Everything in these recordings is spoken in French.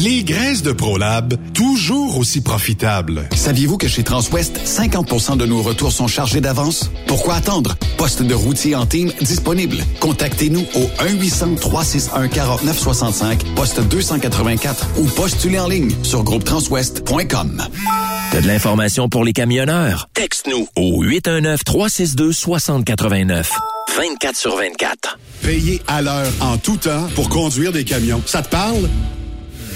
Les graisses de ProLab, toujours aussi profitables. Saviez-vous que chez Transwest, 50% de nos retours sont chargés d'avance? Pourquoi attendre? Poste de routier en team disponible. Contactez-nous au 1-800-361-4965, poste 284 ou postulez en ligne sur groupetranswest.com. T'as de l'information pour les camionneurs? Texte-nous au 819-362-6089. 24 sur 24. Payez à l'heure en tout temps pour conduire des camions. Ça te parle?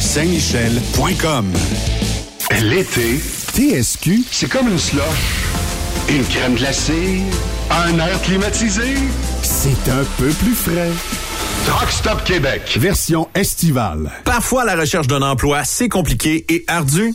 Saint-Michel.com. L'été, TSQ, c'est comme une slush. Une crème glacée, un air climatisé. C'est un peu plus frais. Truck Stop Québec. Version estivale. Parfois, la recherche d'un emploi, c'est compliqué et ardu.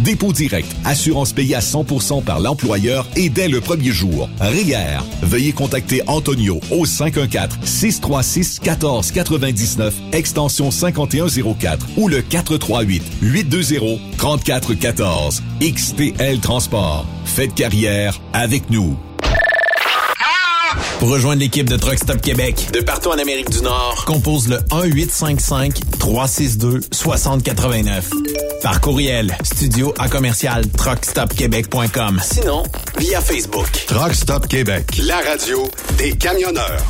dépôt direct, assurance payée à 100% par l'employeur et dès le premier jour. RIER. Veuillez contacter Antonio au 514-636-1499, extension 5104 ou le 438-820-3414. XTL Transport. Faites carrière avec nous. Pour rejoindre l'équipe de Truck Stop Québec, de partout en Amérique du Nord, compose le 1-855-362-6089. Par courriel, studio à commercial truckstopquebec.com. Sinon, via Facebook. Truck Stop Québec, la radio des camionneurs.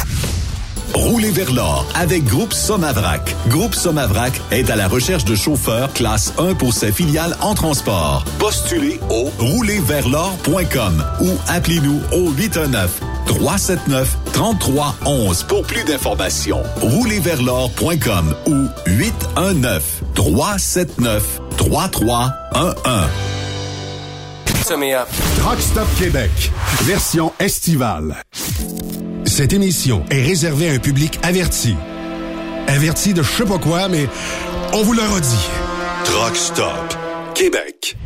Roulez vers l'or avec Groupe Somavrac. Groupe Somavrac est à la recherche de chauffeurs classe 1 pour ses filiales en transport. Postulez au roulerversl'or.com ou appelez-nous au 819 379 3311 pour plus d'informations. Roulerversl'or.com ou 819 379 3311. Truck Stop Québec, version estivale. Cette émission est réservée à un public averti. Averti de je sais pas quoi, mais on vous le redit. Truck Stop Québec.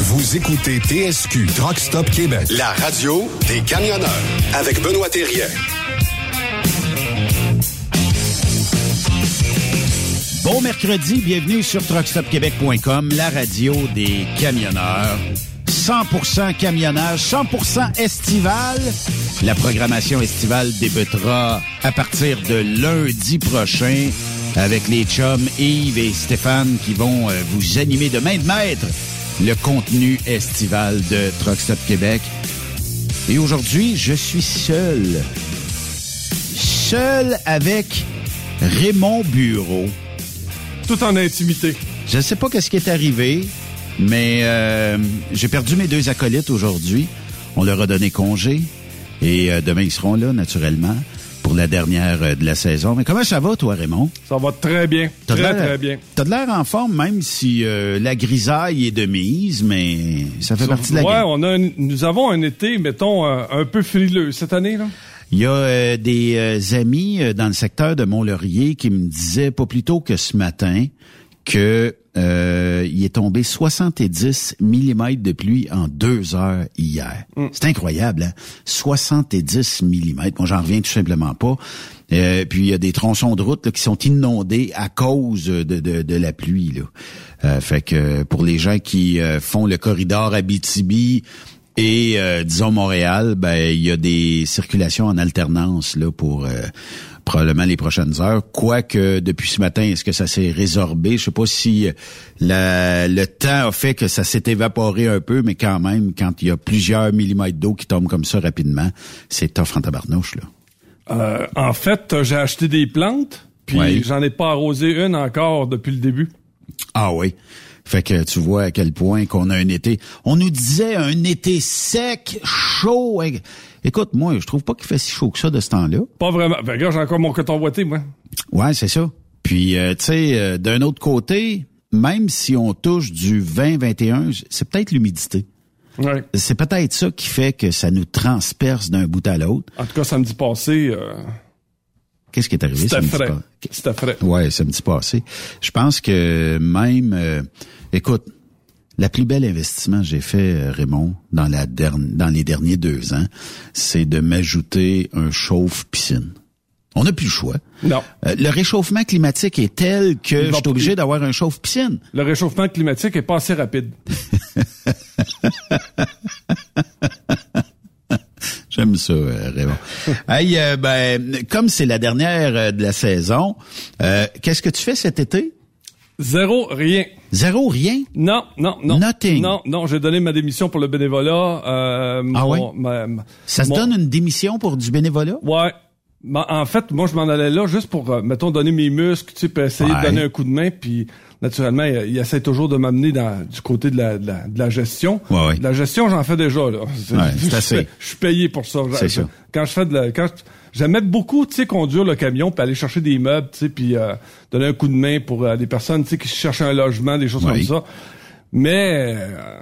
Vous écoutez TSQ Truck Stop Québec, la radio des camionneurs avec Benoît Thérien. Bon mercredi, bienvenue sur truckstopquebec.com, la radio des camionneurs. 100% camionnage, 100% estival. La programmation estivale débutera à partir de lundi prochain avec les chums Yves et Stéphane qui vont euh, vous animer de main de maître le contenu estival de Truck Stop Québec. Et aujourd'hui, je suis seul. Seul avec Raymond Bureau. Tout en intimité. Je ne sais pas qu'est-ce qui est arrivé, mais euh, j'ai perdu mes deux acolytes aujourd'hui. On leur a donné congé et euh, demain ils seront là naturellement pour la dernière euh, de la saison. Mais comment ça va toi Raymond? Ça va très bien, très très bien. T'as de l'air en forme même si euh, la grisaille est de mise, mais ça fait partie de la ouais, game. on a un- nous avons un été, mettons, un peu frileux cette année là. Il y a euh, des euh, amis euh, dans le secteur de Mont-Laurier qui me disaient pas plus tôt que ce matin que euh, il est tombé 70 mm de pluie en deux heures hier. C'est incroyable, hein? 70 mm. Moi, j'en reviens tout simplement pas. Euh, puis il y a des tronçons de route là, qui sont inondés à cause de, de, de la pluie. Là. Euh, fait que pour les gens qui euh, font le corridor Abitibi et euh, disons Montréal, ben il y a des circulations en alternance là pour euh, probablement les prochaines heures. Quoique depuis ce matin, est-ce que ça s'est résorbé? Je sais pas si euh, la- le temps a fait que ça s'est évaporé un peu, mais quand même, quand il y a plusieurs millimètres d'eau qui tombent comme ça rapidement, c'est tough en tabarnouche là. Euh, en fait, euh, j'ai acheté des plantes, puis Ouais. j'en ai pas arrosé une encore depuis le début. Ah oui. Fait que tu vois à quel point qu'on a un été. On nous disait un été sec, chaud. Écoute, moi, je trouve pas qu'il fait si chaud que ça de ce temps-là. Pas vraiment. Ben, regarde, j'ai encore mon coton boité, moi. Ouais, c'est ça. Puis, euh, tu sais, euh, d'un autre côté, même si on touche du 20-21, c'est peut-être l'humidité. Ouais. C'est peut-être ça qui fait que ça nous transperce d'un bout à l'autre. En tout cas, samedi passé, euh, Qu'est-ce qui est arrivé? C'était frais. pas- C'était frais. Ouais, samedi passé. Je pense que même, euh, écoute, la plus belle investissement que j'ai fait, euh, Raymond, dans la dernière, dans les derniers deux ans, c'est de m'ajouter un chauffe-piscine. On n'a plus le choix. Non. Euh, le réchauffement climatique est tel que Il je suis obligé d'avoir un chauffe-piscine. Le réchauffement climatique est pas assez rapide. J'aime ça, euh, Raymond. hey, euh, ben, comme c'est la dernière euh, de la saison, euh, qu'est-ce que tu fais cet été? Zéro, rien. Zéro, rien? Non, non, non. Nothing. Non, non, j'ai donné ma démission pour le bénévolat. Euh, Ah mon- ouais? ma- ma- Ça se mon- donne une démission pour du bénévolat? Ouais. Ben, en fait, moi, je m'en allais là juste pour, mettons, donner mes muscles, tu sais, puis essayer Ouais. de donner un coup de main, puis naturellement, il, il essaie toujours de m'amener du côté de la, de la, de la gestion. Ouais, ouais. De la gestion, j'en fais déjà, là. Je assez. Je suis payé pour ça. C'est ça. Quand je fais de la... Quand je- J'aimais beaucoup, tu sais, conduire le camion puis aller chercher des meubles, tu sais, puis euh, donner un coup de main pour euh, des personnes, tu sais, qui cherchent un logement, des choses Oui. comme ça. Mais euh,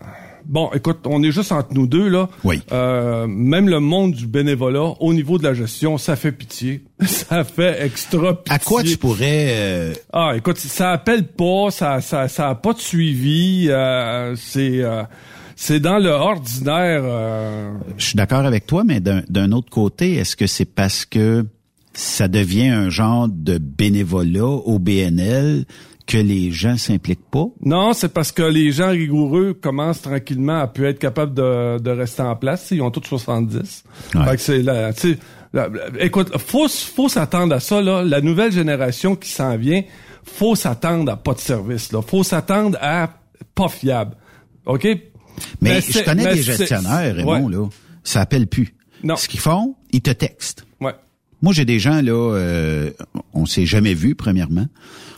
bon, écoute, on est juste entre nous deux là. Oui. Euh, même le monde du bénévolat, au niveau de la gestion, ça fait pitié. ça fait extra pitié. À quoi tu pourrais... euh, Ah, écoute, ça appelle pas, ça, ça, ça a pas de suivi. euh, c'est, euh, c'est dans le ordinaire. euh, je suis d'accord avec toi, mais d'un d'un autre côté, est-ce que c'est parce que ça devient un genre de bénévolat au BNL que les gens s'impliquent pas? Non, c'est parce que les gens rigoureux commencent tranquillement à pu être capables de, de rester en place. Ils ont tous 70. Ouais. Fait que c'est écoute, faut, faut s'attendre à ça, là. La nouvelle génération qui s'en vient, faut s'attendre à pas de service, là. Faut s'attendre à pas fiable. OK? Mais, je connais mais des gestionnaires, Raymond, ouais. là. Ça appelle plus. Non. Ce qu'ils font, ils te textent. Ouais. Moi, j'ai des gens, là, euh, on s'est jamais vu, premièrement.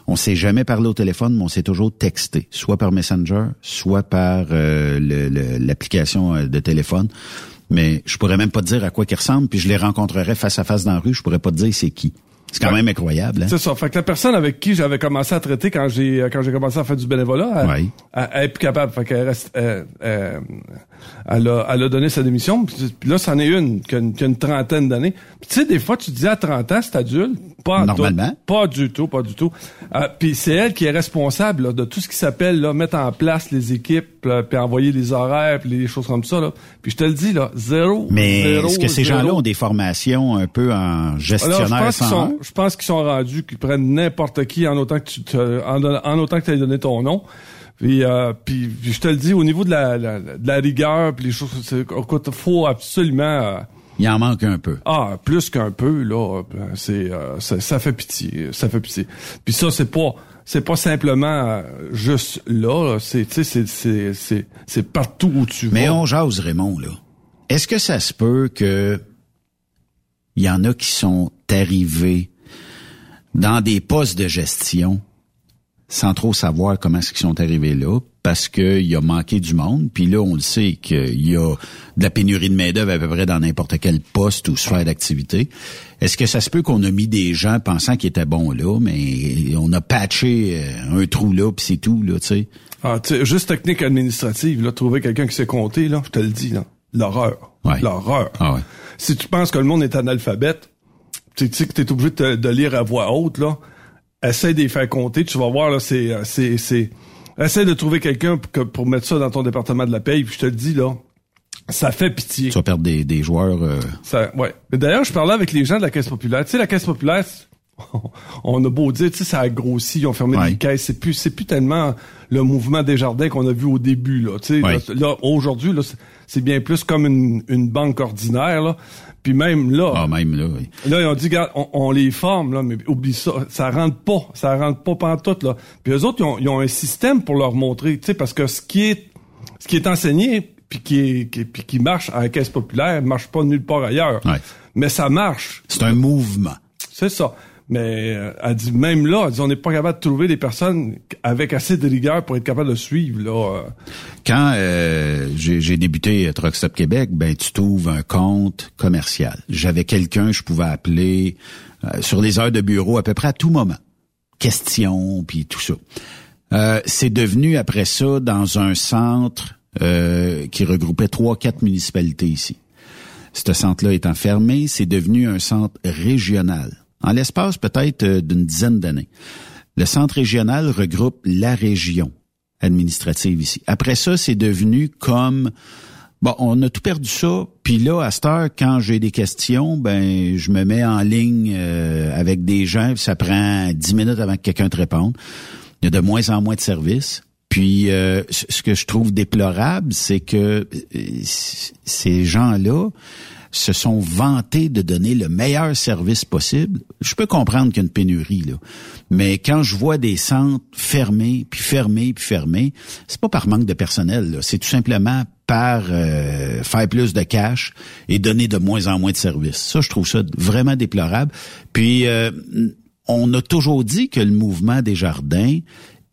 On s'est jamais parlé au téléphone, mais on s'est toujours texté, soit par Messenger, soit par euh, le- le- l'application euh, de téléphone. Mais je pourrais même pas te dire à quoi qu'ils ressemblent, puis je les rencontrerais face à face dans la rue, je pourrais pas te dire c'est qui. C'est quand même incroyable. Hein? C'est ça. Fait que la personne avec qui j'avais commencé à traiter quand j'ai quand j'ai commencé à faire du bénévolat, elle, Ouais. elle, elle est plus capable. Fait qu'elle reste, elle, elle, elle a, elle a donné sa démission. Puis, là, c'en est une qui a une, qui a une trentaine d'années. Tu sais, des fois, tu te dis à 30 ans, c'est adulte. Pas en Normalement. tout. Pas du tout, pas du tout. Euh, puis c'est elle qui est responsable là, de tout ce qui s'appelle là, mettre en place les équipes, là, puis envoyer les horaires, puis les choses comme ça. Là. Puis je te le dis, là, zéro. Mais zéro, est-ce que ces zéro. gens-là ont des formations un peu en Alors, je gestionnaire pense qu'ils 101? sont, je pense qu'ils sont rendus, qu'ils prennent n'importe qui en autant que tu te, en, autant que tu aies donné ton nom. Puis, euh, puis, puis je te le dis, au niveau de la, la- de la rigueur, puis les choses, c'est- écoute, faut absolument, euh, Il en manque un peu. ah, plus qu'un peu là, ben, c'est, euh, ça, ça fait pitié, ça fait pitié. Puis ça, c'est pas, c'est pas simplement euh, juste là, là, c'est, tu sais, c'est, c'est, c'est, c'est partout où tu Mais vas. on jase, Raymond, là. Est-ce que ça se peut que il y en a qui sont arrivés dans des postes de gestion sans trop savoir comment est-ce qu'ils sont arrivés là, parce qu'il a manqué du monde, puis là, on le sait qu'il y a de la pénurie de main-d'œuvre à peu près dans n'importe quel poste ou sphère d'activité. Est-ce que ça se peut qu'on a mis des gens pensant qu'ils étaient bons là, mais on a patché euh, un trou là, puis c'est tout, là, tu sais? Ah, tu sais, juste technique administrative, là, trouver quelqu'un qui sait compter, là, je te le dis, là, l'horreur. Ouais. L'horreur. Ah ouais. Si tu penses que le monde est analphabète, tu sais que t'es obligé de, te- de lire à voix haute, là, essaie de les faire compter, tu vas voir, là, c'est, euh, c'est, c'est, essaie de trouver quelqu'un pour, que- pour mettre ça dans ton département de la paye, puis je te le dis, là, ça fait pitié. Tu vas perdre des, des joueurs... euh, Ça, ouais. Mais d'ailleurs, je parlais avec les gens de la Caisse populaire. Tu sais, la Caisse populaire, on a beau dire, tu sais, ça a grossi, ils ont fermé Ouais. des caisses. C'est plus, c'est plus tellement le mouvement des jardins qu'on a vu au début, là. Tu sais, Ouais. là, là, aujourd'hui, là, c'est- c'est bien plus comme une, une banque ordinaire, là. Puis même là, Ah, même là, oui. Là, ils ont dit, regarde, on, on les forme, là, mais oublie ça, ça rentre pas, ça rentre pas pantoute, là. Puis eux autres, ils ont, ils ont un système pour leur montrer, tu sais, parce que ce qui est, ce qui est enseigné, puis qui, puis qui marche à la caisse populaire, marche pas nulle part ailleurs. Ouais. Mais ça marche, C'est un mouvement. c'est ça. Mais euh, elle dit, même là, elle dit, on n'est pas capable de trouver des personnes avec assez de rigueur pour être capable de suivre, là. Quand euh, j'ai j'ai débuté à Truck Stop Québec, ben tu trouves un compte commercial. J'avais quelqu'un, je pouvais appeler euh, sur les heures de bureau à peu près à tout moment. Questions, puis tout ça. Euh, c'est devenu après ça dans un centre euh, qui regroupait trois, quatre municipalités ici. Ce centre-là étant fermé, c'est devenu un centre régional. En l'espace peut-être euh, d'une dizaine d'années. Le centre régional regroupe la région administrative ici. Après ça, c'est devenu comme Bon, on a tout perdu ça. Puis là, à cette heure, quand j'ai des questions, ben je me mets en ligne euh, avec des gens. Ça prend dix minutes avant que quelqu'un te réponde. Il y a de moins en moins de services. Puis euh, ce que je trouve déplorable, c'est que euh, ces gens-là se sont vantés de donner le meilleur service possible. Je peux comprendre qu'il y a une pénurie là, mais quand je vois des centres fermés, puis fermés, puis fermés, c'est pas par manque de personnel. C'est tout simplement par euh, faire plus de cash et donner de moins en moins de services. Ça, je trouve ça vraiment déplorable. Puis euh, on a toujours dit que le mouvement des jardins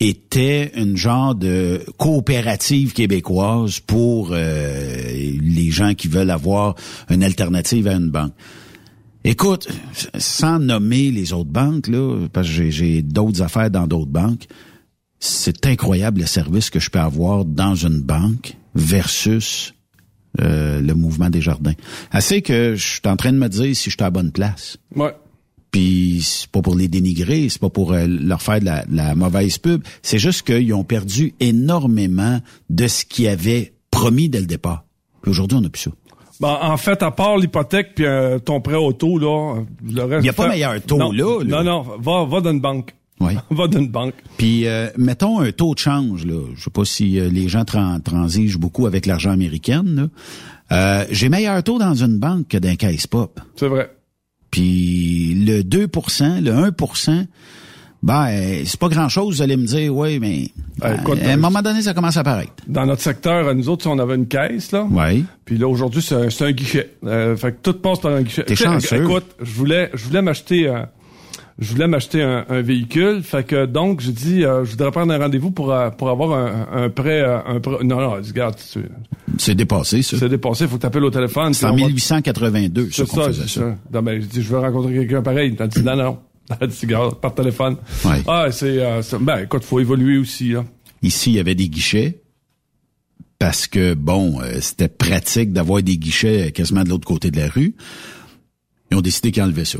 était une genre de coopérative québécoise pour euh, les gens qui veulent avoir une alternative à une banque. Écoute, sans nommer les autres banques, là, parce que j'ai d'autres affaires dans d'autres banques, c'est incroyable le service que je peux avoir dans une banque versus euh, le mouvement des jardins. Assez que je suis en train de me dire si je suis à la bonne place. Ouais. Puis c'est pas pour les dénigrer, c'est pas pour euh, leur faire de la, mauvaise pub. C'est juste qu'ils ont perdu énormément de ce qu'ils avaient promis dès le départ. Aujourd'hui, on n'a plus ça. Ben, en fait, à part l'hypothèque puis euh, ton prêt auto, là, le reste... Il n'y a pas meilleur taux, non, là, Non, non, va, va dans une banque. Oui. va dans une banque. Puis, euh, mettons un taux de change, là. Je sais pas si les gens transigent beaucoup avec l'argent américain, là. J'ai meilleur taux dans une banque que d'un caisse pop. C'est vrai. Puis le 2% le 1% ben, c'est pas grand-chose, vous allez me dire, oui, mais ben, à un moment donné, ça commence à apparaître. Dans notre secteur, nous autres, on avait une caisse, là. Oui. Puis là, aujourd'hui, c'est un, guichet. Euh, fait que tout passe par un guichet. T'es chanceux. Écoute, je voulais, je voulais m'acheter... Euh, je voulais m'acheter un, véhicule, fait que donc j'ai dit euh, je voudrais prendre un rendez-vous pour euh, pour avoir un, prêt euh, un prêt, non non regarde c'est dépassé ça. C'est dépassé faut t'appeler au téléphone c'est en 1882 ça qu'on faisait ça, ça. Non, ben, je dis je veux rencontrer quelqu'un pareil. T'as dit non non. T'as dit par téléphone. Ah c'est ben écoute faut évoluer aussi là. ici il y avait des guichets parce que bon c'était pratique d'avoir des guichets quasiment de l'autre côté de la rue. Ils ont décidé qu'ils enlevaient ça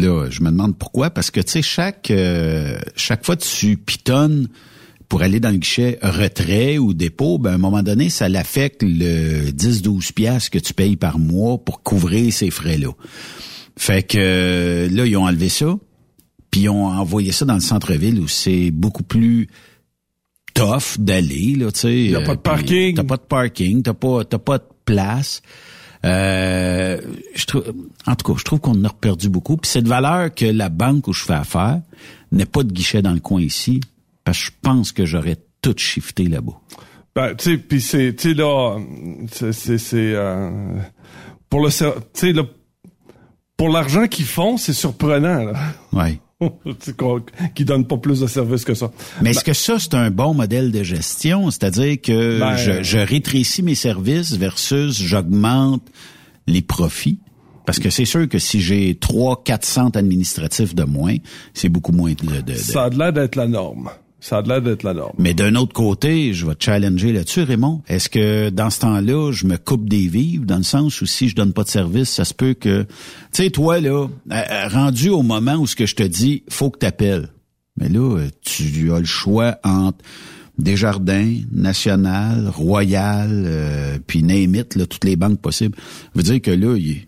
Là, je me demande pourquoi, parce que tu sais, chaque euh, chaque fois que tu pitonnes pour aller dans le guichet retrait ou dépôt, ben à un moment donné, ça l'affecte le 10-12 piastres que tu payes par mois pour couvrir ces frais-là. Fait que là, ils ont enlevé ça, puis ils ont envoyé ça dans le centre-ville où c'est beaucoup plus tough d'aller, là, tu sais. A pas de parking. T'as pas de parking, t'as pas, t'as pas de place. Euh, je trouve, en tout cas, je trouve qu'on a perdu beaucoup. Puis c'est de valeur que la banque où je fais affaire n'ait pas de guichet dans le coin ici, parce que je pense que j'aurais tout shifté là-bas. Ben, tu sais, puis c'est, tu sais là, c'est, c'est, euh, pour le, tu sais pour l'argent qu'ils font, c'est surprenant. Là. Ouais. qui donne pas plus de services que ça. Mais est-ce que ça, c'est un bon modèle de gestion? C'est-à-dire que Ben, je, je rétrécis mes services versus j'augmente les profits? Parce que c'est sûr que si j'ai trois, quatre centres administratifs de moins, c'est beaucoup moins de, de, de- Ça a l'air d'être la norme. Ça a l'air d'être la norme. Mais d'un autre côté, je vais te challenger là-dessus, Raymond. Est-ce que dans ce temps-là, je me coupe des vivres, dans le sens où si je donne pas de service, ça se peut que... Tu sais, toi, là, euh, rendu au moment où ce que je te dis, faut que t'appelles. Mais là, euh, tu as le choix entre Desjardins, National, Royal, euh, puis name it, là, toutes les banques possibles. Ça veut dire que là, il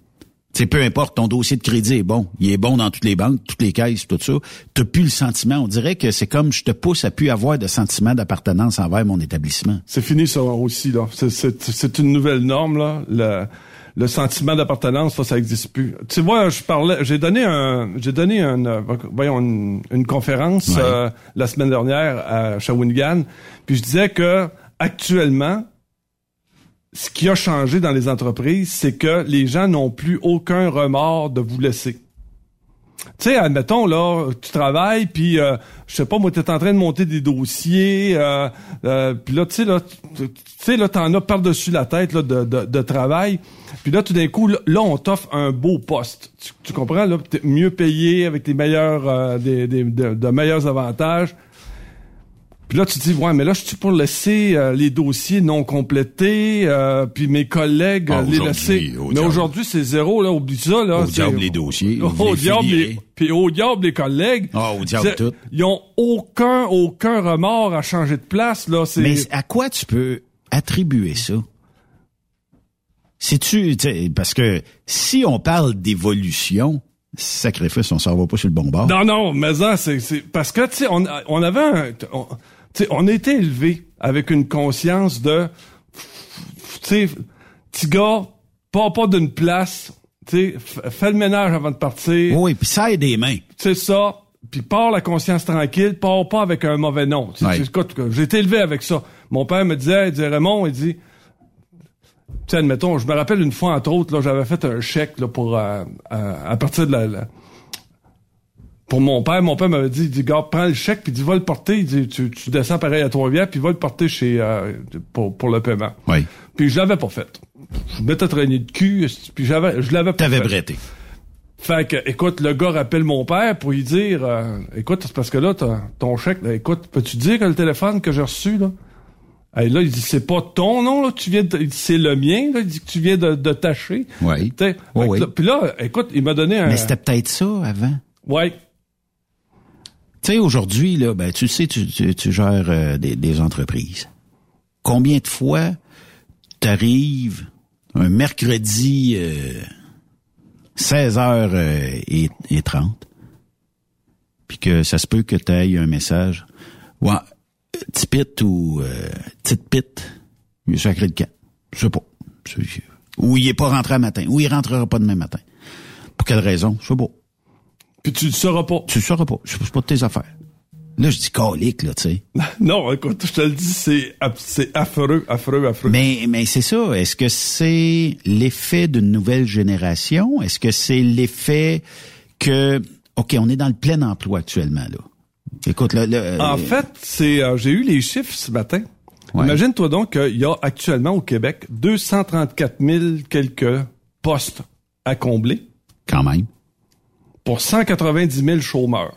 sais, peu importe, ton dossier de crédit est bon. Il est bon dans toutes les banques, toutes les caisses, tout ça. T'as plus le sentiment. On dirait que c'est comme je te pousse à plus avoir de sentiment d'appartenance envers mon établissement. C'est fini ça aussi là. C'est- une nouvelle norme là. Le, le sentiment d'appartenance, ça, ça existe plus. Tu vois, je parlais, j'ai donné un, j'ai donné un, euh, voyons, une, une conférence Ouais. euh, la semaine dernière à Shawinigan, puis je disais que actuellement, ce qui a changé dans les entreprises, c'est que les gens n'ont plus aucun remords de vous laisser. Tu sais, admettons, là, tu travailles, puis, euh, je sais pas, moi, t'es en train de monter des dossiers, euh, euh, puis là, tu sais, là, tu sais, là, t'en as par-dessus la tête, là, de, de, travail, puis là, tout d'un coup, là, on t'offre un beau poste. Tu, comprends, là, mieux payé, avec des meilleurs, euh, des, des, de, de meilleurs avantages. Puis là, tu te dis, ouais, mais là, je suis pour laisser euh, les dossiers non complétés, euh, puis mes collègues Ah, euh, les laisser. au mais aujourd'hui, c'est zéro, là, oublie ça, là. Au diable les dossiers. Au diable, les, puis au diable les collègues. Ah, au diable tout. Ils ont aucun, aucun remords à changer de place, là. Mais à quoi tu peux attribuer ça? Si tu, parce que si on parle d'évolution, sacrifice, on s'en va pas sur le bon bord. Non, non, mais ça, c'est, c'est parce que tu sais, on, on avait un, on, tu sais, on a été élevé avec une conscience de, tu sais, petit gars, pas pas d'une place, tu sais, fais le ménage avant de partir, Oui, puis ça aide des mains. c'est ça, puis pars la conscience tranquille, pars pas avec un mauvais nom. Ouais. j'ai été élevé avec ça. Mon père me disait, il disait Raymond, il dit. Tu sais, admettons, je me rappelle une fois, entre autres, là, j'avais fait un chèque là, pour euh, euh, à partir de la, la- pour mon père. Mon père m'avait dit, il dit, gars, prends le chèque, puis dit, va le porter. Il dit, tu, tu descends pareil à Trois-Rivières, puis va le porter chez euh, pour, pour le paiement. Oui. Puis je l'avais pas fait. Je m'étais traîné de cul, puis j'avais, je l'avais pas T'avais fait. bretté. Fait que, écoute, le gars rappelle mon père pour lui dire, euh, écoute, c'est parce que là, ton chèque, là, écoute, peux-tu dire que le téléphone que j'ai reçu, là, Hey, là, il dit, c'est pas ton nom, là, tu viens de, c'est le mien, là, il dit que tu viens de, de tâcher. Oui. Oui, Puis là, écoute, il m'a donné un... Mais c'était peut-être ça avant. Ouais. Tu sais, aujourd'hui, là, ben, tu sais, tu, tu, tu gères euh, des, des entreprises. Combien de fois t'arrives un mercredi euh, 16h et, et 30, puis que ça se peut que tu un message. Ouais, euh, petit pit ou euh, petite pit, il est sacré le camp. Je sais pas. Ou il est pas rentré un matin, ou il rentrera pas demain matin. Pour quelle raison? Je sais pas. Puis tu le sauras pas. Tu le sauras pas. Je sais pas de tes affaires. Là, je dis calique, là, tu sais. non, écoute, je te le dis, c'est, c'est affreux, affreux, affreux. Mais, mais c'est ça. Est-ce que c'est l'effet d'une nouvelle génération? Est-ce que c'est l'effet que, OK, on est dans le plein emploi actuellement, là. Écoute, là, là, En euh, fait, c'est, euh, j'ai eu les chiffres ce matin. Ouais. Imagine-toi donc qu'il y a actuellement au Québec 234 000 quelques postes à combler quand même. Pour 190 000 chômeurs.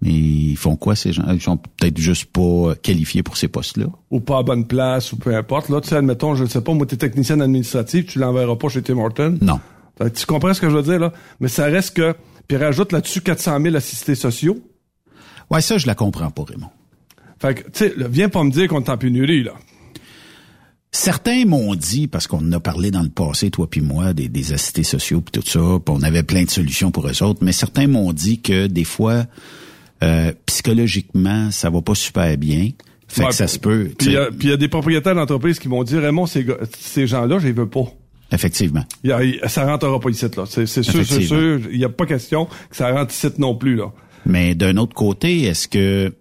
Mais ils font quoi, ces gens? Ils sont peut-être juste pas qualifiés pour ces postes-là? ou pas à bonne place, ou peu importe. Là, tu sais, admettons, je ne sais pas, moi, t'es technicienne administrative, tu l'enverras pas chez Tim Horton. Non. Tu comprends ce que je veux dire, là? Mais ça reste que, puis rajoute là-dessus 400 000 assistés sociaux. Ouais, ça, je la comprends pas, Raymond. Fait que, tu sais, viens pas me dire qu'on est en pénurie, là. Certains m'ont dit, parce qu'on en a parlé dans le passé, toi puis moi, des, des assistés sociaux puis tout ça, puis on avait plein de solutions pour eux autres, mais certains m'ont dit que des fois, euh, psychologiquement, ça va pas super bien. Fait Ouais, que ça se peut. tu Puis il y a- des propriétaires d'entreprises qui m'ont dit, Raymond, ces, ces gens-là, je les veux pas. Effectivement. Y a- ça rentrera pas ici, là. C'est sûr, c'est sûr. Il n'y a pas question que ça rentre ici non plus, là. Mais d'un autre côté, est-ce que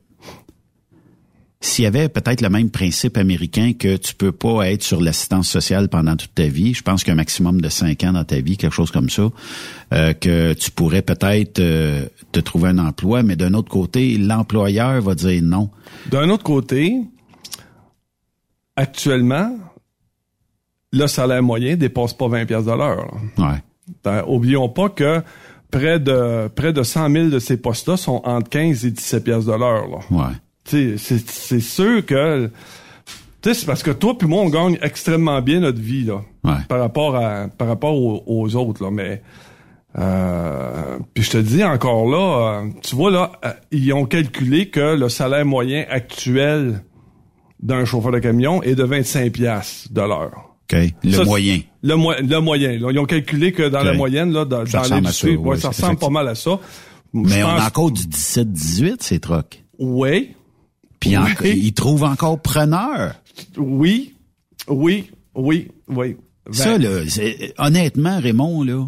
s'il y avait peut-être le même principe américain que tu peux pas être sur l'assistance sociale pendant toute ta vie, je pense qu'un maximum de cinq ans dans ta vie, quelque chose comme ça, euh, que tu pourrais peut-être euh, te trouver un emploi, mais d'un autre côté, l'employeur va dire non. D'un autre côté, actuellement, le salaire moyen dépasse pas 20 pièces de l'heure. Ouais. Oublions pas que près de près de 100 000 de ces postes-là sont entre 15 et 17 pièces de l'heure. Ouais. C'est sûr que tu sais, c'est parce que toi puis moi on gagne extrêmement bien notre vie là Ouais. par rapport à par rapport aux, aux autres là mais euh, puis je te dis encore là euh, tu vois là euh, ils ont calculé que le salaire moyen actuel d'un chauffeur de camion est de 25 pièces de l'heure. OK. Le Ça, moyen. Le, mo- le moyen. là. Ils ont calculé que dans la moyenne, là, dans, Ça dans l'industrie, ça, ouais, ressemble pas mal à ça. Mais on a encore du 17-18, ces trocs. Oui, Puis en- Oui. ils trouvent encore preneur. oui, oui, oui, oui. Ben, Ça, là, c'est- honnêtement, Raymond, là.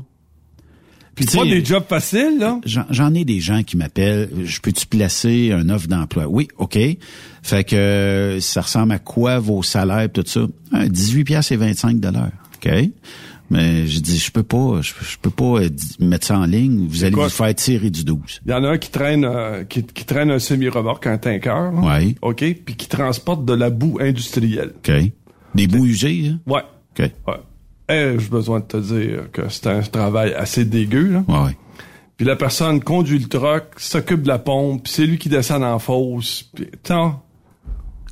Puis tu pas des jobs faciles, là. J'en ai des gens qui m'appellent. Je peux-tu placer un offre d'emploi? Oui, OK. Fait que ça ressemble à quoi vos salaires tout ça? Ah, 18 pièces et 25 dollars. OK? Mais je dis, je peux pas, je, je peux pas mettre ça en ligne. Vous allez vous faire tirer du 12. Il y en a un qui traîne, euh, qui, qui traîne un semi-remorque, un tanker. Ouais. OK? Puis qui transporte de la boue industrielle. OK. Des bouts usés, hein? Ouais. OK. Ouais. Eh, j'ai besoin de te dire que c'est un travail assez dégueu, là. Ouais, ouais. puis la personne conduit le truck, s'occupe de la pompe, puis c'est lui qui descend en fosse, puis tant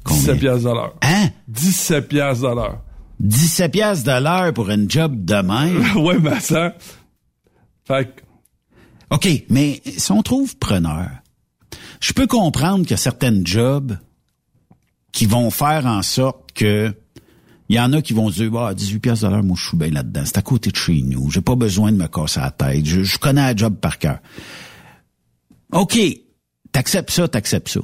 17 piastres de l'heure. Hein? 17 piastres de l'heure. 17 piastres de l'heure pour une job de même. ouais, mais ça... Fait que... OK, mais si on trouve preneur, je peux comprendre qu'il y a certaines jobs qui vont faire en sorte que il y en a qui vont dire, ah, 18 pièces de l'heure, moi, je suis bien là-dedans. C'est à côté de chez nous. J'ai pas besoin de me casser la tête. Je, je connais la job par cœur. OK. T'acceptes ça, t'acceptes ça.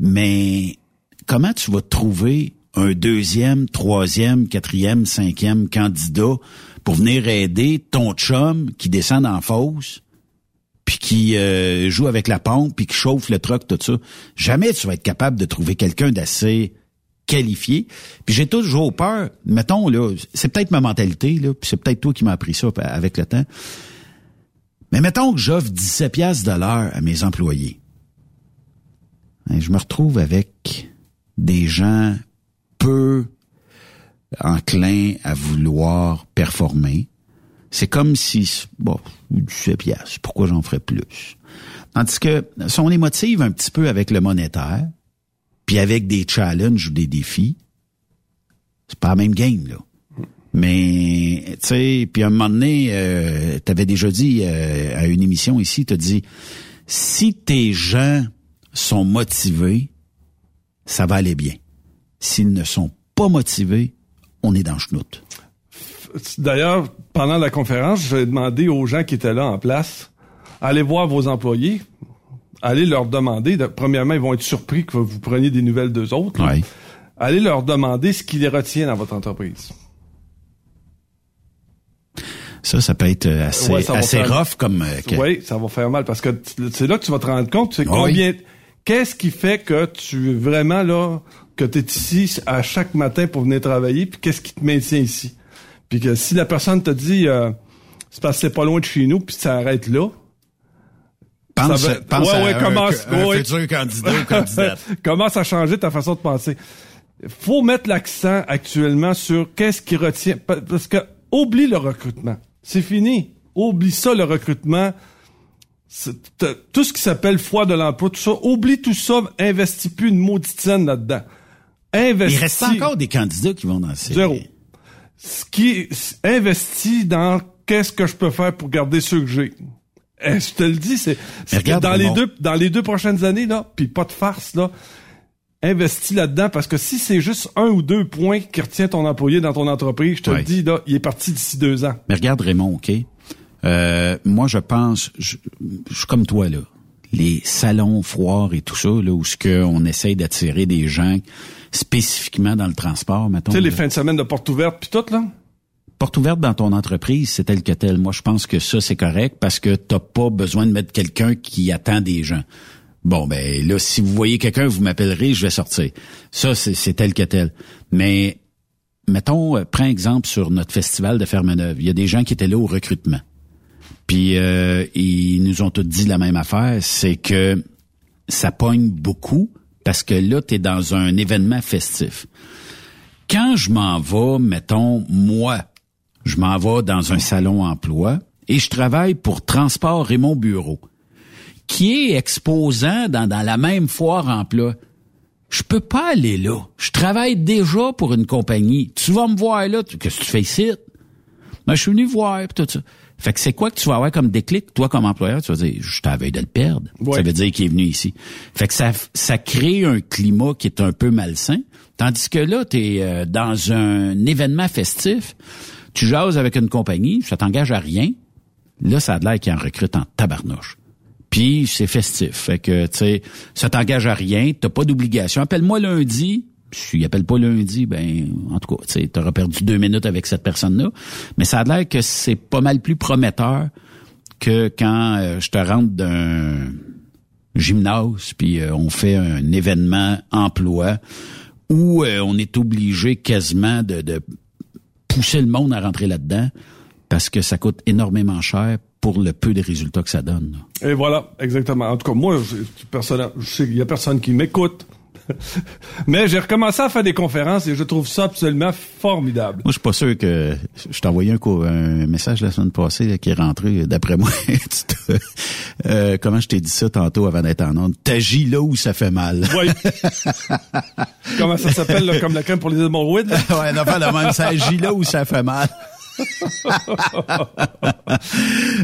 Mais comment tu vas trouver un deuxième, troisième, quatrième, cinquième candidat pour venir aider ton chum qui descend en fosse puis qui euh, joue avec la pompe, puis qui chauffe le truck, tout ça. Jamais tu vas être capable de trouver quelqu'un d'assez qualifié. Puis j'ai toujours peur, mettons, là, c'est peut-être ma mentalité, là, puis c'est peut-être toi qui m'as appris ça avec le temps. Mais mettons que j'offre 17 piastres de l'heure à mes employés. Hein, je me retrouve avec des gens peu enclins à vouloir performer. C'est comme si, bon, 17 piastres, pourquoi j'en ferais plus? Tandis que si on les motive un petit peu avec le monétaire, puis avec des challenges ou des défis, c'est pas la même game, là. Mais, tu sais, puis à un moment donné, euh, t'avais déjà dit euh, à une émission ici, t'as dit, si tes gens sont motivés, ça va aller bien. S'ils ne sont pas motivés, on est dans le chenoute. D'ailleurs, pendant la conférence, j'ai demandé aux gens qui étaient là en place, allez voir vos employés, allez leur demander, premièrement, ils vont être surpris que vous preniez des nouvelles d'eux autres. Allez leur demander ce qui les retient dans votre entreprise. Ça, ça peut être assez, assez rough comme... Euh, oui, ça va faire mal parce que c'est là que tu vas te rendre compte, c'est combien... Qu'est-ce qui fait que tu es vraiment là, que tu es ici à chaque matin pour venir travailler, puis qu'est-ce qui te maintient ici? Puis que si la personne te dit, euh, c'est parce que c'est pas loin de chez nous, puis ça arrête là, Pense, pense ouais, ouais, commence, un, ouais. futur candidat ou candidate. commence à changer ta façon de penser. Faut mettre l'accent actuellement sur qu'est-ce qui retient, parce que oublie le recrutement. C'est fini. Oublie ça, le recrutement. Tout ce qui s'appelle foi de l'emploi, tout ça, oublie tout ça, investis plus une maudite scène là-dedans. Investis. Il reste encore des candidats qui vont dans ces... Zéro. Ce qui investit dans qu'est-ce que je peux faire pour garder ceux que j'ai. Eh, je te le dis, c'est dans les deux dans les deux prochaines années là, puis pas de farce là. Investis là-dedans parce que si c'est juste un ou deux points qui retient ton employé dans ton entreprise, je te le dis là, il est parti d'ici deux ans. Mais regarde Raymond, ok? Euh, moi, je pense, je, je, suis comme toi là. Les salons, foires et tout ça, là où ce que on essaye d'attirer des gens spécifiquement dans le transport, mettons. Tu sais les fins de semaine de porte ouverte puis tout là? Porte ouverte dans ton entreprise, c'est tel que tel. Moi, je pense que ça, c'est correct parce que t'as pas besoin de mettre quelqu'un qui attend des gens. Bon, ben là, si vous voyez quelqu'un, vous m'appellerez, je vais sortir. Ça, c'est tel que tel. Mais mettons, euh, prends exemple sur notre festival de Fermeneuve. Il y a des gens qui étaient là au recrutement. Puis euh, ils nous ont tous dit la même affaire, c'est que ça pogne beaucoup parce que là, tu es dans un événement festif. Quand je m'en vais, mettons, moi, je m'en vais dans un salon emploi et je travaille pour Transport Raymond Bureau, qui est exposant dans, la même foire emploi. Je peux pas aller là. Je travaille déjà pour une compagnie. Tu vas me voir là. Qu'est-ce que tu fais ici? Ben, je suis venu voir, tout ça. Fait que c'est quoi que tu vas avoir comme déclic, toi, comme employeur? Tu vas dire, je t'avais de le perdre. Ça veut dire qu'il est venu ici. Fait que ça, ça crée un climat qui est un peu malsain. Tandis que là, tu es euh, dans un événement festif tu jases avec une compagnie, ça t'engage à rien. Là, ça a l'air qu'il en recrute en tabarnouche. Puis c'est festif. Fait que, tu sais, ça t'engage à rien, t'as pas d'obligation. Appelle-moi lundi. Si tu appelles pas lundi, ben, en tout cas, tu sais, t'auras perdu deux minutes avec cette personne-là. Mais ça a l'air que c'est pas mal plus prometteur que quand euh, je te rentre d'un gymnase, puis euh, on fait un événement emploi où euh, on est obligé quasiment de, pousser le monde à rentrer là-dedans parce que ça coûte énormément cher pour le peu de résultats que ça donne. Et voilà, exactement. En tout cas, moi, je qu'il y a personne qui m'écoute. Mais j'ai recommencé à faire des conférences et je trouve ça absolument formidable. Moi, je suis pas sûr que je t'ai envoyé un, message la semaine passée là, qui est rentré. D'après moi, te- euh, comment je t'ai dit ça tantôt avant d'être en onde? T'agis là où ça fait mal. Oui. Comment ça s'appelle, comme la crème pour les hémorroïdes? ouais, non, pas de même. Ça agit là où ça fait mal.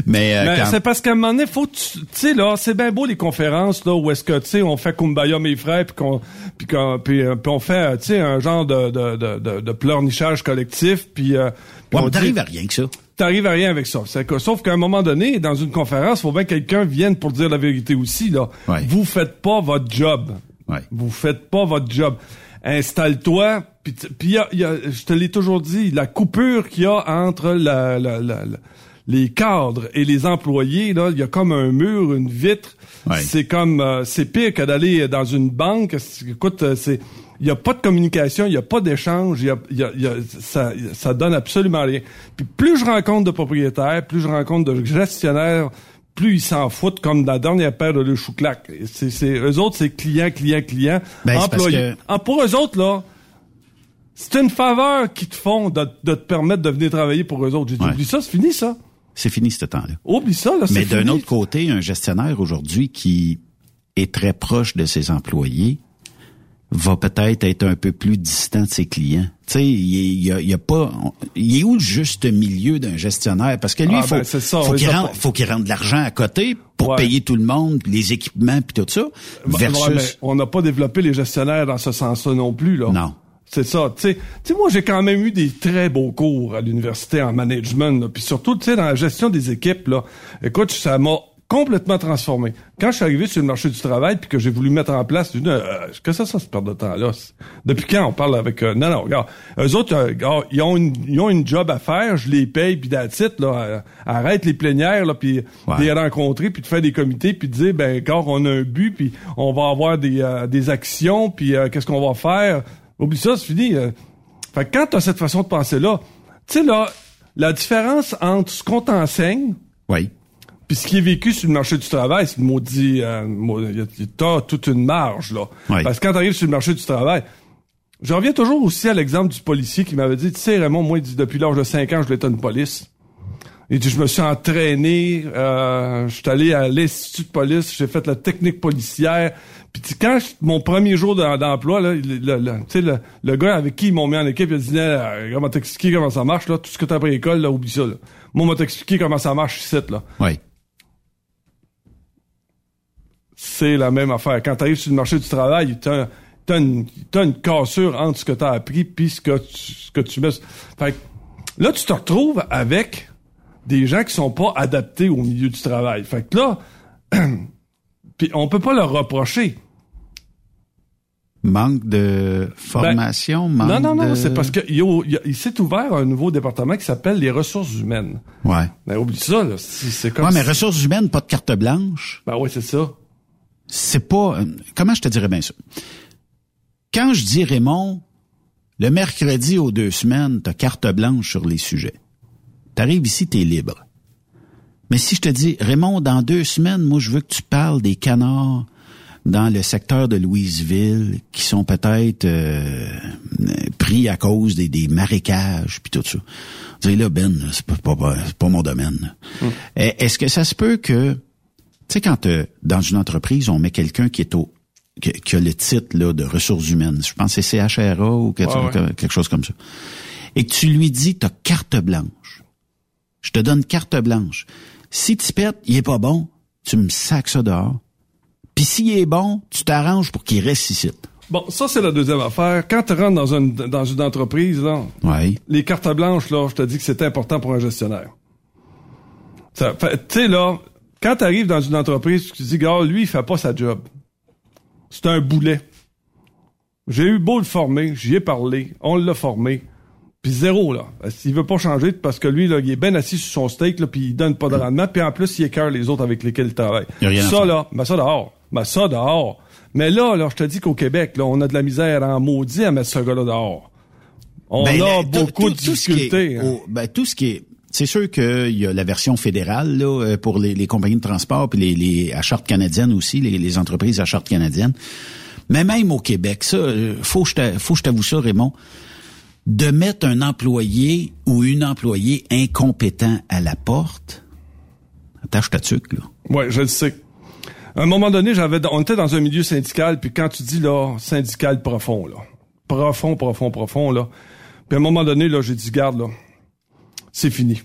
Mais, euh, Mais quand- c'est parce qu'à un moment donné, faut, tu sais, là, c'est bien beau les conférences, là, où est-ce que, tu sais, on fait Kumbaya mes frères, puis qu'on, puis qu'on, puis, euh, on fait, euh, tu sais, un genre de, de, de, de, pleurnichage collectif, puis, euh, Ouais, on t'arrives à rien que ça. T'arrives à rien avec ça. C'est que- sauf qu'à un moment donné, dans une conférence, faut bien que quelqu'un vienne pour dire la vérité aussi, là. Ouais. Vous faites pas votre job. Ouais. Vous faites pas votre job. Installe-toi. Puis y a- y a- je te l'ai toujours dit, la coupure qu'il y a entre la, la- la- la- les cadres et les employés, là, il y a comme un mur, une vitre. Ouais. C'est comme, euh, c'est pire que d'aller dans une banque. Écoute, euh, c'est, il y a pas de communication, il y a pas d'échange, y a, y a- y a- ça, ça donne absolument rien. Puis plus je rencontre de propriétaires, plus je rencontre de gestionnaires, plus ils s'en foutent comme dans la dernière paire de le chou-clac. C'est, c'est, eux autres, c'est client, client, client, Ben, employé. que- Ah, pour eux autres, là, c'est une faveur qu'ils te font de, de te permettre de venir travailler pour eux autres. J'ai dit, Ouais. oublie ça, c'est fini, ça. C'est fini ce temps-là. Oublie ça, là, c'est Mais d'un autre côté, un gestionnaire aujourd'hui qui est très proche de ses employés va peut-être être un peu plus distant de ses clients. Tu sais, il y, a- y a, pas, il est où le juste milieu d'un gestionnaire? Parce que lui, Ah, il faut, ben, ça, faut qu'il rende, faut qu'il rende de l'argent à côté pour Ouais. payer tout le monde, les équipements puis tout ça. Versus, ouais, on n'a pas développé les gestionnaires dans ce sens-là non plus, là. non. C'est ça. Tu sais, Tu sais, moi, j'ai quand même eu des très beaux cours à l'université en management, là. puis surtout, tu sais, dans la gestion des équipes, là. Écoute, ça m'a complètement transformé. Quand je suis arrivé sur le marché du travail, puis que j'ai voulu mettre en place, une, euh, que ça, ça, cette perte de temps-là? C'est- Depuis quand on parle avec... euh, non, non, regarde, eux autres, euh, regarde, ils, ont une, ils ont une job à faire, je les paye, puis d'attitude, là, euh, arrête les plénières, là, puis Ouais. les rencontrer, puis de faire des comités, puis de dire, ben, regarde, on a un but, puis on va avoir des, euh, des actions, puis qu'est-ce qu'on va faire? Oublie ça, c'est fini. euh. Fait que quand t'as cette façon de penser-là, tu sais, là, la différence entre ce qu'on t'enseigne, Oui. puis ce qui est vécu sur le marché du travail, c'est maudit, euh, t'as toute une marge, là. Ouais. Parce que quand t'arrives sur le marché du travail, je reviens toujours aussi à l'exemple du policier qui m'avait dit, tu sais, Raymond, moi, il dit, depuis l'âge de 5 ans, je l'étais une police. Il dit, je me suis entraîné, euh, je suis allé à l'institut de police, j'ai fait la technique policière. Puis quand mon premier jour d'em- d'emploi, là, le, le- le- tu sais, le, le gars avec qui ils m'ont mis en équipe, il a dit, Euh, comment t'expliquer comment ça marche, là, tout ce que t'as appris à l'école, là, oublie ça, là. Moi, on m'a t'expliquer comment ça marche ici, là. Oui. c'est la même affaire. Quand tu arrives sur le marché du travail, t'as t'as une, t'as une cassure entre ce que tu as appris puis ce que tu, ce que tu mets. Fait que là, tu te retrouves avec des gens qui sont pas adaptés au milieu du travail. Fait que là, puis on peut pas leur reprocher. Manque de formation, manque Ben, non, non, non, de- c'est parce qu'il il s'est ouvert un nouveau département qui s'appelle les ressources humaines. Ouais. Mais oublie ça, là. C'est comme Ouais, mais ressources humaines, pas de carte blanche. Ben oui, c'est ça. c'est pas. euh, Comment je te dirais bien ça? Quand je dis Raymond, le mercredi aux deux semaines, t'as carte blanche sur les sujets. T'arrives ici, t'es libre. Mais si je te dis, Raymond, dans deux semaines, moi, je veux que tu parles des canards dans le secteur de Louisville qui sont peut-être euh, pris à cause des, des marécages puis tout ça. Vous là, Ben, c'est pas, pas, pas- mon domaine. Eh, Est-ce que ça se peut que tu sais, quand euh, dans une entreprise, on met quelqu'un qui est au qui, qui a le titre là, de ressources humaines, je pense que c'est CHRA ou quelque, Ouais, ouais. quelque chose comme ça, et que tu lui dis, t'as carte blanche, je te donne carte blanche. Si tu pètes, il est pas bon, tu me sacs ça dehors. Puis s'il est bon, tu t'arranges pour qu'il reste ici. Bon, ça, c'est la deuxième affaire. Quand tu rentres dans une, dans une entreprise, là, les cartes blanches, là, je te dis que c'est important pour un gestionnaire. Tu sais, là, quand tu arrives dans une entreprise, tu te dis, gars, lui, il fait pas sa job. C'est un boulet. J'ai eu beau le former, j'y ai parlé, on l'a formé. Puis zéro, là. S'il veut pas changer, parce que lui, là, il est bien assis sur son steak, là, puis il donne pas de rendement, puis en plus, il écœure les autres avec lesquels il travaille. A rien ça, là, ben ça dehors. Ben ça dehors. Mais là, là, je te dis qu'au Québec, là, on a de la misère en maudit à mettre ce gars-là dehors. On Ben, a beaucoup tout- de tout ce qui est difficultés. hein. ben, tout ce qui est c'est sûr qu'il y a la version fédérale là, euh, pour les, les compagnies de transport puis les, les à charte canadienne aussi, les, les entreprises à charte canadienne. Mais même au Québec, ça, euh, faut que je t'avoue ça, Raymond, de mettre un employé ou une employée incompétent à la porte, attache ta tuque, là. Ouais, je le sais. À un moment donné, j'avais, on était dans un milieu syndical, puis quand tu dis là, syndical profond, là, profond, profond, profond, là, puis à un moment donné, là, j'ai dit, garde, là, c'est fini.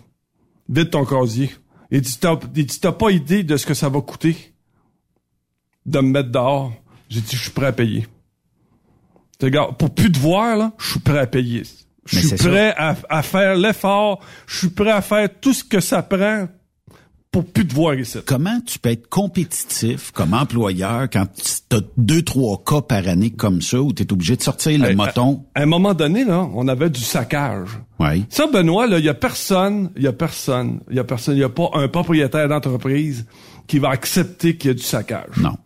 Vide ton casier. Et dit, t'as pas idée de ce que ça va coûter de me mettre dehors. J'ai dit, je suis prêt à payer. Pour plus te voir, là, je suis prêt à payer. Je suis prêt à, à faire l'effort. Je suis prêt à faire tout ce que ça prend pour plus te voir ici. Comment tu peux être compétitif comme employeur quand tu as deux, trois cas par année comme ça où tu es obligé de sortir le Hey, moton? À, à un moment donné, là, on avait du saccage. Oui. Ça, Benoît, là, il y a personne, il y a personne, il y a personne, il y a pas un propriétaire d'entreprise qui va accepter qu'il y a du saccage. Non.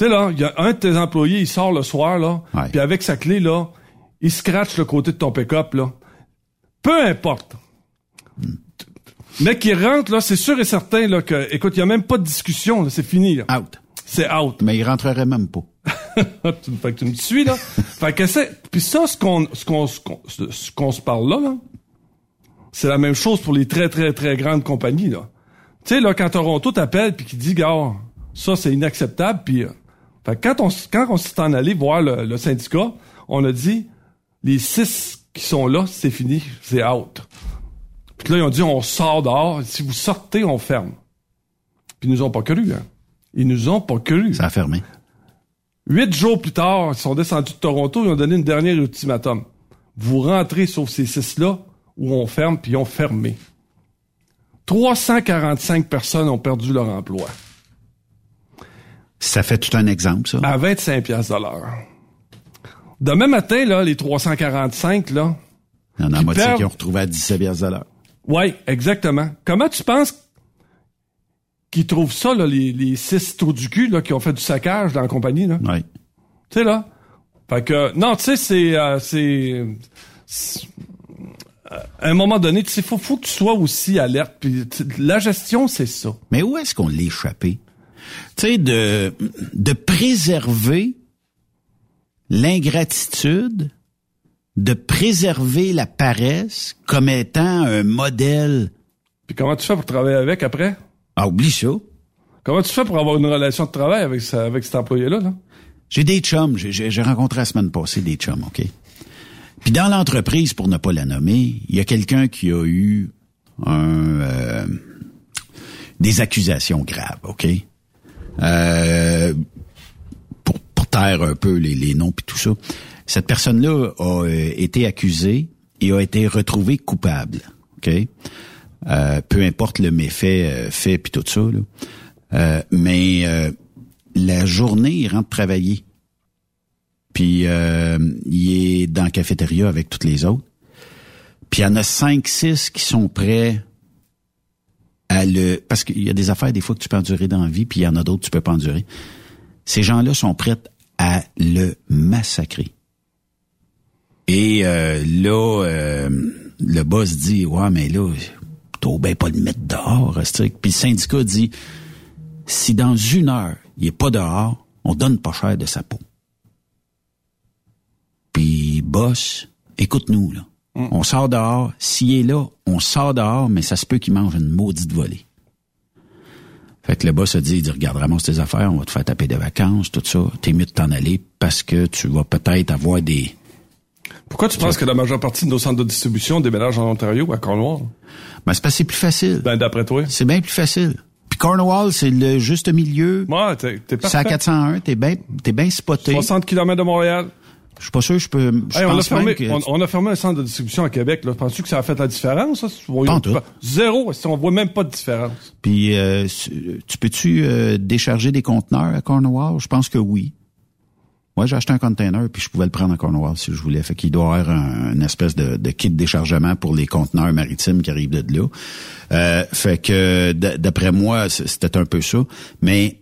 Tu sais, là, il y a un de tes employés, il sort le soir, là, puis avec sa clé, là, il scratch le côté de ton pick-up, là. Peu importe. Mais qui rentre, là, c'est sûr et certain, là, que, écoute, il y a même pas de discussion, là, c'est fini, là. Out. C'est out. Mais il rentrerait même pas. fait que tu me suis, là. fait que c'est, puis ça, ce qu'on, ce qu'on, ce qu'on, ce- ce qu'on se parle là, là, c'est la même chose pour les très, très, très grandes compagnies, là. Tu sais, là, quand Toronto t'appelle puis qui dit, gars, ça, c'est inacceptable, puis, euh, fait que quand on, quand on s'est en allé voir le, le syndicat, on a dit, les six qui sont là, c'est fini, c'est out. Puis là, ils ont dit, on sort dehors, si vous sortez, on ferme. Puis ils nous ont pas cru, hein. Ils nous ont pas cru. Ça a fermé. Huit jours plus tard, ils sont descendus de Toronto, ils ont donné une dernière ultimatum. Vous rentrez sauf ces six-là, où on ferme, puis ils ont fermé. 345 personnes ont perdu leur emploi. Ça fait tout un exemple, ça. À 25 piastres de l'heure. Demain matin, là, les 345, là, Il y en a qui moitié qui ont retrouvé à 17 piastres de l'heure. ouais, exactement. Comment tu penses qu'ils trouvent ça, là, les, les six trous du cul, là, qui ont fait du saccage dans la compagnie, là? Oui. Tu sais, là? Fait que, non, tu sais, c'est, euh, c'est, c'est- à un moment donné, tu sais, faut, faut que tu sois aussi alerte. Puis la gestion, c'est ça. Mais où est-ce qu'on l'a échappé? Tu sais, de, de préserver l'ingratitude, de préserver la paresse comme étant un modèle. Puis comment tu fais pour travailler avec après? Ah, oublie ça. Comment tu fais pour avoir une relation de travail avec, ça- avec cet employé-là, là? J'ai des chums. J'ai rencontré la semaine passée des chums, OK? Puis dans l'entreprise, pour ne pas la nommer, il y a quelqu'un qui a eu un, euh, des accusations graves, OK? Euh, pour, pour taire un peu les, les noms puis tout ça. Cette personne-là a euh, été accusée et a été retrouvée coupable, OK? Euh, peu importe le méfait euh, fait puis tout ça, là. Euh, mais euh, la journée, il rentre travailler. Puis il est dans la cafétéria avec toutes les autres. Puis il y en a cinq, six qui sont prêts à le... Parce qu'il y a des affaires des fois que tu peux endurer dans la vie, puis il y en a d'autres que tu peux pas endurer. Ces gens-là sont prêts à le massacrer. Et euh, là, euh, le boss dit, ouais, mais là, t'as bien pas le mettre dehors. Puis le syndicat dit, si dans une heure, il est pas dehors, on donne pas cher de sa peau. Puis, boss, écoute-nous, là. On sort dehors. S'il est là, on sort dehors, mais ça se peut qu'il mange une maudite volée. Fait que le boss a dit, il dit, regarde, ramasse tes affaires, on va te faire taper des vacances, tout ça. T'es mieux de t'en aller parce que tu vas peut-être avoir des... Pourquoi tu penses que la majeure partie de nos centres de distribution déménagent en Ontario ou à Cornwall? Ben, c'est parce que c'est plus facile. Ben, d'après toi? C'est bien plus facile. Puis Cornwall, c'est le juste milieu. Ouais, t'es, t'es C'est à parfait. 401, t'es bien t'es bien spoté. 60 km de Montréal. Je suis pas sûr, je peux. Je Hey, on, a fermé, que. on, on a fermé un centre de distribution à Québec. Là. Penses-tu que ça a fait la différence? Ça? Pas en tout. Zéro. Si on voit même pas de différence. Puis euh, tu peux-tu euh, décharger des conteneurs à Cornwall? Je pense que oui. Moi, j'ai acheté un container puis je pouvais le prendre à Cornwall si je voulais. Fait qu'il doit y avoir un, une espèce de, de kit de déchargement pour les conteneurs maritimes qui arrivent de là. Euh, fait que d'après moi, c'était un peu ça. Mais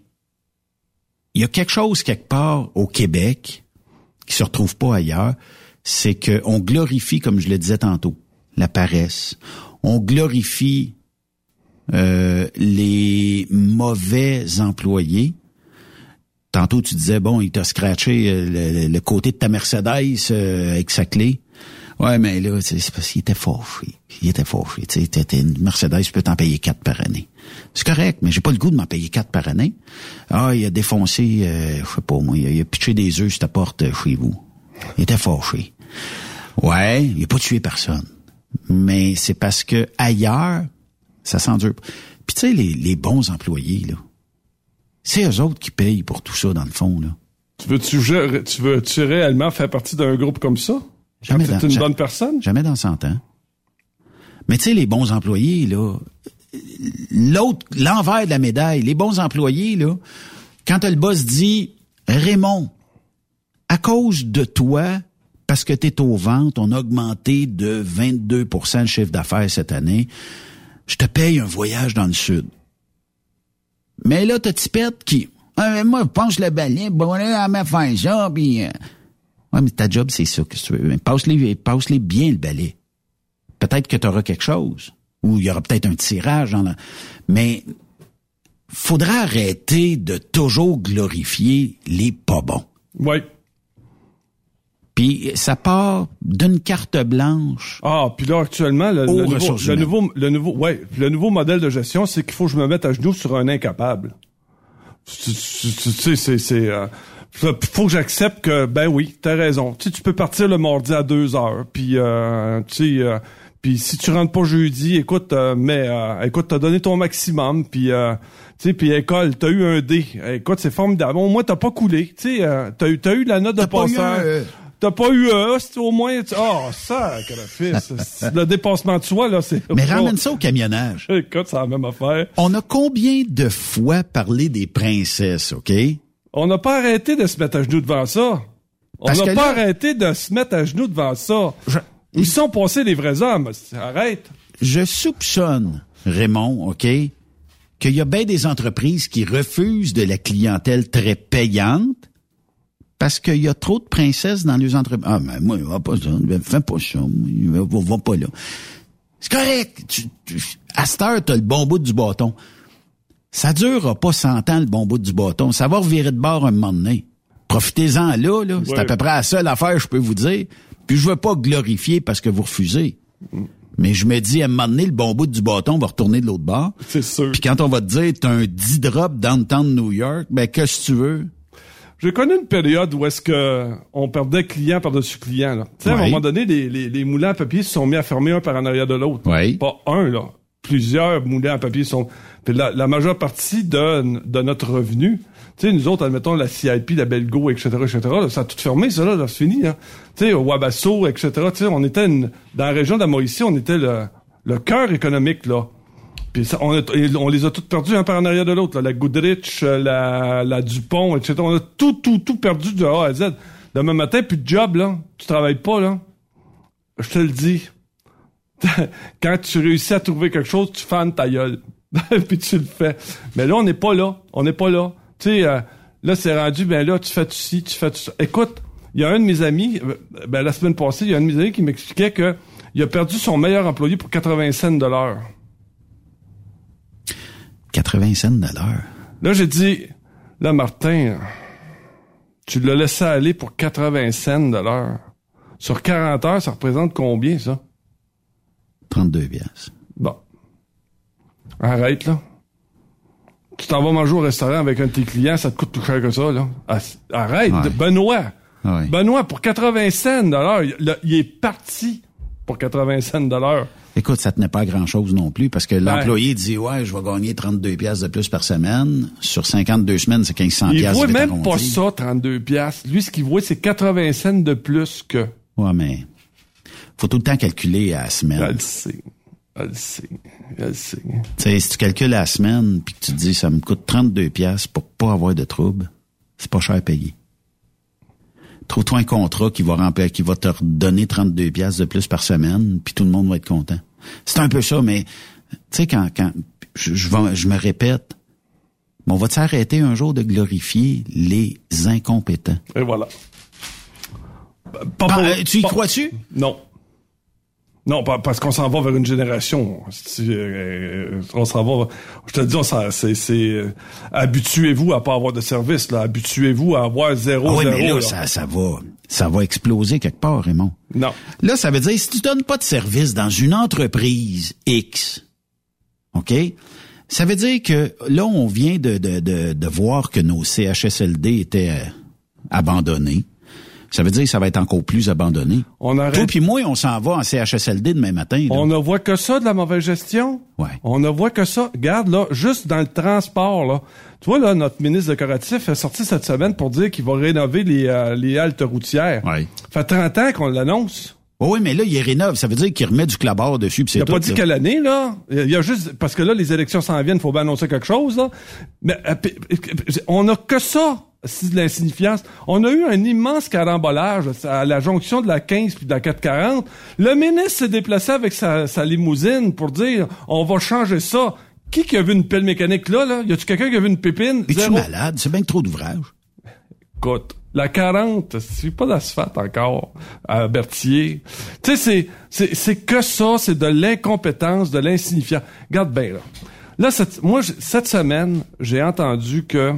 il y a quelque chose quelque part au Québec qui se retrouve pas ailleurs, c'est que on glorifie, comme je le disais tantôt, la paresse. On glorifie euh, les mauvais employés, Tantôt, tu disais, bon, il t'a scratché euh, le, le côté de ta Mercedes euh, avec sa clé. Ouais, mais là, c'est parce qu'il était fâché. Il était fâché. Tu sais, une Mercedes, tu peux t'en payer quatre par année. C'est correct, mais j'ai pas le goût de m'en payer quatre par année. Ah, il a défoncé, euh, je sais pas moi, il a, pitché des œufs sur ta porte euh, chez vous. Il était fâché. Ouais, il a pas tué personne. Mais c'est parce que ailleurs, ça s'endure. Puis tu sais, les, les bons employés, là, c'est eux autres qui payent pour tout ça, dans le fond, là. Tu veux-tu tu veux-tu réellement faire partie d'un groupe comme ça? Jamais Quand dans- une bonne personne? Jamais dans 100 ans. Mais tu sais, les bons employés, là, l'autre, l'envers de la médaille, les bons employés, là, quand le boss dit, Raymond, à cause de toi, parce que tu es aux ventes, on a augmenté de 22% le chiffre d'affaires cette année, je te paye un voyage dans le sud. Mais là, t'as Tipette qui, Ah, mais moi, je pense le balai, bon, à me faire ça, puis... euh, Ouais, mais ta job, c'est ça que tu veux? Passe-les, passe-les bien le balai. Peut-être que tu auras quelque chose. Ou il y aura peut-être un tirage dans la... Mais faudra arrêter de toujours glorifier les pas bons. Oui. Puis ça part d'une carte blanche. Ah, puis là, actuellement, le, nouveau, le, nouveau, le, nouveau, ouais, le nouveau modèle de gestion, c'est qu'il faut que je me mette à genoux sur un incapable. Tu sais, c'est... euh, faut que j'accepte que, ben oui, t'as raison. Tu sais, tu peux partir le mardi à deux heures, puis, euh, tu sais... euh, puis si tu rentres pas jeudi, écoute, euh, mais euh, écoute, t'as donné ton maximum, puis euh, tu sais, puis école, t'as eu un D. Écoute, c'est formidable. Au moins, t'as pas coulé. Tu sais, euh, t'as eu, t'as eu la note de T'as pas eu passeur. un, euh, T'as pas eu un, c'est au moins. tu- Oh, ça, fils. Le dépassement de soi, là, c'est. Mais ramène ça au camionnage. Écoute, c'est la même affaire. On a combien de fois parlé des princesses, OK? On n'a pas arrêté de se mettre à genoux devant ça. On n'a pas là- arrêté de se mettre à genoux devant ça. Ils sont passés les vrais hommes. Arrête. Je soupçonne, Raymond, OK, qu'il y a bien des entreprises qui refusent de la clientèle très payante parce qu'il y a trop de princesses dans les entreprises. Ah, mais moi, va pas ça, fais pas ça, moi, va, va pas là. C'est correct. Tu, tu- à cette heure, t'as le bon bout du bâton. Ça durera pas 100 ans, le bon bout du bâton. Ça va revirer de bord un moment donné. Profitez-en là, là. C'est Ouais. à peu près la seule affaire que je peux vous dire. Puis je veux pas glorifier parce que vous refusez. Mais je me dis, à un moment donné, le bon bout du bâton va retourner de l'autre bord. C'est sûr. Puis quand on va te dire, t'as un 10 drop downtown New York, ben, qu'est-ce que tu veux? J'ai connu une période où est-ce que on perdait client par-dessus client. Là. Tu sais, à un Ouais. moment donné, les, les, les moulins à papier se sont mis à fermer un par en arrière de l'autre. Oui. Pas un, là. Plusieurs moulins à papier sont... La, la majeure partie de, de notre revenu, tu sais, nous autres, admettons, la CIP, la Belgo, etc., etc., là, ça a tout fermé, ça, là, c'est fini. Hein. Tu sais, Wabasso, etc., tu sais, on était une- dans la région de la Mauricie, on était le, le cœur économique, là. Puis ça, on, a- on les a toutes perdues un par en arrière de l'autre. La Goodrich, euh, la, la Dupont, etc. On a tout, tout, tout perdu de A à Z. Demain matin, plus de job, là. Tu travailles pas, là. Je te le dis. Quand tu réussis à trouver quelque chose, tu fannes ta gueule. Puis tu le fais. Mais là, on n'est pas là. On n'est pas là. Tu sais, euh, là, c'est rendu, ben là, tu fais tout ci, tu fais tout ça. Écoute, il y a un de mes amis, euh, ben la semaine passée, il y a un de mes amis qui m'expliquait que il a perdu son meilleur employé pour 80 cents de l'heure. 80 cents de l'heure. Là, j'ai dit, là, Martin, tu l'as laissé aller pour 80 cents de l'heure. Sur 40 heures, ça représente combien, ça? 32 piastres. Bon. Arrête, là. Tu t'en vas manger au restaurant avec un de tes clients, ça te coûte plus cher que ça, là. As- Arrête, Ouais. Benoît. Ouais. Benoît, pour 80 cents de l'heure, il, il est parti pour 80 cents de l'heure. Écoute, ça tenait pas à grand-chose non plus parce que l'employé dit, ouais, je vais gagner 32 piastres de plus par semaine. Sur 52 semaines, c'est 1500 Il piastres voit même arrondi. pas ça, 32 piastres. Lui, ce qu'il voit, c'est 80 cents de plus que... Ouais, mais faut tout le temps calculer à la Je semaine. le sais. Je le sais. Je le sais. Tu sais, si tu calcules à la semaine puis que tu te dis ça me coûte 32 pièces pour pas avoir de trouble, c'est pas cher à payer. Trouve-toi un contrat qui va remplir, qui va te redonner 32 pièces de plus par semaine, puis tout le monde va être content. C'est un peu ça, mais tu sais quand quand je, je, vais- je me répète, mais on va s'arrêter un jour de glorifier les incompétents. Et voilà. Pas Ah, tu y crois-tu? Non. Non, parce qu'on s'en va vers une génération. Si, euh, on s'en va. Je te dis, c'est, c'est euh, habituez-vous à pas avoir de service. Là, habituez-vous à avoir zéro Ah oui, zéro. mais là, là. ça, ça va, ça va exploser quelque part, Raymond. Non. Là, ça veut dire, si tu donnes pas de service dans une entreprise X, OK? Ça veut dire que là, on vient de, de, de, de voir que nos CHSLD étaient euh, abandonnés. Ça veut dire que ça va être encore plus abandonné. On arrête. Toi puis moi, on s'en va en CHSLD demain matin. là. On ne voit que ça de la mauvaise gestion. Ouais. On ne voit que ça. Regarde, là, juste dans le transport, là. Tu vois, là, notre ministre décoratif est sorti cette semaine pour dire qu'il va rénover les, euh, les haltes routières. Ouais. Ça fait 30 ans qu'on l'annonce. Oh oui, mais là, il rénove. Ça veut dire qu'il remet du clabard dessus. Il a pas dit là. quelle année, là. Il y a juste, parce que là, les élections s'en viennent, faut bien annoncer quelque chose, là. Mais, euh, p- on a que ça, c'est de l'insignifiance. On a eu un immense carambolage à la jonction de la 15 puis de la 440. Le ministre s'est déplacé avec sa, sa limousine pour dire, on va changer ça. Qui qui a vu une pelle mécanique là, là? Y a-tu quelqu'un qui a vu une pépine? Es-tu malade? C'est bien trop d'ouvrage. Écoute, la 40, c'est pas d'asphalte encore à Berthier. Tu sais, c'est, c'est, c'est que ça, c'est de l'incompétence, de l'insignifiant. Regarde bien, là. Là, cette, moi, cette semaine, j'ai entendu que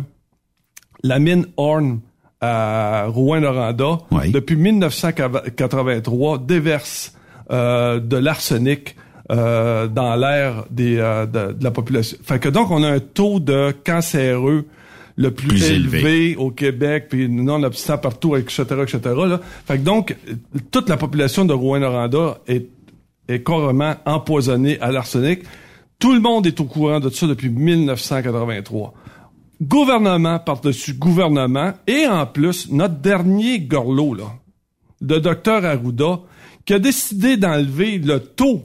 la mine Horn à Rouen-Noranda, Oui. depuis 1983, déverse euh, de l'arsenic euh, dans l'air des, euh, de, de la population. Fait que donc, on a un taux de cancéreux le plus, Plus élevé, élevé. au Québec, puis non obstant partout, etc., etc. Là. Fait que donc, toute la population de Rouen-Noranda est, est carrément empoisonnée à l'arsenic. Tout le monde est au courant de ça depuis 1983. Gouvernement par-dessus gouvernement, et en plus, notre dernier gorlot, là, le docteur Arruda, qui a décidé d'enlever le taux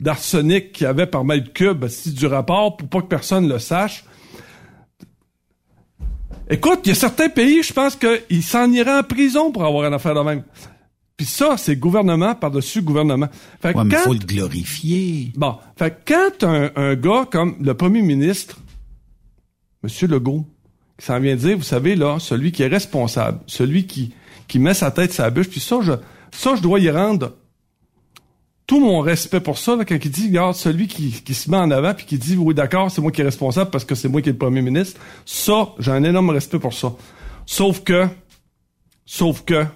d'arsenic qu'il y avait par mètre cube si du rapport pour pas que personne le sache. Écoute, il y a certains pays, je pense qu'ils s'en iraient en prison pour avoir une affaire de même. Puis ça, c'est gouvernement par-dessus gouvernement. Fait Ouais, mais quand- faut le glorifier. Bon, fait quand un, un gars comme le premier ministre, Monsieur Legault, qui s'en vient dire, vous savez, là, celui qui est responsable, celui qui, qui met sa tête la bûche, puis ça, je, ça, je dois y rendre tout mon respect pour ça, là, quand il dit, regarde, celui qui, qui se met en avant, puis qui dit, oui, d'accord, c'est moi qui est responsable parce que c'est moi qui est le premier ministre, ça, j'ai un énorme respect pour ça. Sauf que, sauf que,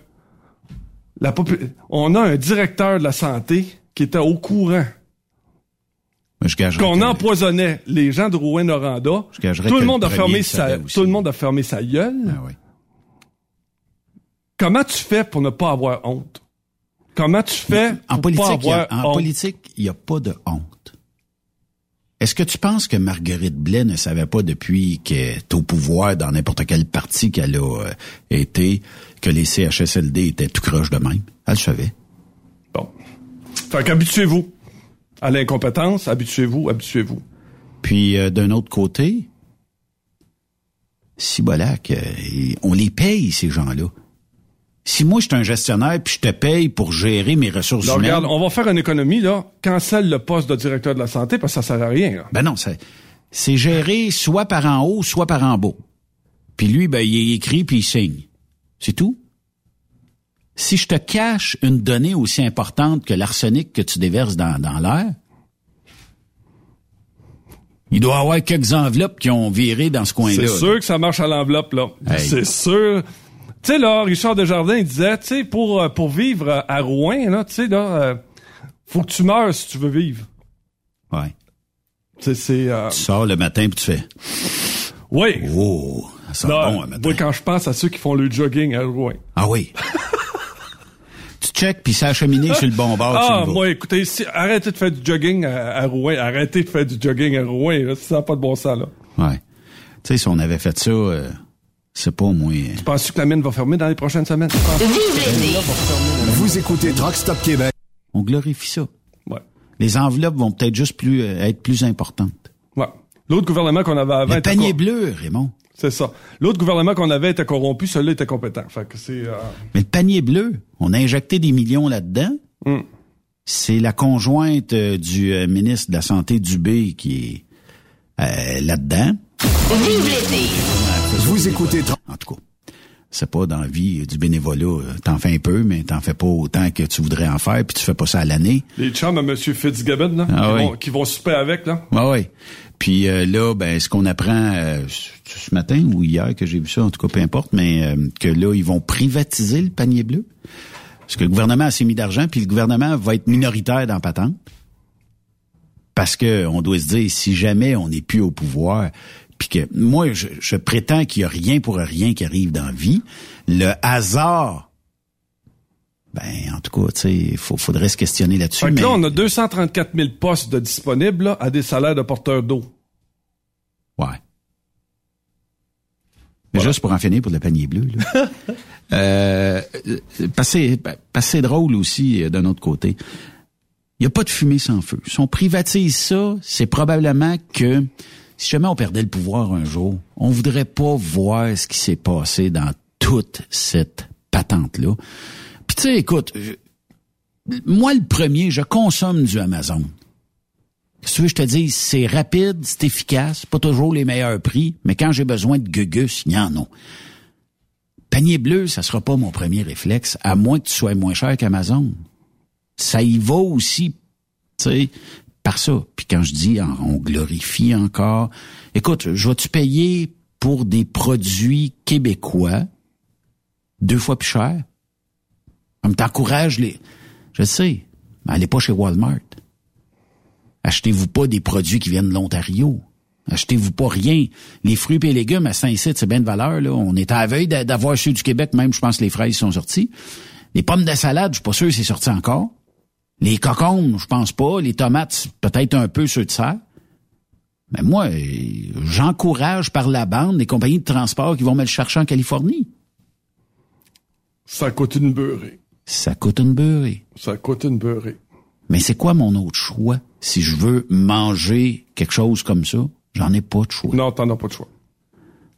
la on a un directeur de la santé qui était au courant qu'on empoisonnait les gens de Rouen-Noranda. Tout le monde a fermé sa, tout le monde a fermé sa gueule. Ah oui. Comment tu fais pour ne pas avoir honte? Comment tu fais En pour pas politique, a- avoir en honte? politique, il n'y a pas de honte. Est-ce que tu penses que Marguerite Blais ne savait pas depuis qu'elle est au pouvoir dans n'importe quel parti qu'elle a euh, été que les CHSLD étaient tout croche de même? Elle le savait. Bon. Fait qu'habituez-vous à l'incompétence, habituez-vous, habituez-vous. Puis euh, d'un autre côté, si Bolac, euh, on les paye ces gens-là. Si moi je suis un gestionnaire puis je te paye pour gérer mes ressources Là, humaines, regarde, on va faire une économie, là. Cancelle le poste de directeur de la santé parce que ça sert à rien, là. Ben non, c'est c'est géré soit par en haut, soit par en bas. Puis lui, ben il écrit puis il signe. C'est tout. Si je te cache une donnée aussi importante que l'arsenic que tu déverses dans, dans l'air, il doit y avoir quelques enveloppes qui ont viré dans ce coin-là. C'est sûr que ça marche à l'enveloppe, là. Hey. C'est sûr. Tu sais, là, Richard Desjardins, il disait, tu sais, pour, euh, pour vivre à Rouen, là, tu sais, là, euh, faut que tu meurs si tu veux vivre. Ouais. Tu sais, c'est... euh, Tu sors le matin puis tu fais oui. Oh, ça sent Là, bon un matin. moi, quand je pense à ceux qui font le jogging à Rouen. Ah oui. tu check puis ça a cheminé sur le bon bord. tu Ah, le moi, écoutez, si, arrêtez de faire du jogging à, à Rouen. Arrêtez de faire du jogging à Rouen. Là, ça n'a pas de bon sens, là. Ouais. Tu sais, si on avait fait ça, euh, c'est pas moins. Penses-tu que la mine va fermer dans les prochaines semaines? Vous écoutez Truck Stop Québec. On glorifie ça. Ouais. Les enveloppes vont peut-être juste plus euh, être plus importantes. Ouais. L'autre gouvernement qu'on avait avant Le était panier cor- bleu, Raymond. C'est ça. L'autre gouvernement qu'on avait était corrompu, celui-là était compétent. Fait que c'est... euh, Mais le panier bleu, on a injecté des millions là-dedans. hum. C'est la conjointe euh, du euh, ministre de la Santé Dubé qui est Vous écoutez En tout cas, c'est pas dans la vie du bénévolat, euh, t'en fais un peu, mais t'en fais pas autant que tu voudrais en faire, puis tu fais pas ça à l'année. Les chums à M. Fitzgibbon, là, Ah qui, oui. vont, qui vont souper avec, là. Ouais, ouais. Puis euh, là, ben, ce qu'on apprend euh, ce matin ou hier que j'ai vu ça, en tout cas, peu importe, mais euh, que là, ils vont privatiser le panier bleu. Parce que le gouvernement a assez mis d'argent, puis le gouvernement va être minoritaire dans patente. Parce que on doit se dire, si jamais on n'est plus au pouvoir, puis que moi, je, je prétends qu'il y a rien pour rien qui arrive dans la vie, le hasard, ben, en tout cas, tu sais, il faudrait se questionner là-dessus. Mais- là, on a 234 000 postes de disponibles, là, à des salaires de porteurs d'eau. Ouais. Mais juste pour en finir pour le panier bleu. Là. euh, passer, passer drôle aussi euh, d'un autre côté. Il n'y a pas de fumée sans feu. Si on privatise ça, c'est probablement que si jamais on perdait le pouvoir un jour, on voudrait pas voir ce qui s'est passé dans toute cette patente-là. Puis tu sais, écoute, je- moi le premier, je consomme du Amazon. Si tu veux, je te dis, c'est rapide, c'est efficace, pas toujours les meilleurs prix, mais quand j'ai besoin de gugus, il y en a. Panier bleu, ça sera pas mon premier réflexe, à moins que tu sois moins cher qu'Amazon. Ça y va aussi, tu sais, par ça. Puis quand je dis on glorifie encore, écoute, je vais-tu payer pour des produits québécois deux fois plus cher? On t'encourage les... Je sais, mais allez pas chez Walmart. Achetez-vous pas des produits qui viennent de l'Ontario. Achetez-vous pas rien. Les fruits et légumes à Saint-Cyr, c'est bien de valeur. Là. On est à la veille d'a- d'avoir ceux du Québec, même je pense que les fraises sont sorties. Les pommes de salade, je suis pas sûr c'est sorti encore. Les cocombes, je pense pas. Les tomates, peut-être un peu ceux de serre. Mais moi, euh, j'encourage par la bande les compagnies de transport qui vont me le chercher en Californie. Ça coûte une beurrée. Ça coûte une beurrée. Ça coûte une beurrée. Mais c'est quoi mon autre choix? Si je veux manger quelque chose comme ça, j'en ai pas de choix. Non, t'en as pas de choix.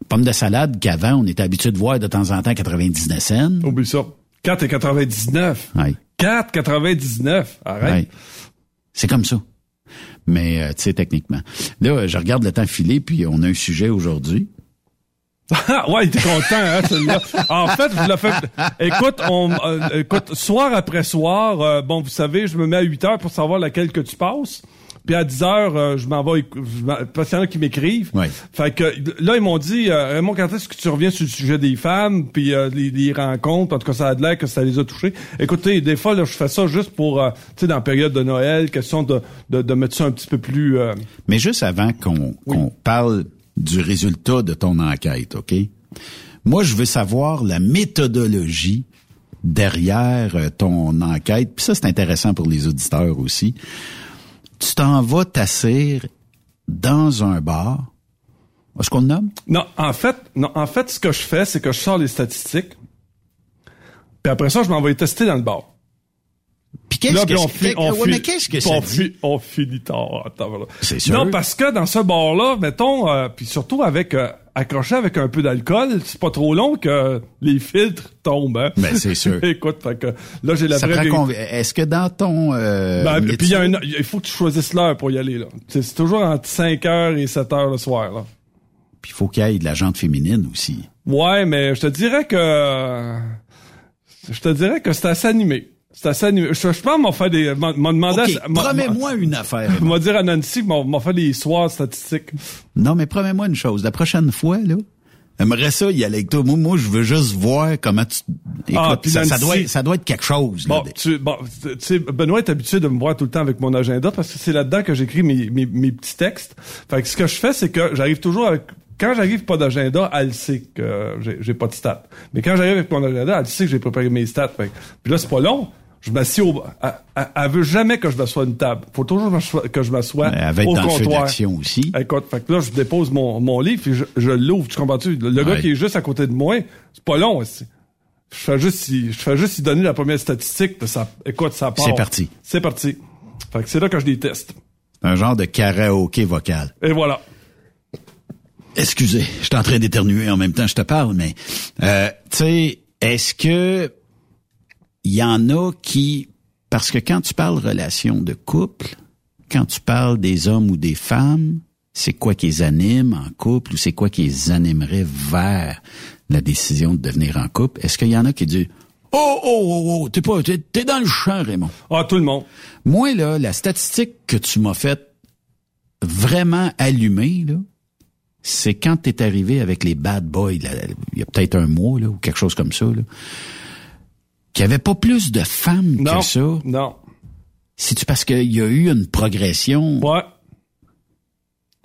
Pommes de salade qu'avant, on était habitué de voir de temps en temps 99 cents. Oublie ça. 4,99. Ouais. 4,99. Arrête. Ouais. C'est comme ça. Mais, euh, tu sais, techniquement. Là, je regarde le temps filer, puis on a un sujet aujourd'hui. Ah, ouais, il était content, hein, celui-là. En fait, je l'ai fait. Écoute, on, euh, écoute, soir après soir, euh, bon, vous savez, je me mets à 8 heures pour savoir laquelle que tu passes. Puis à 10 heures, euh, je m'en vais, parce qu'il y en a qui m'écrivent. Ouais. Fait que là, ils m'ont dit, euh, Raymond, quand est-ce que tu reviens sur le sujet des femmes, puis euh, les, les rencontres, en tout cas, ça a l'air que ça les a touchés. Écoutez, des fois, là, je fais ça juste pour, euh, tu sais, dans la période de Noël, question de, de, de mettre ça un petit peu plus... euh, Mais juste avant qu'on parle du résultat de ton enquête, OK? Moi, je veux savoir la méthodologie derrière ton enquête. Puis ça, c'est intéressant pour les auditeurs aussi. Tu t'en vas t'asseoir dans un bar. Est-ce qu'on le nomme? Non, en fait, non, en fait, ce que je fais, c'est que je sors les statistiques. Puis après ça, je m'en vais les tester dans le bar. Puis qu'est-ce que on c'est- fi- on Ouais, que on dit? on finit tard. Attends, voilà. C'est sûr. Non, parce que dans ce bar-là, mettons, euh, puis surtout avec euh, accroché avec un peu d'alcool, c'est pas trop long que les filtres tombent. Hein? Ben, c'est sûr. Écoute, fait que là, j'ai la Ça vraie Est-ce que dans ton... Euh, Ben, métier- puis il faut que tu choisisses l'heure pour y aller. là. C'est toujours entre 5 heures et 7 heures le soir. Là. Puis il faut qu'il y ait de la jante féminine aussi. Ouais, mais je te dirais que je te dirais que c'est assez animé. C'est assez animé. Je, je pense m'en faire des m'en demander promets-moi une affaire. m'en dire à Nancy m'en fait des soirs statistiques. Non, mais promets-moi une chose. La prochaine fois, là, j'aimerais ça y aller avec toi. Moi, moi, je veux juste voir comment tu... Écoute, Ah, ça, ça doit être, ça doit être quelque chose. là. Bon, tu, bon, tu sais, Benoît est habitué de me voir tout le temps avec mon agenda parce que c'est là-dedans que j'écris mes, mes, mes petits textes. Fait que ce que je fais, c'est que j'arrive toujours avec, quand j'arrive pas d'agenda, elle sait que j'ai, pas de stats. Mais quand j'arrive avec mon agenda, elle sait que j'ai préparé mes stats. Fait puis là, c'est pas long. Je m'assieds au, elle, elle- veut jamais que je m'assoie à une table. Faut toujours que je m'assoie au dans le feu comptoir. d'action aussi. Écoute, fait que là, je dépose mon, mon livre et je, je l'ouvre. Tu comprends-tu? Le, le gars qui est juste à côté de moi, c'est pas long aussi. Je fais juste y, je fais juste y donner la première statistique de ça. Écoute, ça part. C'est parti. C'est parti. Fait que c'est là que je les teste. Un genre de karaoké vocal. Et voilà. Excusez, je suis en train d'éternuer en même temps je te parle, mais euh, tu sais, est-ce que il y en a qui parce que quand tu parles relation de couple, quand tu parles des hommes ou des femmes, c'est quoi qui les anime en couple ou c'est quoi qui les animerait vers la décision de devenir en couple, est-ce qu'il y en a qui disent Oh, oh, oh, oh, t'es pas, t'es, t'es dans le champ, Raymond. Ah, tout le monde. Moi, là, la statistique que tu m'as faite vraiment allumée, là, c'est quand t'es arrivé avec les bad boys, là, il y a peut-être un mois, là, ou quelque chose comme ça, là, qu'il n'y avait pas plus de femmes Non. que ça. Non. C'est-tu parce qu'il y a eu une progression? Ouais.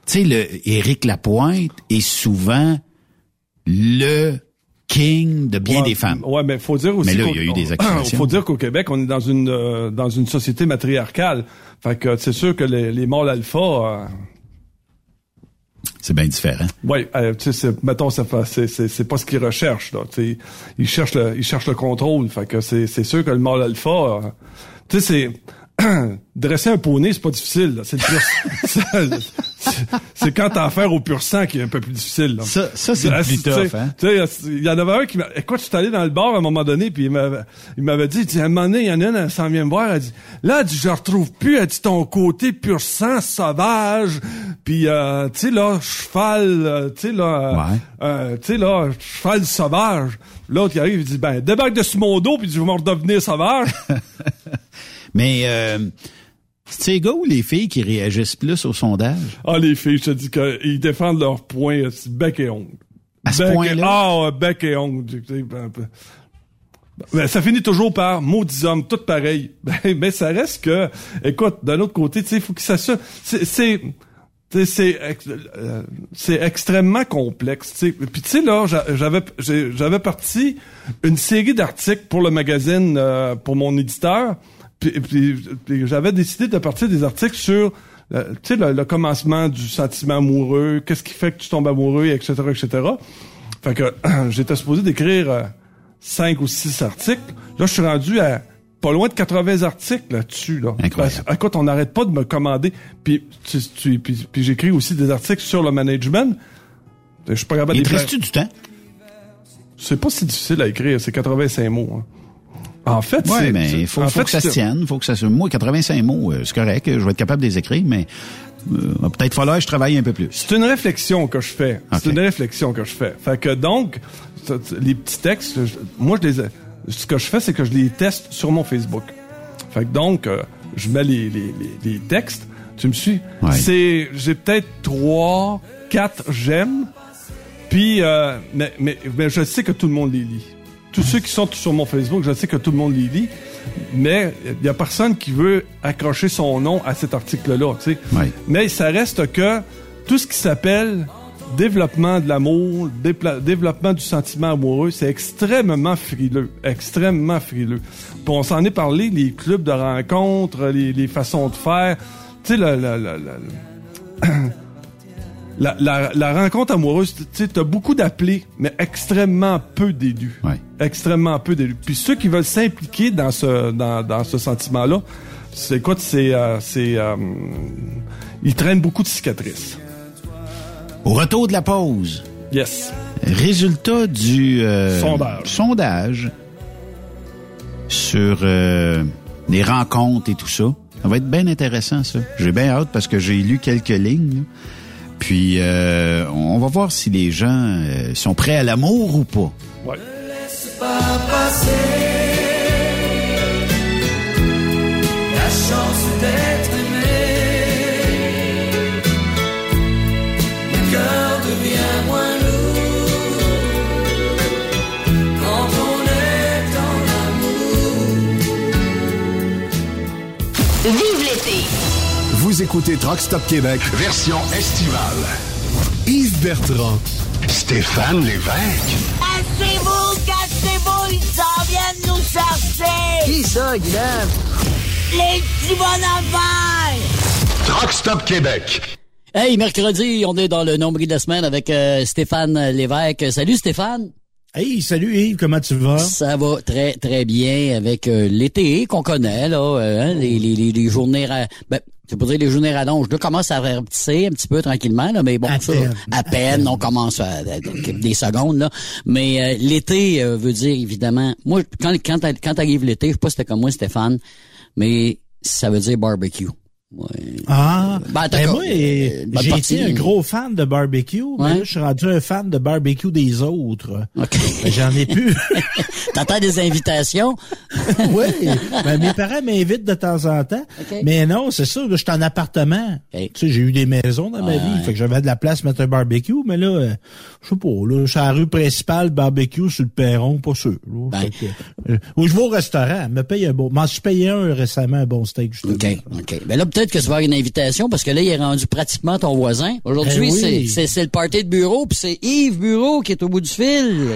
Tu sais, le Éric Lapointe est souvent le king de bien Ouais, des femmes. Ouais, mais faut dire aussi. Mais là, il y a eu des accusations. Faut dire qu'au Québec, on est dans une euh, dans une société matriarcale. Fait que c'est sûr que les, les mâles alpha, euh, C'est bien différent. ouais, euh, tu sais, mettons, c'est pas ce qu'ils recherchent là. Ils cherchent le ils cherchent le contrôle. Fait que c'est c'est sûr que le mâle alpha, euh, tu sais, c'est dresser un poney, c'est pas difficile. là. C'est c'est- c'est quand t'as affaire au pur sang qui est un peu plus difficile. là. Ça- ça, c'est Ah, plus tough, hein? tu sais, il y en avait un qui m'a... Écoute, je suis allé dans le bar à un moment donné, puis il m'avait, il m'avait dit, il dit, à un moment donné, il y en a une, elle s'en vient me voir, elle dit, là, elle dit, je retrouve plus, elle dit, ton côté pur sang, sauvage, puis, euh, tu sais, là, cheval, euh, tu sais, là, Ouais. euh, tu sais, là, cheval sauvage. L'autre, qui arrive, il dit, ben, débarque de ce mon dos, puis je vais me redevenir sauvage. Mais euh, c'est les gars ou les filles qui réagissent plus au sondage? ah, les filles, je te dis qu'ils défendent leur point, euh, bec et ongle. À ce point-là? Ah, bec et ongle. ben, ben. Ça finit toujours par maudits hommes, tout pareil. Ben, mais ça reste que, écoute, d'un autre côté, tu sais, il faut que ça se, c'est, c'est, euh, c'est extrêmement complexe. Puis tu sais là, j'a- j'avais, j'avais parti une série d'articles pour le magazine, euh, pour mon éditeur. Puis, puis- puis j'avais décidé de partir des articles sur euh, tu sais, le, le commencement du sentiment amoureux, qu'est-ce qui fait que tu tombes amoureux, etc., etc. Fait que j'étais supposé d'écrire euh, cinq ou six articles. Là, je suis rendu à pas loin de 80 articles là-dessus. Là. Incroyable. Parce- écoute, on n'arrête pas de me commander. Puis, tu- tu- puis, puis j'écris aussi des articles sur le management. Je suis pas capable de te reste-tu du temps? C'est pas si difficile à écrire, c'est 85 mots. hein. En fait, Oui, c'est... mais il faut, que ça se tienne. faut que ça se... Moi, 85 mots, euh, c'est correct. Je vais être capable de les écrire, mais euh, peut-être falloir que je travaille un peu plus. C'est une réflexion que je fais. C'est une réflexion que je fais. Fait que donc, les petits textes, je- moi, je les, ai- ce que je fais, c'est que je les teste sur mon Facebook. Fait que donc, euh, je mets les, les, les, les textes. Tu me suis? Ouais. C'est, j'ai peut-être trois, quatre j'aime. Puis, euh, mais, mais, mais je sais que tout le monde les lit. Tous ceux qui sont sur mon Facebook, je sais que tout le monde les lit. Mais il y a personne qui veut accrocher son nom à cet article-là, tu sais. Mais ça reste que tout ce qui s'appelle développement de l'amour, développement du sentiment amoureux, c'est extrêmement frileux, extrêmement frileux. Puis on s'en est parlé, les clubs de rencontres, les, les façons de faire. Tu sais, le- le- le- le- la, la, la rencontre amoureuse, tu sais, t'as beaucoup d'appelés, mais extrêmement peu d'élus. Ouais. Extrêmement peu d'élus. Puis ceux qui veulent s'impliquer dans ce dans, dans ce sentiment-là, c'est écoute, c'est euh, c'est euh, ils traînent beaucoup de cicatrices. Au retour de la pause, Yes. résultat du euh, Sondage. sondage sur euh, les rencontres et tout ça. Ça va être bien intéressant, ça. J'ai bien hâte parce que j'ai lu quelques lignes. là. Puis, euh, on va voir si les gens euh, sont prêts à l'amour ou pas. Ouais. Vous écoutez Truck Stop Québec, Version estivale. Yves Bertrand, Stéphane Lévesque. Cassez-vous, cassez-vous, ils s'en viennent nous chercher! Qui ça, Guylaine? Les petits bonhommes verts! Truck Stop Québec. Hey, mercredi, on est dans le nombril de la semaine avec euh, Stéphane Lévesque. Salut Stéphane. Hey, salut Yves, comment tu vas? Ça va très très bien avec euh, l'été qu'on connaît là, euh, hein, les, les, les, journées ra- ben c'est pas dire les journées rallonges, là commence à rapetisser un petit peu tranquillement là, mais bon À ça, peine. à peine on commence à, à- des secondes là, mais euh, l'été euh, veut dire évidemment moi quand quand quand arrive l'été, je sais pas si c'était comme moi Stéphane, mais ça veut dire barbecue. Ah, Ben, ben moi, euh, j'ai partie. été un gros fan de barbecue, mais Ouais. là, je suis rendu un fan de barbecue des autres. OK. Ben, J'en ai plus. T'attends des invitations? oui. Ben, mes parents m'invitent de temps en temps. OK. Mais non, c'est ça, je suis en appartement. Tu sais, j'ai eu des maisons dans ma Ouais. vie. Fait que j'avais de la place pour mettre un barbecue, mais là, euh, je sais pas, là, c'est la rue principale, barbecue sur le perron, pas sûr. là. Ben. Que, euh, ou je vais au restaurant, me paye un bon. M'en suis payé un récemment, un bon steak, justement. OK, OK. Ben là, peut-être que tu vas avoir une invitation parce que là, il est rendu pratiquement ton voisin. Aujourd'hui, Ben oui. c'est- c'est c'est le party de bureau, puis c'est Yves Bureau qui est au bout du fil.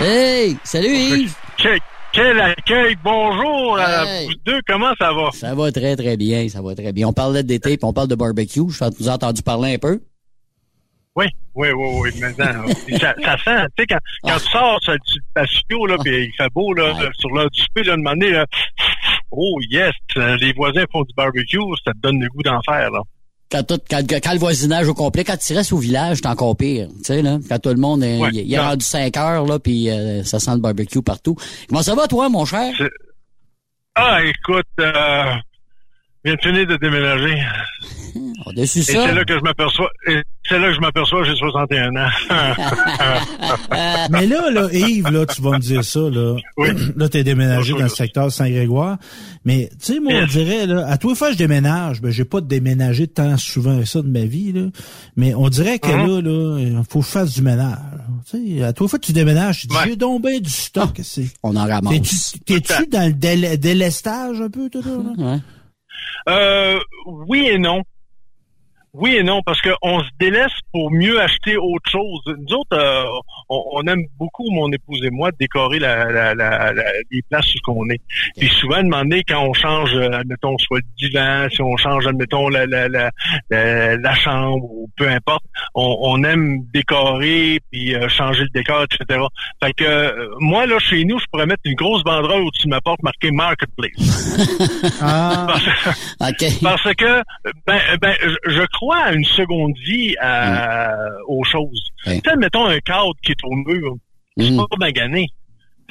Hey! Salut Yves! Quel, quel accueil! Bonjour à Hey. vous deux, comment ça va? Ça va très, très bien, ça va très bien. On parlait d'été, puis on parle de barbecue. Je vous ai entendu parler un peu. Oui, oui, oui, oui, maintenant. ça, ça sent, tu sais, quand, quand tu sors sur le patio, là, puis il fait beau, là, Ouais. sur l'heure du souper, là, de donné, là, oh yes, les voisins font du barbecue, ça te donne le goût d'en faire, là. Quand, tout, quand, quand le voisinage au complet, quand tu restes au village, c'est encore pire. Tu sais, là, quand tout le monde est, Ouais, il il est non. rendu 5 heures, là, puis euh, ça sent le barbecue partout. Comment ça va, toi, mon cher? Ah, écoute, euh, viens de finir de déménager. Ça. c'est là que je m'aperçois, et c'est là que je m'aperçois, j'ai 61 ans. Mais là, là, Yves, là, tu vas me dire ça, là. Oui. Là, t'es déménagé dans le secteur Saint-Grégoire. Mais, tu sais, moi, on dirait, là, à les fois que je déménage, ben, j'ai pas déménagé tant souvent que ça de ma vie, là. Mais on dirait que Mhm. là, là, il faut que je fasse du ménage. Tu sais, à les fois que tu déménages, tu dis, Ouais. j'ai donc bien du stock, c'est. On en ramasse. T'es-tu t'es-tu dans le délestage un peu, toi, là? Ouais. Euh, oui et non. Oui et non, parce qu'on se délaisse pour mieux acheter autre chose. Nous euh, on, on aime beaucoup, mon épouse et moi, décorer la, la, la, la- les places où on est. Puis souvent, demander quand on change, euh, admettons, soit le divan, si on change, admettons, la, la, la, la, la chambre, ou peu importe, on, on aime décorer, puis euh, changer le décor, etc. Fait que euh, moi, là, chez nous, je pourrais mettre une grosse banderole au-dessus de ma porte marquée Marketplace. Ah, OK. Parce que, ben, ben, je- crois à une seconde vie à- aux choses. Ouais. Tu sais, mettons un cadre qui est au mur, c'est Mm. pas magané.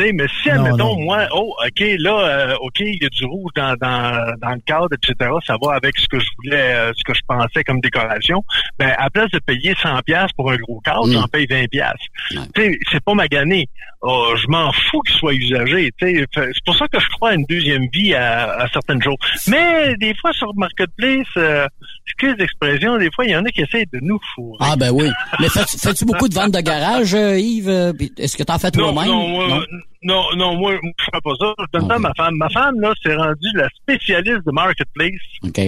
Sais, mais si, Non, admettons, non. moi, oh, OK, là, euh, OK, il y a du rouge dans, dans, dans le cadre, etc., ça va avec ce que je voulais, euh, ce que je pensais comme décoration, ben, à place de payer 100 pièces pour un gros cadre, Mm. j'en paye 20 pièces. Ouais. Tu sais, c'est pas magané. Oh, je m'en fous qu'il soit usagé. tu sais. C'est pour ça que je crois à une deuxième vie à, à certaines choses. Mais des fois, sur Marketplace, euh, excuse l'expression, des fois, il y en a qui essayent de nous fourrer. Ah, ben oui. Mais fais- fais-tu beaucoup de ventes de garage, euh, Yves? Est-ce que t'en fais toi-même? non, moi, non, non, moi, je fais pas ça. Je donne ça à ma femme. Ma femme, là, c'est rendue la spécialiste de Marketplace. OK.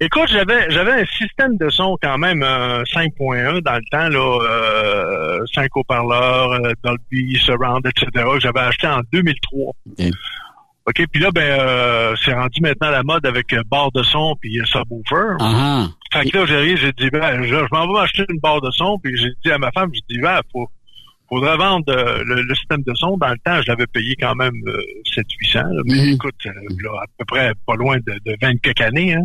Écoute, j'avais j'avais un système de son quand même euh, 5.1 dans le temps, là, euh, 5 haut-parleurs, euh, Dolby, Surround, etc., que j'avais acheté en 2003. OK. OK, puis là, ben, euh, c'est rendu maintenant la mode avec euh, barre de son puis euh, subwoofer. Fait que là, j'ai j'ai dit, ben, je, je m'en vais m'acheter une barre de son, puis j'ai dit à ma femme, j'ai dit, ben, faut, faudrait vendre euh, le, le système de son. Dans le temps, je l'avais payé quand même euh, 700-800, là, mais écoute, euh, là, à peu près pas loin de, de 20 quelques années, hein.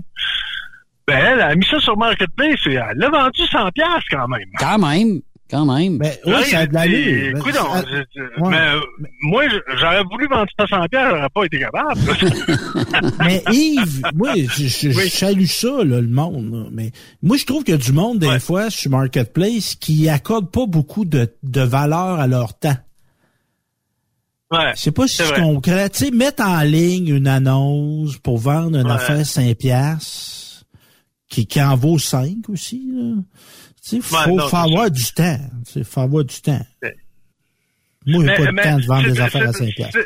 Ben, elle a mis ça sur Marketplace et elle l'a vendu 100 pièces quand même. Quand même. Quand même. ben, oui, Là, ça a de l'allure. Écoute, ouais. mais, euh, moi, j'aurais voulu vendre ça 100 pièces, j'aurais pas été capable. Mais Yves, moi, je, je- je Oui. salue ça, là, le monde. là. Mais moi, je trouve qu'il y a du monde, des Ouais. fois, sur Marketplace, qui accorde pas beaucoup de, de valeur à leur temps. ouais. Je sais pas si C'est vrai. comprends. Tu sais, mettre en ligne une annonce pour vendre une Ouais. affaire 5 piastres, qui, qui en vaut 5 aussi, là. Sais, faut, Ouais, non, avoir du temps. Sais, faut avoir du temps. Moi, j'ai pas le temps de vendre des affaires à c'est- 5 piastres.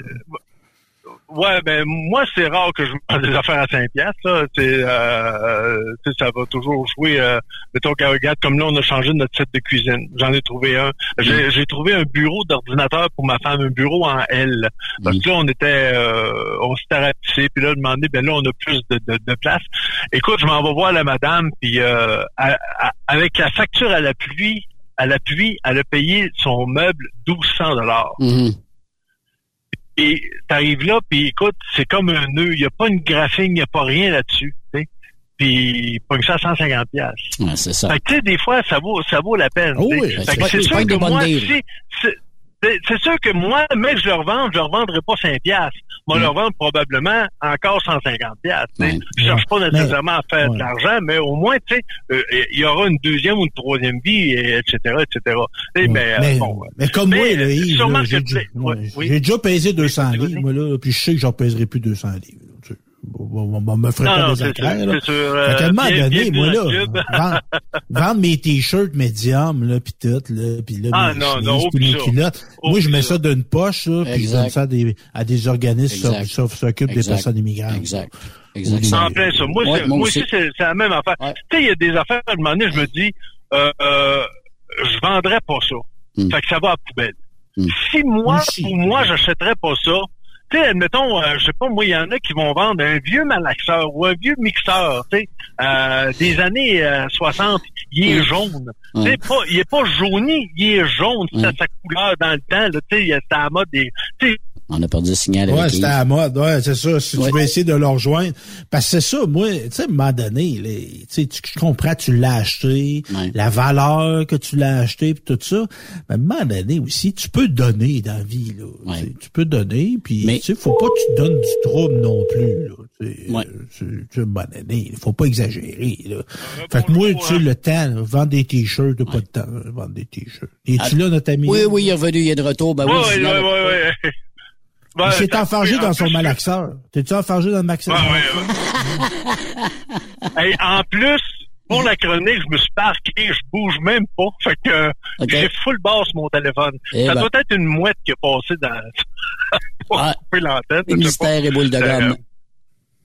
Ouais, ben moi c'est rare que je vende des affaires à 5 piastres. Là. Euh, sais, ça va toujours jouer. Euh, mettons, regarde, comme là, on a changé notre set de cuisine. J'en ai trouvé un. J'ai, j'ai trouvé un bureau d'ordinateur pour ma femme, un bureau en L. Parce que là, on était, euh, on s'était rapetissé, puis là, demandé, ben là, on a plus de, de, de place. Écoute, je m'en vais voir la madame, puis euh, à- à- avec la facture à l'appui, à l'appui, elle a payé son meuble 1200 dollars. Mhm. Et t'arrives là, puis écoute, c'est comme un nœud. Il n'y a pas une graphine, il n'y a pas rien là-dessus. Puis pogne ça à 150 pièces. Ouais, c'est ça. Fait que tu sais, des fois, ça vaut, ça vaut la peine. Oh oui, c'est sûr que moi, si- C'est sûr que moi, mais que je le revende, je le revendrai pas 5 piastres. Moi, Mm. je le revends probablement encore 150 piastres. sais. Je cherche pas nécessairement à faire de l'argent, mais au moins, tu sais, euh, il y aura une deuxième ou une troisième vie, et etc., etc. Mais, euh, mais, bon, mais comme moi, Yves, j'ai déjà pesé 200 livres, moi, là, puis je sais que j'en pèserai plus 200 livres. Bon, me ferait Non, pas non, des là. c'est sûr, Fait qu'à un moment donné, moi, là, vendre, vendre mes t-shirts médium, là, pis tout, là, pis là, Ah, mes non, chemises, non, pis oublie mes ça. culottes. Moi, je mets ça d'une poche, là, puis je donne ça à des, à des organismes qui s'occupent des personnes immigrantes. Exact. Ou Exact. des- En plein ça. Moi, Ouais, moi aussi. aussi, c'est la même affaire. Tu sais, il y a des affaires, à un moment donné, je me dis, euh, euh, je vendrais pas ça. Hmm. Fait que ça va à la poubelle. Si moi, pour moi, j'achèterais pas ça, tu sais, admettons, euh, je sais pas, moi, il y en a qui vont vendre un vieux malaxeur ou un vieux mixeur, tu sais, euh, des années euh, 60, il est jaune. Ouais. Tu sais, pas, il est pas jauni, il est jaune, c'est sa couleur dans le temps, là, tu sais, c'était à la mode des, tu sais, On a perdu le signal Ouais, avec c'était à la mode, ouais, c'est ça. Si Ouais. tu veux essayer de le rejoindre. Parce que c'est ça, moi, tu sais, à un moment donné, là, tu sais, tu je comprends, tu l'as acheté, la valeur que tu l'as acheté, puis tout ça. Mais à un moment donné aussi, tu peux donner dans la vie, là. Tu peux donner, puis tu sais, faut pas que tu donnes du trouble non plus, là. Tu sais, tu tu sais, à un moment donné, il faut pas exagérer, là. Fait que moi, tu sais, le temps, là, vendre des t-shirts, t'as pas de temps, là, vendre des t-shirts. Es-tu Ah, là, notre ami? Oui, oui, il est revenu, il est de retour. Ben oui, ouais, le ouais, ouais, ouais, ouais. Il Ouais, s'est enfargé en dans son malaxeur. T'es-tu enfargé dans le malaxeur? Hey, en plus, pour la chronique, je me suis parqué, je bouge même pas. Fait que euh, j'ai full basse sur mon téléphone. Eh ça ben. doit être une mouette qui est passée dans pour couper l'antenne. Mystère pas. et boule de Euh, gomme.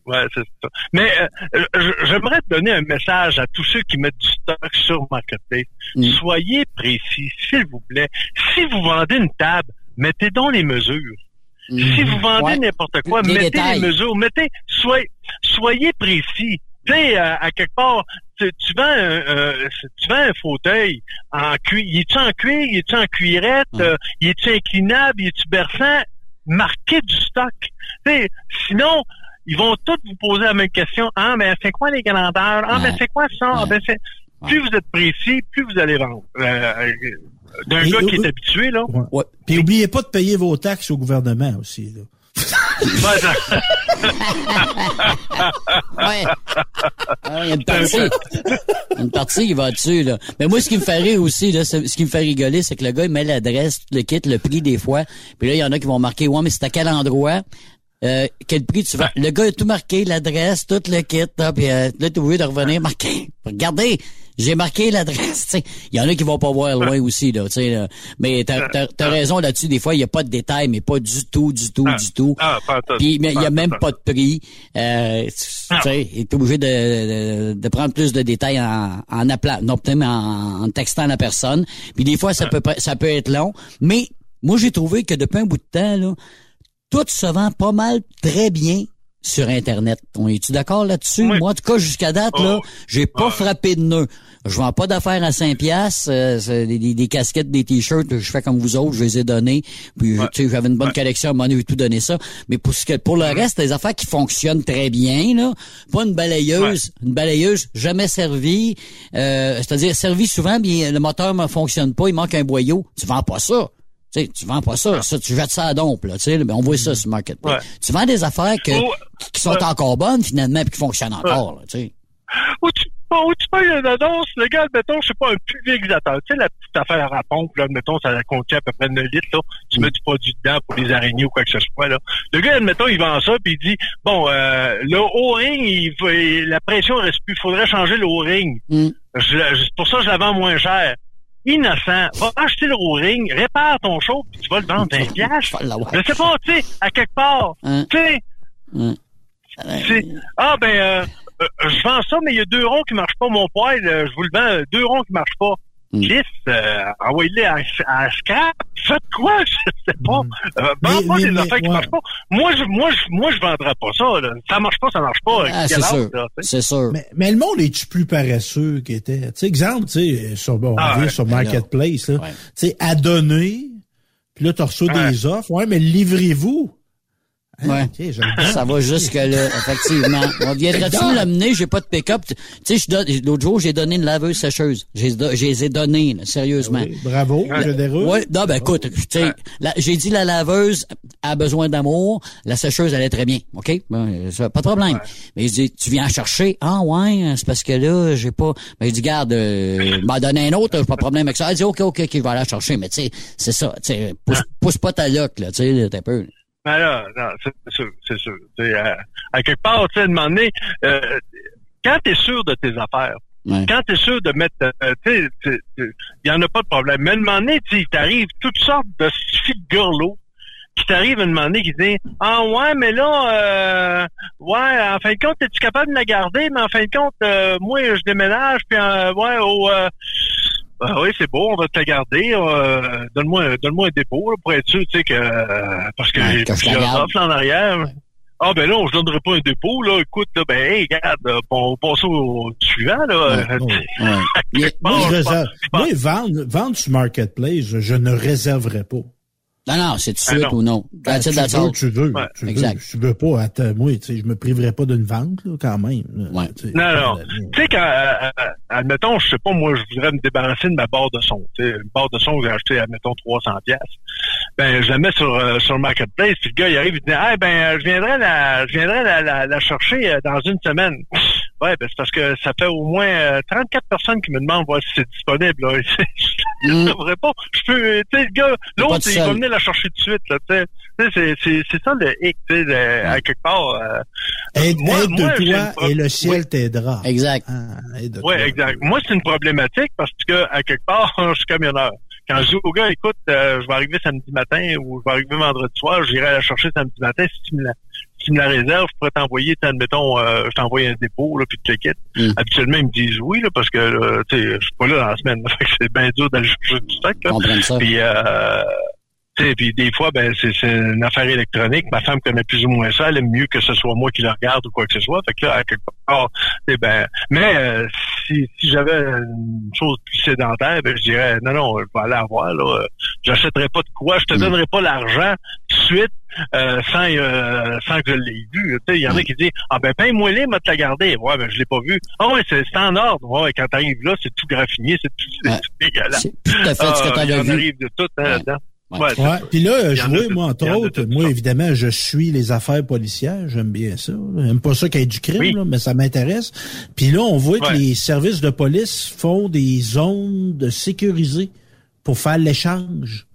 Ouais, c'est ça. Mais euh, je- j'aimerais te donner un message à tous ceux qui mettent du stock sur Marketplace. Mm. Soyez précis, s'il vous plaît. Si vous vendez une table, mettez donc les mesures. Si vous vendez. Ouais. n'importe quoi, Les mettez détails. les mesures. Mettez, soyez, soyez précis. Tu sais, à, à quelque part, tu, tu vends un, euh, tu vends un fauteuil en cuir. Il est-tu en cuir? Il est-tu en cuirette? Euh, il est-tu inclinable? Il est-tu berçant? Marquez du stock. Tu sais, sinon, ils vont tous vous poser la même question. Ah, ben, c'est quoi les grandeurs? Ah, ben, c'est quoi ça? Ah, ben, c'est... Plus vous êtes précis, plus vous allez vendre. Euh, euh, D'un gars qui est habitué, là. Ouais. Puis oubliez pas de payer vos taxes au gouvernement aussi. Là. Ouais. Ah, Il y a une partie. une partie qui va dessus, là. Mais moi, ce qui me fait rire aussi, là, ce qui me fait rigoler, c'est que le gars, il met l'adresse, tout le kit, le prix des fois. Puis là, il y en a qui vont marquer, ouais, mais c'est à quel endroit? Euh, quel prix tu vas? Le gars a tout marqué, l'adresse, tout le kit, là, puis euh, là, t'es obligé de revenir marquer. Regardez, j'ai marqué l'adresse, tu sais. Il y en a qui vont pas voir loin aussi, là, tu sais. là. Mais t'as, t'as raison là-dessus, des fois, il y a pas de détails, mais pas du tout, du tout, du tout. Ah. Puis il y a même pas de prix. Euh, tu sais, il est obligé de, de, de prendre plus de détails en, en appelant, non peut-être mais en, en textant la personne. Puis des fois, ça peut ça peut être long. Mais moi, j'ai trouvé que depuis un bout de temps, là, tout se vend pas mal très bien sur Internet. On est-tu d'accord là-dessus? Moi, en tout cas, jusqu'à date, là, j'ai pas frappé de nœud. Je vends pas d'affaires à 5 piastres, euh, des, des- des casquettes, des t-shirts, je fais comme vous autres, je les ai donnés. Puis, tu sais, j'avais une bonne collection, à donné, j'ai tout donné ça. Mais pour ce que, pour le reste, des affaires qui fonctionnent très bien, là. Pas une balayeuse, une balayeuse jamais servie, euh, c'est-à-dire servie souvent, mais le moteur ne fonctionne pas, il manque un boyau. Tu vends pas ça. Tu sais, tu vends pas ça, ça, tu jettes ça à dompe, là, tu sais, mais on voit ça sur Marketplace. Ouais. Tu vends des affaires que, qui sont ouais. encore bonnes, finalement, puis qui fonctionnent encore, là, tu sais. Ou tu, ou tu payes une annonce, le gars, admettons, je sais pas, un pulvérisateur. Tu sais, la petite affaire à pompe, là, admettons, ça contient à peu près 9 litres, là. Tu mets du produit dedans pour les araignées ou quoi que ce soit, là. Le gars, admettons, il vend ça, puis il dit, bon, euh, le O-ring, il, la pression reste plus, faudrait changer le O-ring. Mm. Pour ça, je la vends moins cher. Innocent. Va acheter le O-ring, répare ton show, puis tu vas le vendre 20 piastres. Je sais pas, tu sais, à quelque part. Hein? Tu sais, c'est- ah ben euh, euh, je vends ça, mais il y a deux ronds qui marchent pas. Mon poil, euh, je vous le vends, euh, deux ronds qui marchent pas. Lisse, euh, envoyez-les à, à scrap. Faites quoi? Je sais pas. Euh, vends pas mais- des mais- affaires qui ouais. marchent pas. Moi, je, moi, je, moi, je vendrais pas ça. Là. Ça marche pas, ça marche pas. Ah, c'est sûr. C'est sûr. Mais, mais le monde est-tu plus paresseux qu'il était? Tu sais, exemple, tu sais, sur, bon, on Ah, revient ouais. sur Ben Marketplace, là. ouais. Tu sais, à donner, puis là, tu reçois des offres. Ouais, mais livrez-vous. Ouais. ça va jusque-là, effectivement. On viendrait-tu l'amener? J'ai pas de pick-up. Tu sais, l'autre jour, j'ai donné une laveuse sécheuse. J'ai les ai données, là, sérieusement. Bravo, généreux. Oui, non, ben écoute, tu sais, j'ai dit la laveuse a besoin d'amour, la sécheuse elle est très bien, ok, Ben, ça, pas de problème. Mais je dis, tu viens chercher, ah ouais, c'est parce que là j'ai pas, ben je dis garde, euh, m'a donné un autre, pas de problème avec ça. Elle dit ok ok, ok, je vais aller la chercher, mais tu sais, c'est ça, tu sais, pousse, pousse pas ta loc là, tu sais, t'es un peu. Ben là, non, c'est sûr, c'est sûr. À, quelque part, tu sais, demander, euh, quand tu es sûr de tes affaires, quand tu es sûr de mettre, euh, tu sais, il y en a pas de problème. Mais à un moment donné, tu il t'arrive toutes sortes de filles de gurlots qui t'arrivent à un moment donné qui disent Ah ouais, mais là, euh, ouais, en fin de compte, es-tu capable de la garder? Mais en fin de compte, euh, moi, je déménage, puis euh, ouais, au euh, ah oui, c'est beau, on va te la garder. euh, donne-moi, donne-moi un dépôt là, pour être sûr, tu sais que euh, parce que Ouais, j'ai plusieurs offres là en arrière. Ah ben non, je donnerai pas un dépôt là. Écoute, là, ben hey, regarde, on va passer au, suivant là. Moi, je réserve. Moi, vendre, vendre sur Marketplace, je, je ne réserverai pas. Non, non, c'est tout de Ah suite non. ou non. Ben, tu that's veux, tu veux, tu exact. veux, tu veux pas. Attends, moi, tu sais, je me priverai pas d'une vente, là, quand même. là. Tu sais, Non, non. Tu sais, quand, euh, admettons, je sais pas, moi, je voudrais me débarrasser de ma barre de son. Tu sais, une barre de son que j'ai acheté, admettons, 300 pièces. Ben, je la mets sur, euh, sur le Marketplace, puis le gars, il arrive, il dit, ah, ben, euh, je viendrai la, je viendrai la, la, la chercher euh, dans une semaine. Ouais, ben, c'est parce que ça fait au moins euh, 34 personnes qui me demandent voir si c'est disponible, là. je ne devrais pas. Je peux, tu sais, le gars, Mm. l'autre, il va venir la chercher tout de suite, là, tu sais. Tu sais, c'est, c'est, c'est ça le hic, tu sais, à quelque part. euh, Aide, moi- aide moi, de j'ai toi une pro- et le ciel Oui. t'aidera. Exact. Oui, exact. Moi, c'est une problématique parce que, à quelque part, je suis camionneur. Quand je dis au gars, écoute, euh, je vais arriver samedi matin ou je vais arriver vendredi soir, j'irai la chercher samedi matin. Si tu me la, tu me la réserves, je pourrais t'envoyer, admettons, euh, je t'envoie un dépôt, là, puis tu le quittes. Habituellement, ils me disent oui, là, parce que, là, tu sais, je suis pas là dans la semaine. Fait que c'est bien dur d'aller chercher du stock, là. Puis, euh, sais, puis des fois, ben c'est c'est une affaire électronique. Ma femme connaît plus ou moins ça. Elle aime mieux que ce soit moi qui la regarde ou quoi que ce soit. Fait que là, à quelque part, sais, ben, mais euh, si, si j'avais une chose plus sédentaire, ben je dirais non, non, je vais aller la voir. Là, Euh, j'achèterai pas de quoi, je te donnerai pas l'argent tout de suite. euh, sans euh, sans que je l'ai vu. Il y en a qui disent Ah ben paye-moi les, m'a te la garder. Ouais, ben je l'ai pas vu. Ah ouais, c'est c'est en ordre. Ouais, quand t'arrives là, c'est tout graffiné, c'est tout, c'est tout dégueulasse. tout à fait ce que Ah, t'avais vu. arrive de tout hein. Ouais, c'est Ouais. Puis là, je vois, moi, entre autres, moi, évidemment, je suis les affaires policières. J'aime bien ça. J'aime pas ça qu'il y ait du crime, là, mais ça m'intéresse. Puis là, on voit que les services de police font des zones de sécurisées pour faire l'échange.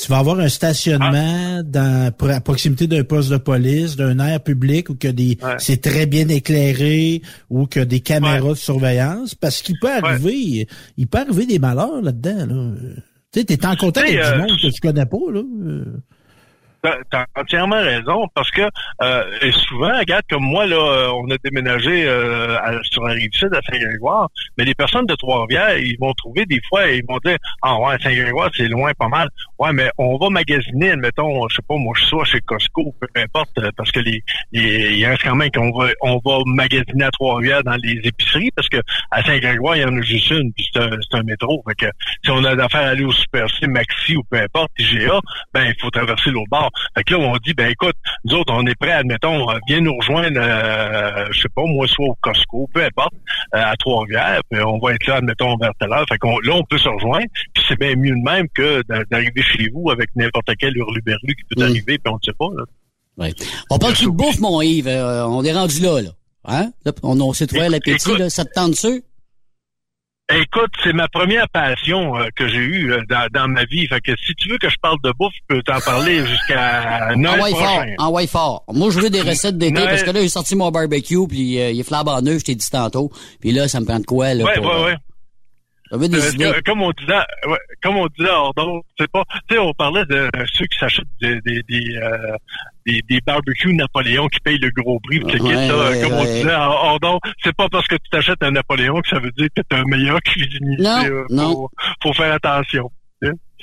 Tu vas avoir un stationnement dans, pour- à proximité d'un poste de police, d'un air public où que des, c'est très bien éclairé, ou que des caméras de surveillance, parce qu'il peut arriver, il peut arriver des malheurs là-dedans, là. Tu sais, t'es en contact avec du euh, monde que tu connais pas, là. T'as entièrement raison parce que euh, souvent, regarde comme moi là, euh, on a déménagé euh, sur la rive sud à Saint-Grégoire, mais les personnes de Trois-Rivières, ils vont trouver des fois, ils vont dire ah ouais Saint-Grégoire c'est loin pas mal, ouais mais on va magasiner, admettons, je sais pas moi je sois chez Costco, peu importe, euh, parce que les, les- il reste quand même qu'on va on va magasiner à Trois-Rivières dans les épiceries parce que à Saint-Grégoire il y en a juste une, puis c'est un, un métro, fait que si on a d'affaires à aller au Super C, Maxi ou peu importe, IGA, ben il faut traverser l'autre bord. Fait que là, on dit, ben écoute, nous autres, on est prêts, admettons, euh, viens nous rejoindre, euh, je sais pas, moi, soit au Costco, peu importe, euh, à Trois-Rivières, puis on va être là, admettons, vers telle heure. Fait qu'on, là, on peut se rejoindre, puis c'est bien mieux de même que d'a- d'arriver chez vous avec n'importe quel hurluberlu qui peut arriver, puis on ne sait pas, là. Ouais. On parle de bouffe, mon Yves? Euh, on est rendu là, là. Hein? Là, on, on s'est trouvé à l'appétit, là. Ça te tente dessus? Écoute, c'est ma première passion euh, que j'ai eue euh, dans, dans ma vie. Fait que si tu veux que je parle de bouffe, je peux t'en parler jusqu'à Noël Envoie fort, envoie fort. Moi, je veux des recettes d'été parce que là, j'ai sorti mon barbecue puis euh, il est flambant neuf, je t'ai dit tantôt. Puis là, ça me prend de quoi, là? Ouais, pour, ouais, euh, ouais. Des Euh, comme on disait, ouais, comme on disait c'est pas, tu sais, on parlait de ceux qui s'achètent des, des, des, euh, des, des barbecues Napoléon qui payent le gros prix. Ouais, ouais, comme on disait d'onde, c'est pas parce que tu t'achètes un Napoléon que ça veut dire que t'es un meilleur cuisinier. Non, Euh, non. Faut, faut faire attention.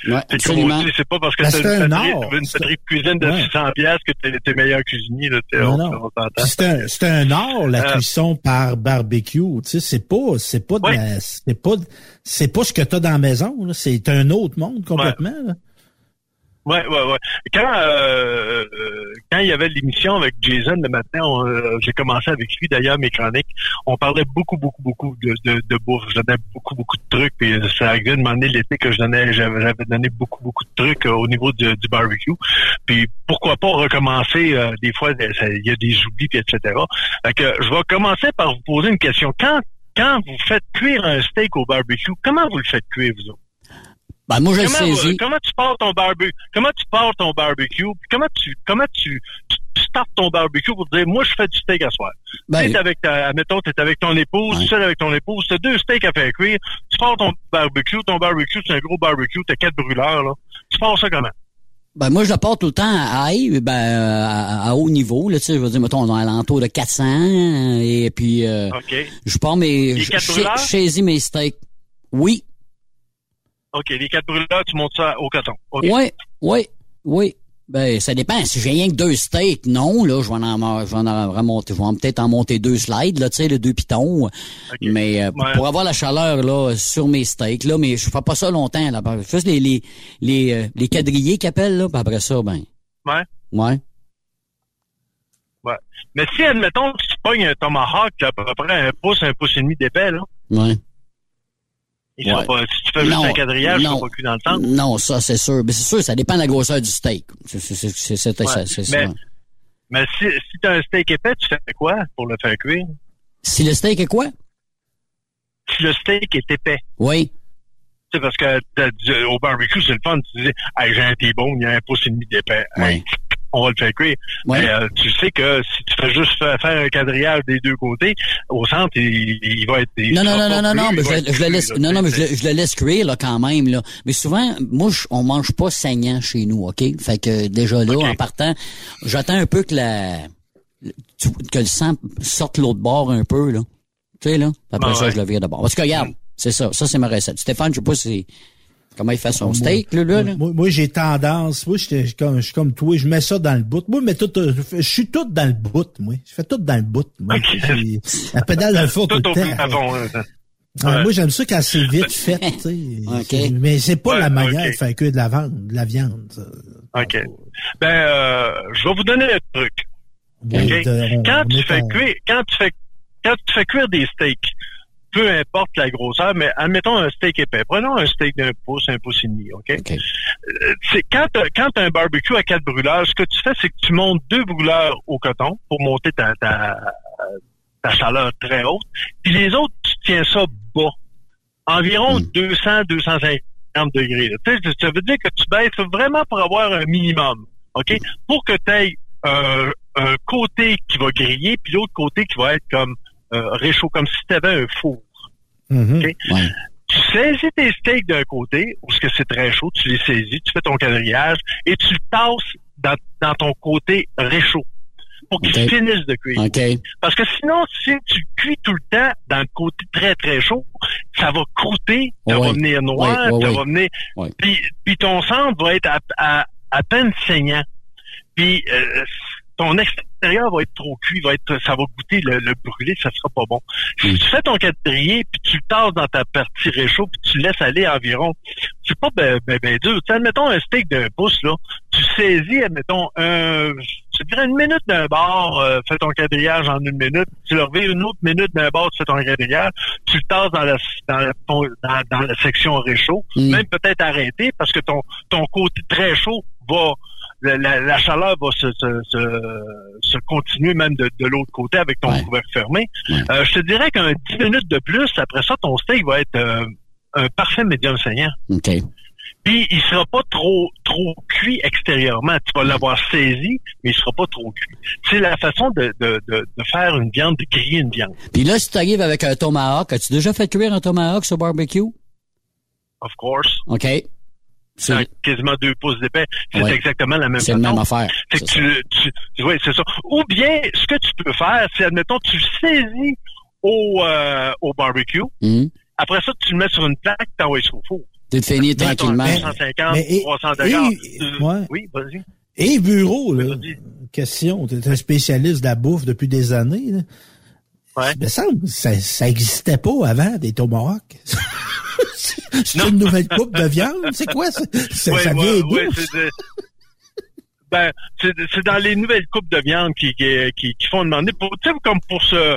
Ouais, C'est comme absolument. on dit, c'est pas parce que Ben, t'as c'est une une cuisine de Ouais. 600 pièces que t'es, t'es meilleur cuisinier, là, Non, on, non. c'est un, c'est un art, la Euh, cuisson par barbecue. Tu sais, c'est pas, c'est pas de la- c'est pas, c'est pas ce que t'as dans la maison, là. C'est un autre monde complètement, là. Ouais, ouais, ouais. Quand euh, euh, quand il y avait l'émission avec Jason le matin, euh, j'ai commencé avec lui d'ailleurs mes chroniques. On parlait beaucoup, beaucoup, beaucoup de, de, de bouffe. Je donnais beaucoup, beaucoup de trucs. Puis ça arrivait de demander l'été que je donnais, j'avais, donné beaucoup, beaucoup de trucs euh, au niveau de- du barbecue. Puis pourquoi pas recommencer euh, des fois, il y a des oublis, puis etc. Fait que je vais commencer par vous poser une question. Quand quand vous faites cuire un steak au barbecue, comment vous le faites cuire vous autres? Ben, moi, je le comment, saisis. comment tu pars ton barbecue? Comment tu pars ton barbecue? Comment tu, comment tu, tu, tu startes ton barbecue pour dire, moi, je fais du steak à soir. Ben, tu es avec ta, admettons, t'es avec ton épouse, seul avec ton épouse, t'as deux steaks à faire cuire, tu pars ton barbecue, ton barbecue, c'est un gros barbecue, t'as quatre brûleurs, là. Tu pars ça comment? Ben moi je le porte tout le temps à high, ben euh, à, à haut niveau là, tu sais, je veux dire mettons dans l'entour de 400 euh, et puis euh, OK. je pars mes je saisis mes steaks. Oui. OK, les quatre brûleurs, tu montes ça au coton. Oui, oui, oui. Ben, ça dépend. Si j'ai rien que deux steaks, non, là, je vais en, je vais en remonter, je vais peut-être en monter deux slides, là, tu sais, les deux pitons. Mais euh, Ouais. pour avoir la chaleur, là, sur mes steaks, là, mais je fais pas ça longtemps, là. Juste les, les, les, euh, les quadrillés qu'ils appellent, là, puis après ça, ben, Ouais. ouais. Ouais. Mais si, admettons, tu pognes un tomahawk, à peu près un pouce, un pouce et demi d'épais, là, Ouais. Pas, si tu fais juste un quadrillage, il non. sera pas cuit dans le temps. Non, ça, c'est sûr. Mais c'est sûr, ça dépend de la grosseur du steak. C'est, c'est, c'est, c'est, c'est, Ouais. ça, c'est mais, si, si t'as un steak épais, tu fais quoi pour le faire cuire? Si le steak est quoi? Si le steak est épais. Oui. Tu sais, parce que au barbecue, c'est le fun. Tu dis, hey, j'ai un T-bone, il y a un pouce et demi d'épais. Hey, on va le faire cuire. Ouais. Mais euh, tu sais que si tu fais juste faire, un quadrillage des deux côtés, au centre, il, il va être... il Non, non, non, non, non, non, mais je, le- je laisse, là, non, non, mais je, le- je le laisse cuire, là, quand même, là. Mais souvent, moi, je- on mange pas saignant chez nous, OK? Fait que, déjà là, en partant, j'attends un peu que la, que le sang sorte l'autre bord un peu, là. Tu sais, là. Après Ah ça, ouais. je le vire d'abord. Parce que, regarde, c'est ça. Ça, c'est ma recette. Stéphane, je sais pas si, comment il fait son steak, là, là. là? Moi, moi, j'ai tendance, moi, je suis comme, toi, je mets ça dans le bout. Moi, mais tout, euh, je suis tout dans le bout, moi. Je fais tout dans le bout, moi. J'ai- La pédale dans le four tout, le temps. hein. Ah, Ouais. Moi, j'aime ça quand c'est vite fait, tu sais. C'est- Mais c'est pas Ouais, la manière de faire cuire de la viande, de la viande. ça. OK. Ben, euh, je vais vous donner un truc. Oui, de- on- quand on tu fais en- cuire, quand tu fais, quand tu fais cuire des steaks, peu importe la grosseur, mais admettons un steak épais. Prenons un steak d'un pouce, un pouce et demi, OK? Euh, c'est quand quand t'as un barbecue à quatre brûleurs, ce que tu fais, c'est que tu montes deux brûleurs au coton pour monter ta, ta, ta chaleur très haute. Puis les autres, tu tiens ça bas. Environ 200, 250 degrés. Tu ça veut dire que tu baisses vraiment pour avoir un minimum. OK? Pour que tu aies un, un côté qui va griller, puis l'autre côté qui va être comme euh, réchaud, comme si tu avais un four. Mhm. Tu saisis tes steaks d'un côté, parce que c'est très chaud, tu les saisis, tu fais ton quadrillage et tu le tasses dans, dans ton côté réchaud pour qu'il OK. finisse de cuire. Parce que sinon, si tu cuis tout le temps dans le côté très très chaud, ça va croûter, ça va venir noir, ça va venir. Puis, puis ton centre va être à, à, à peine saignant. Puis euh, ton extérieur va être trop cuit, va être, ça va goûter le, le brûlé, ça sera pas bon. Si Mm. tu fais ton quadrillé, puis tu le tasses dans ta partie réchaud, puis tu le laisses aller environ, c'est pas ben, ben, ben dur. Tu sais, admettons un steak d'un pouce, là, tu saisis, admettons, un, je dirais une minute d'un bord, euh, fais ton quadrillage en une minute, tu le reviens une autre minute d'un bord, tu fais ton quadrillage, tu le tasses dans la, dans la, dans, dans la section réchaud, Mm. même peut-être arrêter, parce que ton, ton côté très chaud va, la, la- la chaleur va se, se, se, se continuer même de, de l'autre côté avec ton couvercle fermé. Euh, je te dirais qu'un 10 minutes de plus, après ça, ton steak va être euh, un parfait médium saignant. OK. Puis il sera pas trop trop cuit extérieurement. Tu vas l'avoir saisi, mais il sera pas trop cuit. C'est la façon de, de, de, de faire une viande, de griller une viande. Puis là, si tu arrives avec un tomahawk, as-tu déjà fait cuire un tomahawk sur barbecue? Of course. OK. C'est un quasiment deux pouces d'épais. C'est Ouais. exactement la même C'est la même affaire. C'est tu, tu, oui, c'est ça. Ou bien, ce que tu peux faire, c'est, admettons, tu le saisis au, euh, au barbecue. Mhm. Après ça, tu le mets sur une plaque, tu envoies ça au four. Tu te finis tranquillement. 250, mais- et- 300 degrés. et- ouais. Oui, vas-y. Et Bureau, là, question, tu es un spécialiste de la bouffe depuis des années. Là. Ouais. Ça, ça existait pas avant, des tomahawks. C'est une nouvelle coupe de viande? C'est quoi ça? Ça, Ouais, ça ouais, vient d'où? ouais, c'est de- ben, c'est dans les nouvelles coupes de viande qui, qui, qui, qui font demander pour, comme pour se,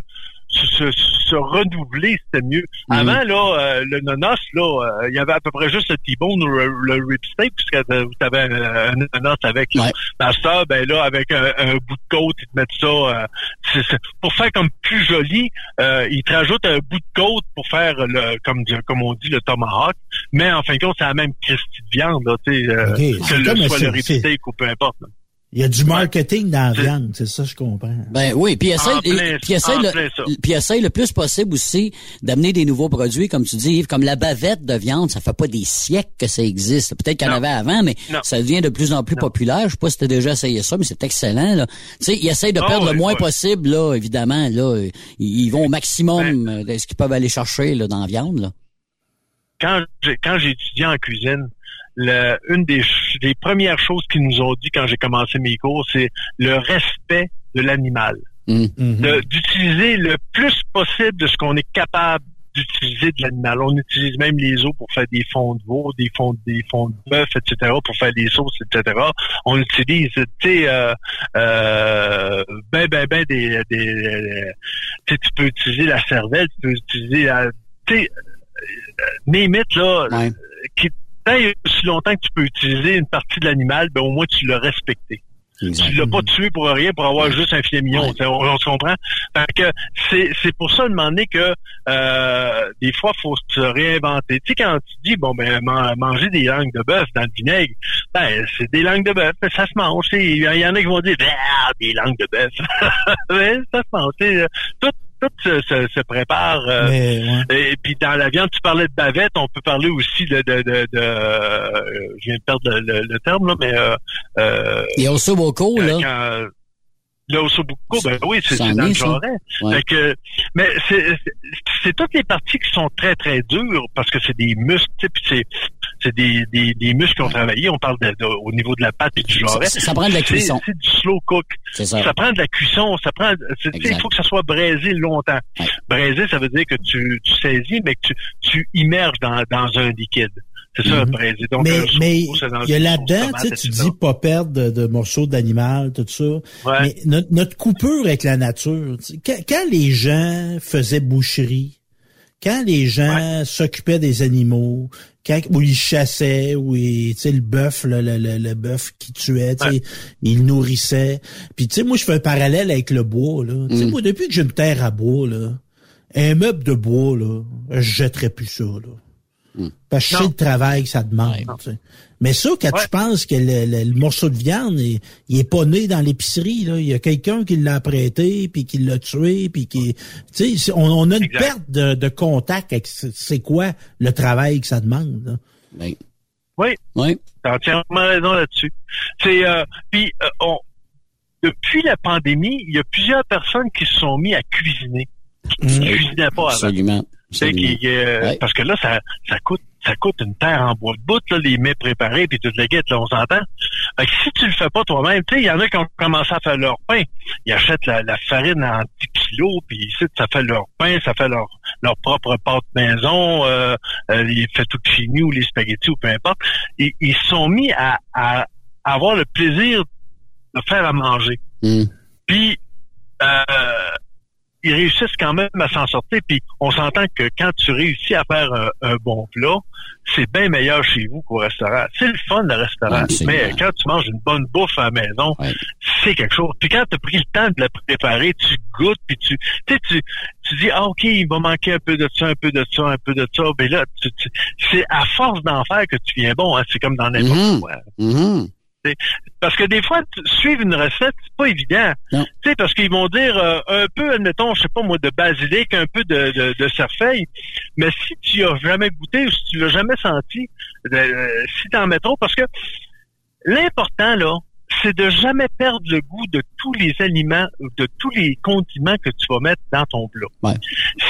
se, se, se renouveler, c'était mieux. Mhm. Avant, là, euh, le nonos, là, euh, il y avait à peu près juste le T-bone ou le, le rib steak, puisque vous avez un, un nonos avec. Là. Dans ça, ben là, avec un, un bout de côte, ils te mettent ça, euh, pour faire comme plus joli, euh, ils te rajoutent un bout de côte pour faire le, comme, comme on dit, le tomahawk. Mais en fin de compte, c'est la même Christie de viande, là, tu sais, euh, que le, soit le rib steak ou peu importe. là. Il y a du marketing dans la viande, c'est ça, je comprends. Ben oui, puis essaye, puis essaye, le, puis essaye le plus possible aussi d'amener des nouveaux produits, comme tu dis, Yves, comme la bavette de viande, ça fait pas des siècles que ça existe. Peut-être qu'il y en avait avant, mais Non. ça devient de plus en plus populaire. Je sais pas si tu as déjà essayé ça, mais c'est excellent. Là. Tu sais, ils essayent de Ah perdre le moins possible, là, évidemment. Là, ils, ils vont au maximum euh, de ce qu'ils peuvent aller chercher là, dans la viande. Là. quand j'ai quand j'ai étudié en cuisine, le- une des, des premières choses qu'ils nous ont dit quand j'ai commencé mes cours, c'est le respect de l'animal. Mm. De- D'utiliser le plus possible de ce qu'on est capable d'utiliser de l'animal. On utilise même les os pour faire des fonds de veau, des fonds, des fonds de bœuf, etc., pour faire des sauces, etc. On utilise, tu sais, euh, euh, ben, ben, ben, des, des, tu sais, tu peux utiliser la cervelle, tu peux utiliser la, tu sais, name it, là, qui, tant et aussi longtemps que tu peux utiliser une partie de l'animal, ben au moins tu l'as respecté. Tu l'as pas tué pour rien pour avoir juste un filet mignon. On, on se comprend? Fait que c'est, c'est pour ça de demander que euh, des fois, faut se réinventer. Tu sais, quand tu dis bon ben man- manger des langues de bœuf dans le vinaigre, ben c'est des langues de bœuf, ben, ça se mange. Il y en a qui vont dire ah, des langues de bœuf. Ben, ça se mange. Tout, tout se, se, se prépare. euh, Mais, ouais. et puis dans la viande, tu parlais de bavette, on peut parler aussi de, de, de, de- euh, je viens de perdre le, le- le terme là, mais euh, euh, Il y a aussi beaucoup, là. quand- le ossobuco, ben oui, c'est dans le jarret. Ouais. Fait que, mais c'est toutes les parties qui sont très très dures parce que c'est des muscles, tu sais, puis c'est c'est des, des, des muscles qui ont travaillé. On parle de, de- au niveau de la pâte et du jarret. Ça- ça prend de la cuisson. C'est du slow cook. Ça. prend de la cuisson. Ça prend. Il faut que ça soit braisé longtemps. Braisé, ça veut dire que tu, tu saisis, mais que tu, tu immerges dans, dans un liquide. C'est ça, Mhm. braisé. Donc, mais il y a là-dedans, tu sais, tu dis pas perdre de, de morceaux d'animal, tout ça. Ouais. Mais notre, notre coupure avec la nature, tu sais, quand, quand les gens faisaient boucherie, quand les gens s'occupaient des animaux, quand où ils chassaient, où sais, le bœuf, le, le, le, le bœuf qui tuait, tu sais, ils le nourrissaient. Puis tu sais, moi je fais un parallèle avec le bois là. Tu sais, Mm. moi depuis que j'ai une terre à bois là, un meuble de bois là, je jetterais plus ça là. Parce que je sais le travail que ça demande. Mais ça, quand tu penses que le, le- le morceau de viande, il, il est pas né dans l'épicerie, là. Il y a quelqu'un qui l'a prêté, puis qui l'a tué, puis qui... Tu sais, on, on a une perte de, de contact avec c'est quoi le travail que ça demande. là. Ben, Oui. Oui. T'as entièrement raison là-dessus. C'est euh, puis euh, on depuis la pandémie, il y a plusieurs personnes qui se sont mis à cuisiner. Qui ne cuisinaient pas avant. Absolument. Tu sais, Absolument. qui, euh, Ouais. Parce que là, ça, ça coûte ça coûte une terre en bois de bout, là, les mets préparés, puis toute la guette, là, on s'entend. Fait que si tu le fais pas toi-même, tu sais, il y en a qui ont commencé à faire leur pain. Ils achètent la, la farine en 10 kilos, puis ici, ça fait leur pain, ça fait leur, leur propre pâte maison, euh, euh, les fettuccini ou les spaghettis ou peu importe. Ils, ils se sont mis à, à avoir le plaisir de faire à manger. Mm. Puis, euh, ils réussissent quand même à s'en sortir. Puis, on s'entend que quand tu réussis à faire un, un bon plat, c'est bien meilleur chez vous qu'au restaurant. C'est le fun, le restaurant. Mais quand tu manges une bonne bouffe à la maison, c'est quelque chose. Puis quand tu as pris le temps de la préparer, tu goûtes, puis tu, tu sais, tu, dis, ah, OK, il va manquer un peu de ça, un peu de ça, un peu de ça. Ben là, tu- tu- c'est à force d'en faire que tu viens bon. Hein. C'est comme dans n'importe Mhm. quoi. Mhm. Parce que des fois, suivre une recette, c'est pas évident. Tu sais, parce qu'ils vont dire euh, un peu, admettons, je sais pas moi, de basilic, un peu de, de, de cerfeuil. Mais si tu as jamais goûté ou si tu l'as jamais senti, euh, si t'en mets trop, parce que l'important, là, c'est de jamais perdre le goût de tous les aliments, ou de tous les condiments que tu vas mettre dans ton plat. Ouais.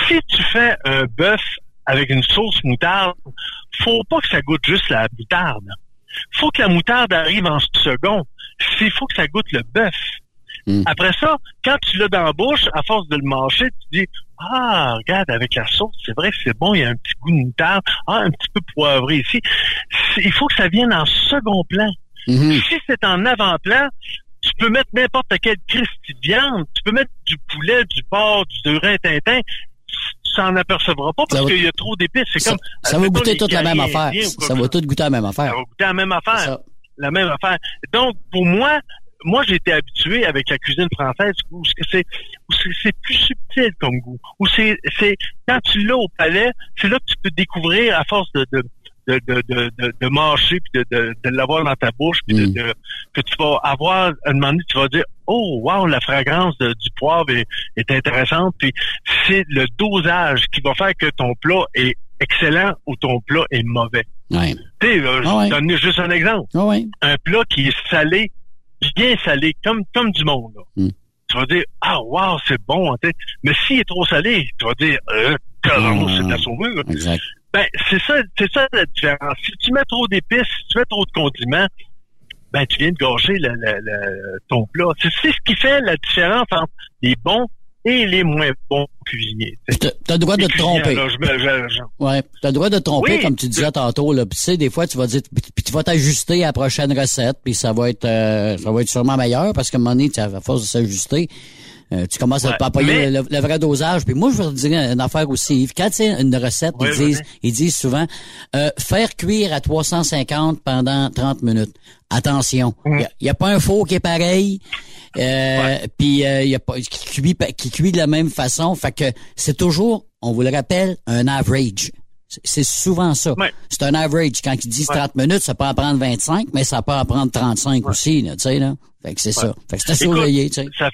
Si tu fais un bœuf avec une sauce moutarde, faut pas que ça goûte juste la moutarde. Faut que la moutarde arrive en second. Il faut que ça goûte le bœuf. Hmm. Après ça, quand tu l'as dans la bouche, à force de le manger, tu dis Ah, regarde, avec la sauce, c'est vrai que c'est bon, il y a un petit goût de moutarde, ah, un petit peu poivré ici. Il faut que ça vienne en second plan. Mhm. Si c'est en avant-plan, tu peux mettre n'importe quelle Christie de viande, tu peux mettre du poulet, du porc, du rein tintin, s'en apercevras pas parce qu'il y a trop d'épices. C'est Ça, comme ça va goûter toute la même affaire. Ça va tout goûter la même affaire. ça va goûter la même affaire. La même affaire. Donc, pour moi, moi, j'ai été habitué avec la cuisine française où c'est, où c'est, c'est plus subtil comme goût. Où c'est, c'est, quand tu l'as au palais, c'est là que tu peux découvrir à force de, de, de, de, de, de, de mâcher puis de, de, de l'avoir dans ta bouche puis de, Mm. de- que tu vas avoir, à un moment donné, tu vas dire, oh, wow, la fragrance de- du poivre est, est intéressante puis c'est le dosage qui va faire que ton plat est excellent ou ton plat est mauvais. Ouais. Tu sais, je Ah ouais. vais donner juste un exemple. Ah ouais. Un plat qui est salé, bien salé, comme, comme du monde. là. Mm. Tu vas dire, ah, wow, c'est bon. Mais s'il est trop salé, tu vas dire, euh, Ah. c'est de la saumure. Exact. Ben, c'est ça, c'est ça la différence. Si tu mets trop d'épices, si tu mets trop de condiments, ben, tu viens de gâcher le, le- le- ton plat. C'est c'est ce qui fait la différence entre les bons et les moins bons cuisiniers. T'as le droit de te tromper. alors, je me- je- je- Ouais, t'as le droit de te tromper, Oui. comme tu disais tantôt. Là. Puis, tu sais, des fois, tu vas dire, puis tu vas t'ajuster à la prochaine recette, puis ça va être, euh, ça va être sûrement meilleur parce qu'à un moment donné, tu- à force de s'ajuster, euh, tu commences à Ouais, papayer mais- le, le vrai dosage. Puis moi, je te dire une affaire aussi. Yves. Quand c'est une recette, ils disent, ils disent souvent, euh, faire cuire à 350 pendant 30 minutes. Attention, il Mm. n'y a, pas un four qui est pareil. Euh, puis il y a pas qui cuit qui cuit de la même façon fait que c'est toujours on vous le rappelle un average c'est- souvent ça Ouais. c'est un average quand ils disent 30 minutes ça peut en prendre 25 mais ça peut en prendre 35 aussi là tu sais là fait que c'est ça fait que c'est à surveiller tu sais ça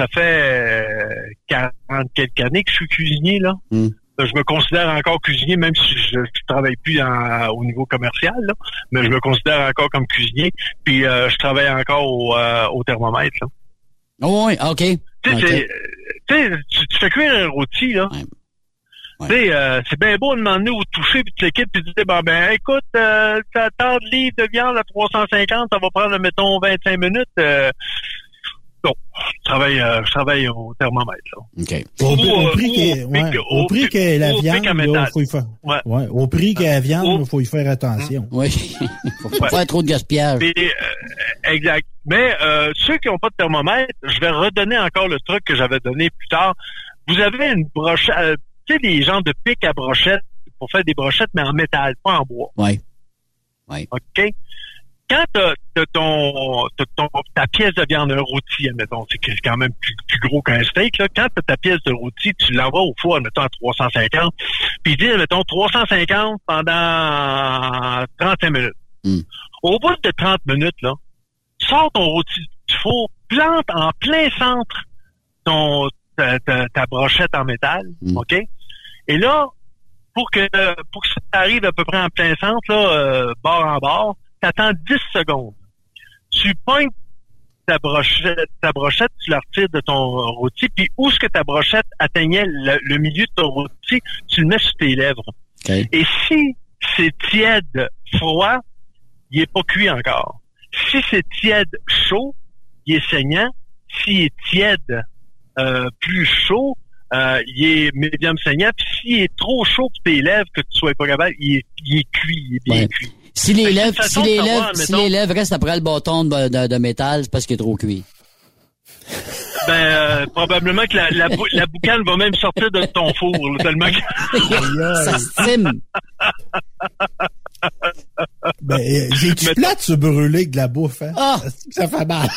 ça fait euh, 40 quelques années que je suis cuisinier, là. Mm. Euh, Je me considère encore cuisinier, même si je, je travaille plus en- au niveau commercial, là, mais je me considère encore comme cuisinier. Puis euh, je travaille encore au, euh, au thermomètre. Là. oh, oui ok Tu sais, Ok. c'est- tu tu, fais cuire un rôti, là. Ouais. Euh, c'est bien beau de demander au toucher puis de l'équipe puis de dire, ben, ben écoute, euh, t'as tant de livres de viande à 350, ça va prendre, mettons, 25 minutes. Euh, non, je travaille, euh, je travaille au thermomètre, là. ok Au, Ou, au euh, prix pic- pic- qu'est la pic viande, métal. faut y faire. Ouais. Ouais, au prix qu'est la viande, il faut y faire attention. oui faut pas Ouais. faire trop de gaspillage Puis, euh, exact. Mais euh, ceux qui n'ont pas de thermomètre, je vais redonner encore le truc que j'avais donné plus tard. Vous avez une brochette, euh, tu sais, des genres de pics à brochette pour faire des brochettes, mais en métal, pas en bois. ouais OK? Quand t'as as ton, ton ta pièce de viande un rôti, admettons, c'est quand même plus, plus gros qu'un steak, là. Quand t'as ta pièce de rôti, tu l'envoies au four, admettons, à 350, puis dit, admettons, 350 pendant 35 minutes. Mm. Au bout de 30 minutes, là, sors ton rôti du four, plante en plein centre ton, ta, ta- ta brochette en métal, Mm. OK? Et là, pour que pour que ça arrive à peu près en plein centre, là, euh, bord en bord, t'attends 10 secondes. Tu pognes ta brochette, ta brochette, tu la retires de ton rôti, puis où est-ce que ta brochette atteignait le, le milieu de ton rôti, tu le mets sur tes lèvres. Et si c'est tiède, froid, il est pas cuit encore. Si c'est tiède, chaud, il est saignant. S'il est tiède, euh, plus chaud, euh, il est médium saignant. Puis s'il est trop chaud pour tes lèvres, que tu sois pas capable, il est, il est cuit, il est bien Ouais. cuit. Si c'est une si si restent après le bâton de, de, de métal c'est parce qu'il est trop cuit Ben, euh, probablement que la, la, bou- la boucane va même sortir de ton four, là, tellement que... ça stime Ben, euh, j'ai-tu Mais- plate se brûler avec de la bouffe, hein? Ah! Ça fait mal.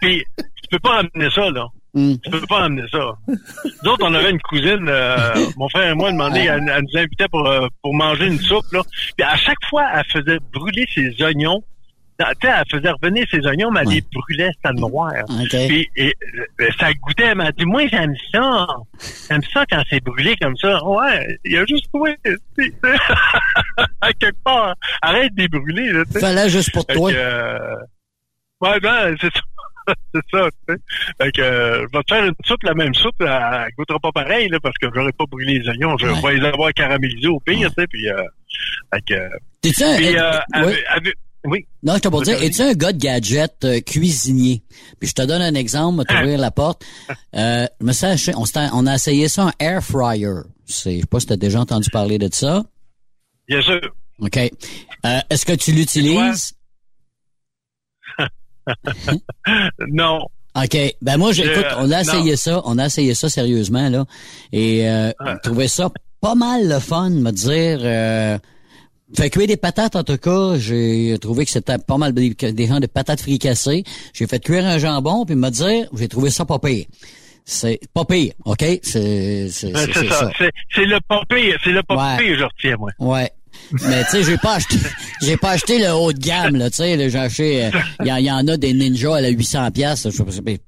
Puis, tu peux pas amener ça, là. Mm. Tu peux pas amener ça. Nous autres, on avait une cousine, euh, mon frère et moi, demandé, elle, elle nous invitait pour, euh, pour manger une soupe, là. Puis à chaque fois, elle faisait brûler ses oignons. Tu sais, elle faisait revenir ses oignons, mais elle Ouais. les brûlait, c'était noir. ok Puis et, euh, ça goûtait, elle m'a dit, moi j'aime ça. J'aime ça quand c'est brûlé comme ça. Ouais, il y a juste sais. à quelque part, arrête de les brûler. Là, fallait juste pour toi euh, ouais, ben, c'est ça. c'est ça, tu sais. Fait que, euh, je vais te faire une soupe, la même soupe, elle, elle goûtera pas pareil, là, parce que j'aurais pas brûlé les oignons. Je Ouais. vais les avoir caramélisés au pire, tu sais, puis, euh, fait que, T'es-tu un- puis, euh, Oui. Non, je te pour dire, es-tu un gars de gadget euh, cuisinier? Puis je te donne un exemple, Ah. t'ouvrir la porte. Euh, je me suis acheté- on, s'est- on a essayé ça en air fryer. C'est, je sais pas si t'as déjà entendu parler de ça. Bien sûr. OK. Euh, est-ce que tu l'utilises? non. OK. Ben moi, j'écoute, on a non. essayé ça, on a essayé ça sérieusement, là. Et euh, on trouvait ça pas mal le fun, me dire. Euh, fait cuire des patates, en tout cas, j'ai trouvé que c'était pas mal des, des gens de patates fricassées. J'ai fait cuire un jambon, puis me dire, j'ai trouvé ça pas pire. C'est pas pire, OK? C'est c'est c'est ça. C'est, c'est le pas pire. C'est le pas Ouais. pire, je retiens, moi. Ouais. Mais tu sais, j'ai pas acheté j'ai pas acheté le haut de gamme là, tu sais, j'ai acheté euh, il y, en- il y en a des Ninja à la 800 pièces.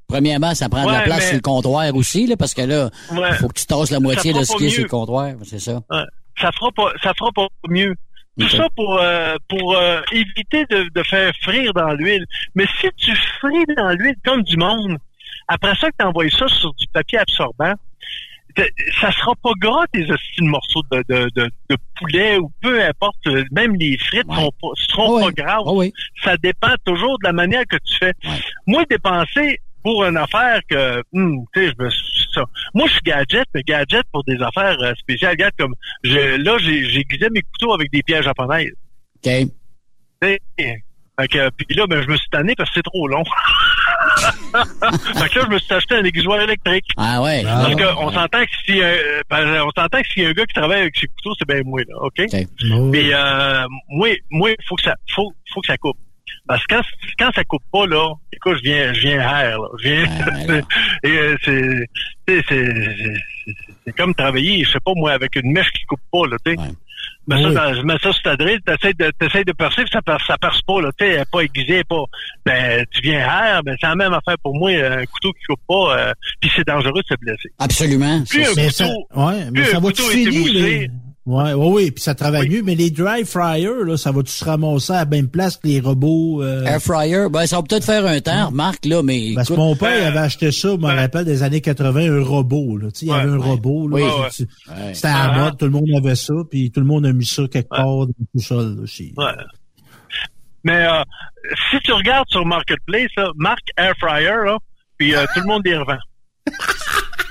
Premièrement, ça prend de la place mais- sur le comptoir aussi là parce que là, Ouais. faut que tu tasses la moitié de ce qui est sur le comptoir, c'est ça. Ouais. Ça fera pas, ça fera pas mieux. Tout ça pour euh, pour euh, éviter de, de faire frire dans l'huile. Mais si tu fris dans l'huile comme du monde, après ça que tu envoies ça sur du papier absorbant, ça sera pas gras tes de morceaux de, de, de, de poulet ou peu importe. Même les frites seront pas, seront pas graves. Ça dépend toujours de la manière que tu fais. Moi, dépenser pour une affaire que, hum, tu sais, je me ça. Moi, je suis gadget, mais gadget pour des affaires euh, spéciales. Regarde comme, je, là, j'ai, j'ai guisé mes couteaux avec des pierres japonaises. OK. Tu sais, Fait que, puis là, ben, je me suis tanné parce que c'est trop long. fait que là, je me suis acheté un aiguisoir électrique. Ah ouais. Parce que on s'entend que si euh, ben, on s'entend que s'il y a un gars qui travaille avec ses couteaux, c'est bien moi, là, OK? Mais euh, moi, moi, faut que ça faut, faut que ça coupe. Parce que quand, quand ça coupe pas, là, écoute, je viens, je viens air, là. Je viens. et euh, c'est, tu sais, c'est, c'est, c'est comme travailler, je sais pas moi, avec une mèche qui coupe pas, là, tu sais. Mais ça, Oui. dans- je mets ça sur ta drill, t'essayes de, t'essayes de percer, puis ça perce, ça perce pas, là, tu sais, pas est pas, ben, tu viens air, ben, c'est la même affaire pour moi, un couteau qui coupe pas, euh, puis c'est dangereux de se blesser. Absolument. Plus un Mais ça, couteau, ouais, mais plus ça un va-tu couteau est finir, émoussé, les... Ouais, ouais, oui, puis ça travaille mieux, mais les dry fryers, là, ça va-tu se ramasser à la même place que les robots? Euh... Air fryer, ben ça va peut-être faire un temps, remarque là, mais Parce que mon père il avait acheté ça, je me rappelle, des années 80, un robot. Là. Tu sais, Il y avait un robot. Là, Oui. C'était à la mode, tout le monde avait ça, puis tout le monde a mis ça quelque part dans tout seul. Là, chez- Ouais. Mais euh, si tu regardes sur Marketplace, là, marque Air Fryer, là, puis euh, tout le monde les revend.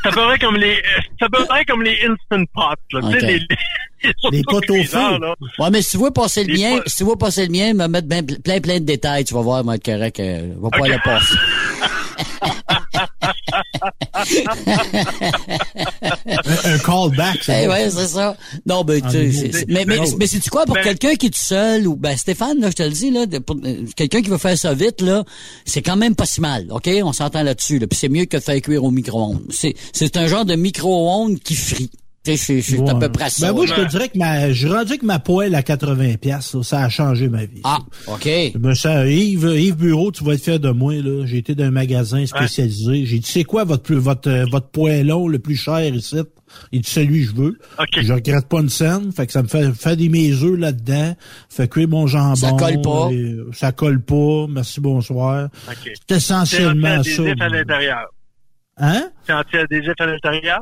Ça peut être comme les, ça peut être comme les instant pots, là, tu sais, les, les, Les potes au feu. Ouais, mais si tu vois passer le Les mien, pas- si tu vois passer le mien, me mettre ben- plein plein de détails, tu vas voir, moi être correct, euh, va pas Ok. le passer. Un, callback, ça. Eh ouais, c'est ça. Non, ben, En tu c'est- c'est- mais, mais, mais c'est-tu quoi pour ben- quelqu'un qui est tout seul ou, ben, Stéphane, là, je te le dis, là, pour, euh, quelqu'un qui veut faire ça vite, là, c'est quand même pas si mal, OK? On s'entend là-dessus, là. Puis c'est mieux que de faire cuire au micro-ondes. C'est, c'est un genre de micro-ondes qui frit. C'est, c'est à peu près ça. Ben moi, je te dirais que ma, je rendu avec ma poêle à 80 pièces, ça a changé ma vie. Ah, OK. Ben, ça, Yves, Yves Bureau, tu vas être fier de moi, là. J'ai été dans un magasin spécialisé. J'ai dit, c'est quoi votre, plus- votre, euh, votre poêlon le plus cher ici? Il dit, celui que je veux. Je regrette pas une scène. Fait que ça me fait, fait des mes œufs là-dedans. Fait cuire mon jambon. Ça colle pas. et, euh, ça colle pas. Merci, bonsoir. OK. C'est essentiellement C'est ça. anti-adhésif à moi. l'intérieur. Hein? C'est anti-adhésif à l'intérieur?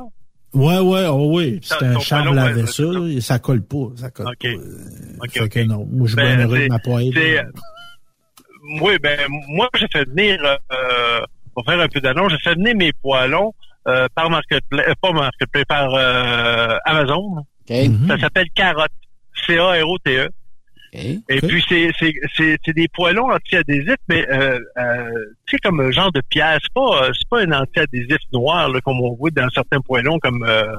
Ouais, ouais, oh oui. C'est un poêlon, laver ouais, ça, là, et ça colle pas. Ça colle OK. pas. OK, Fait OK. que non. Moi, je suis Ben, bien heureux de ma poêle. là. Oui, ben, moi, j'ai fait venir, euh, pour faire un peu d'annonce, j'ai fait venir mes poêlons, euh, par Marketplace, euh, pas Marketplace, par, euh, Amazon. Ça s'appelle Carotte. C-A-R-O-T-E. Et Ok. puis c'est c'est c'est c'est des poêlons anti-adhésifs, mais euh, euh, tu sais comme un genre de pierre. C'est pas euh, c'est pas un anti-adhésif noir là, comme on voit dans certains poêlons comme euh,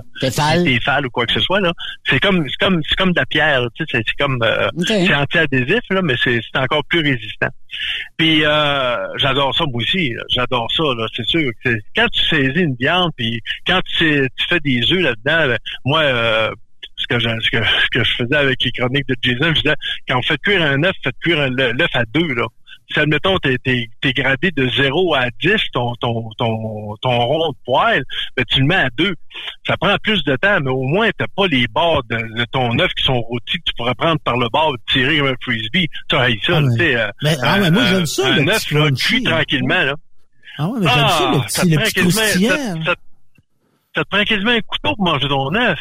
Tefal. Ou quoi que ce soit là. C'est comme c'est comme c'est comme de la pierre. Tu sais, c'est c'est comme euh, c'est anti-adhésif là, mais c'est c'est encore plus résistant. Puis euh, j'adore ça moi aussi. J'adore ça là. C'est sûr. que c'est- quand tu saisis une viande, puis quand tu, sais- tu fais des œufs là-dedans, là, moi. Ce que, je, ce, que, ce que je faisais avec les chroniques de Jason, je disais, quand on fait cuire un œuf, faites cuire l'œuf à deux, là. Si, admettons, t'es, t'es, t'es gradé de 0 à 10, ton, ton, ton, ton rond de poêle, ben, tu le mets à deux. Ça prend plus de temps, mais au moins, t'as pas les bords de, de ton œuf qui sont rôtis que tu pourrais prendre par le bord et tirer comme un frisbee. Tu as ça, Ah, mais- tu sais. euh, ah, mais moi, j'aime ça, Un le œuf, là, cuit là. tranquillement, là. Ah ouais, mais j'aime ça, le Ah, petit, ça le petit quasiment- croustillant. ça- ça- ça te prend quasiment un couteau pour manger ton œuf.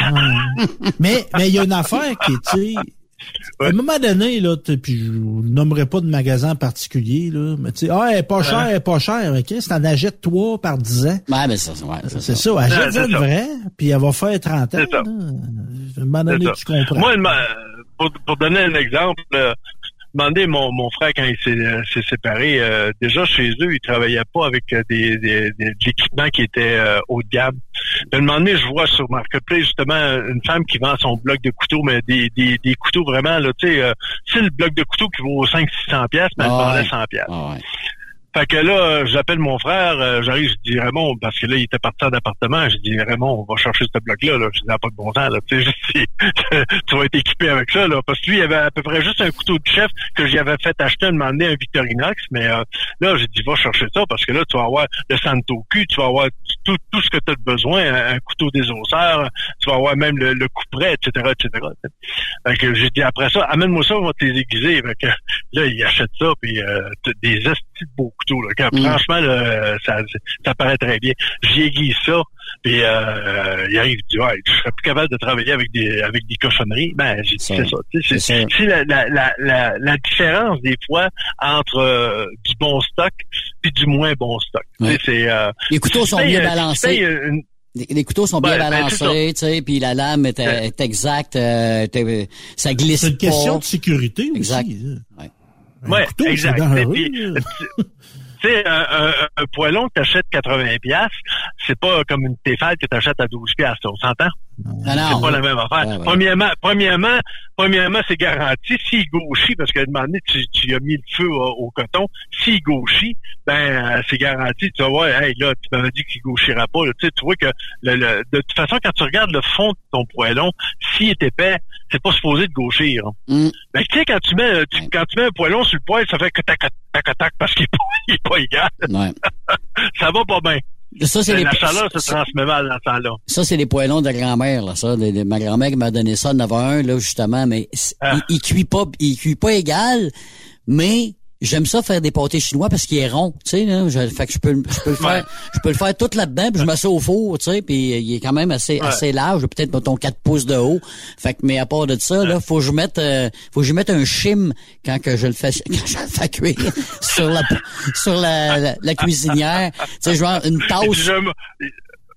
mais mais il y a une affaire qui est, tu sais, À un moment donné, là, puis je nommerai pas de magasin particulier, là, mais tu sais, ah, elle est pas chère, elle est pas chère, ok? C'est en achète trois par 10 ans. Ouais, mais ça, ouais, C'est ça, achète c'est une ça. vraie, puis elle va faire 30 ans. Ça. À un moment donné, ça. tu comprends. Moi, pour donner un exemple, euh, demandez mon, mon frère quand il s'est, euh, séparé, euh, déjà chez eux, il travaillait pas avec euh, des, des, des- de l'équipement qui était euh, haut de gamme. Moment donné, je vois sur Marketplace justement une femme qui vend son bloc de couteaux, mais des, des, des couteaux vraiment, là, tu sais, euh, c'est le bloc de couteaux qui vaut 500-600 pièces, mais elle Ah vendait ouais. 100 pièces. Ah ouais. Fait que là, euh, j'appelle mon frère, euh, j'arrive, je dis Raymond, parce que là, il était parti en appartement, je dis Raymond, on va chercher ce bloc-là, là. Je dis, Ah, pas de bon temps, là. Tu sais, tu vas être équipé avec ça, là. Parce que lui, il avait à peu près juste un couteau de chef que j'y avais fait acheter, donné, un Victorinox, mais euh, là, j'ai dit, va chercher ça, parce que là, tu vas avoir le Santoku, tu vas avoir tout, tout ce que tu as besoin, un, un couteau désosseur, tu vas avoir même le, le couperet, etc., etc. Fait que j'ai dit, après ça, amène-moi ça, on va te les. Fait que là, il achète ça, puis euh, des de beaux couteaux, là. Quand, Mm. Franchement, là, ça, ça paraît très bien. J'y aiguise ça, puis euh, il arrive, dit, ouais, je serais plus capable de travailler avec des avec des cochonneries. Ben, j'ai dit, Ça, c'est ça. tu sais, c'est C'est ça. c'est la, la, la, la, la différence, des fois, entre euh, du bon stock puis du moins bon stock. Tu sais, Ouais. C'est, euh, Les couteaux sont bien balancés. une- Les, les couteaux sont bien ben, balancés, tu sais, puis la lame est, Ouais. est exacte, euh, ça glisse C'est une question pas. de sécurité aussi. Exact. là. Ouais. Ouais, couteau, c'est exact. là. tu sais, un, un, un poêlon que t'achètes 80 pièces, c'est pas comme une Tefal que t'achètes à 12 pièces, on s'entend? Non, C'est pas la même affaire. Ouais. Premièrement, premièrement, premièrement, c'est garanti. S'il gauchit, parce qu'à un moment donné, tu, tu as mis le feu au, au coton, s'il gauchit, ben euh, c'est garanti. Tu vas voir, hey, là, tu m'avais dit qu'il gauchira pas. là. Tu sais, tu vois que le, le- de toute façon, quand tu regardes le fond de ton poêlon, s'il est épais, c'est pas supposé de gauchir. hein. Mm. Ben, tu sais, quand tu mets tu- quand tu mets un poêlon sur le poêle, ça fait que tac tac tac tac parce qu'il est pas, il est pas égal. Ouais. ça va pas bien. Ça, c'est les, La chaleur se transmet mal dans ce temps-là. ça, c'est les poêlons de la grand-mère, là, ça. de- de- ma grand-mère m'a donné ça, en avait un, là, justement, mais Ah. il, il cuit pas, il cuit pas égal, mais j'aime ça faire des pâtés chinois parce qu'il est rond, tu sais, là. Je, fait que je peux, le- je peux le faire, je peux le faire tout là-dedans, puis je mets ça au four, tu sais, puis il est quand même assez, Ouais. assez large, peut-être, mettons, 4 pouces de haut. Fait que, mais à part de ça, là, faut que je mette, euh, faut que je mette un chim quand que je le fais, quand je le fais cuire sur la, sur la, la, la cuisinière. Tu sais, genre une tasse.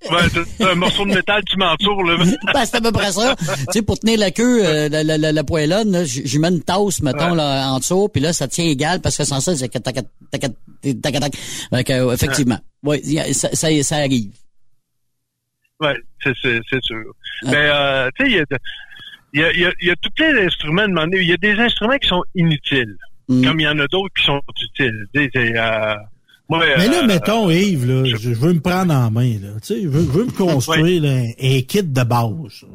C'est un morceau de métal, tu m'entoures, là. Ben, c'est à peu près ça. tu sais, pour tenir la queue, euh, la, la, la, la poêlonne, là, j- j'y mets une tasse, mettons, Ouais. là, en dessous, puis là, ça tient égal, parce que sans ça, c'est tac, tac, tac, tac, tac, euh, effectivement. Ouais, a- ça, ça, ça arrive. Ouais, c'est, c'est, c'est sûr. Mais, euh, tu sais, il y a, y, a, y, a, y a tout plein d'instruments de demander. Il y a des instruments qui sont inutiles, Mm. comme il y en a d'autres qui sont utiles. Euh, moi, Mais là, euh, mettons, Yves, là, je, je veux me prendre en main, là. Tu sais, je veux, je veux me construire là, un, un kit de base.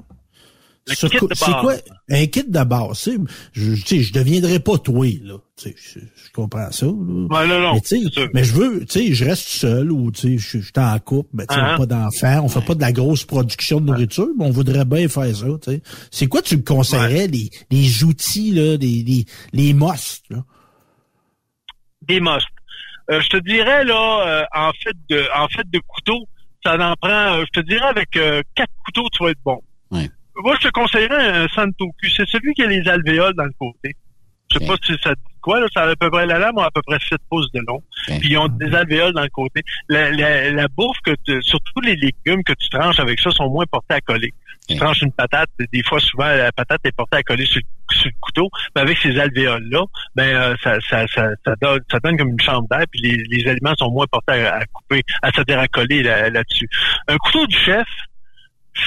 C'est quoi un kit de base? tu sais, Je, tu sais, je deviendrai pas toi, là. Tu sais, je, je comprends ça. Là. Ouais, non, non, mais, mais je veux, tu sais, je reste seul ou tu sais, je, je suis en couple, mais tu sais, on n'a pas d'enfants, on fait pas de la grosse production de nourriture, mais on voudrait bien faire ça. Tu sais. C'est quoi tu me conseillerais, les, les outils, là, les, les, les musts, là? des musts. Euh, je te dirais là, euh, en fait de, en fait de couteau, ça en prend. euh, je te dirais avec euh, quatre couteaux, tu vas être bon. Moi, je te conseillerais un Santoku. C'est celui qui a les alvéoles dans le côté. Je sais Ok. pas si ça dit quoi, là, ça a à peu près la lame a à peu près 7 pouces de long. Ok. Puis ils ont des alvéoles dans le côté. La, la, la bouffe que tu, surtout les légumes que tu tranches avec ça sont moins portés à coller. Tu Ok. tranches une patate, des fois souvent la patate est portée à coller sur, le- sur le couteau, mais avec ces alvéoles là, ben euh, ça, ça, ça, ça donne ça donne comme une chambre d'air, puis les, les aliments sont moins portés à, à couper, à se dire à coller là- là-dessus. un couteau du chef,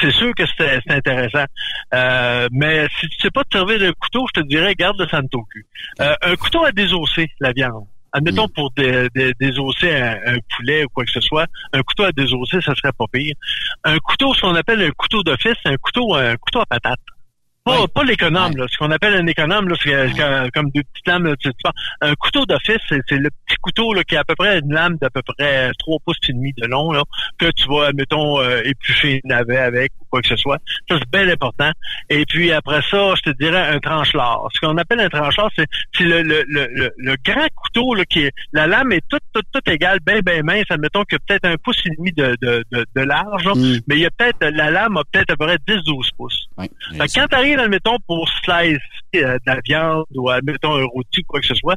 c'est sûr que c'est intéressant. Euh, mais si tu sais pas te servir de couteau, je te dirais garde le Santoku. Euh, un couteau à désosser la viande. Admettons pour dé- dé- désosser un, un poulet ou quoi que ce soit, un couteau à désosser, ça serait pas pire. Un couteau, ce qu'on appelle un couteau d'office, c'est un couteau, un couteau à patate. Pas, Ouais. pas l'économe, Ouais. là. Ce qu'on appelle un économe, là, c'est euh, comme- deux petites lames. là, tu sais, tu. Un couteau d'office, c'est le petit couteau là, qui a à peu près une lame d'à peu près 3 pouces et demi de long, là, que tu vas, mettons, euh, éplucher une navet avec ou quoi que ce soit. Ça, c'est bien important. Et puis après ça, je te dirais un tranche-lard. Ce qu'on appelle un tranche-lard, c'est, c'est le, le, le, le- le grand couteau là, qui est... La lame est toute, toute, toute égale, bien, bien mince. Admettons qu'il y a peut-être un pouce et demi de, de, de, de large. Mm. mais il y a peut-être... La lame a peut-être à peu près 10-12 pouces. Ouais. Quand admettons, pour slice euh, de la viande ou, admettons, un rôti ou quoi que ce soit,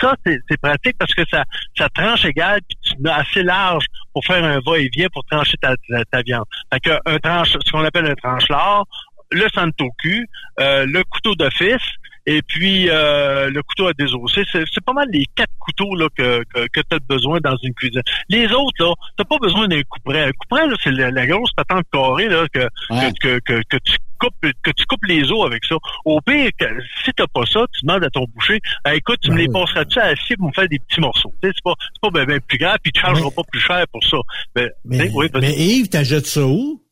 ça, c'est pratique parce que ça, ça tranche égal puis tu as assez large pour faire un va-et-vient pour trancher ta, ta, ta viande. Fait un tranche, ce qu'on appelle un tranche-lard, le santoku, euh, le couteau d'office, et puis euh, le couteau à désosser, c'est c'est pas mal les quatre couteaux là, que, que, que tu as besoin dans une cuisine. Les autres, là, t'as pas besoin d'un couperet. Un couperet, là, c'est la, la grosse patente carrée là, que, Ouais. que, que, que, tu coupes que tu coupes les os avec ça. Au pire, que, si t'as pas ça, tu demandes à ton boucher, Ah, écoute, tu me Ben les passeras-tu à la scie pour me faire des petits morceaux. C'est pas, c'est pas ben, ben plus grave, puis tu chargeras pas plus cher pour ça. Ben, Mais, sais, oui, mais Yves, t'achètes ça où?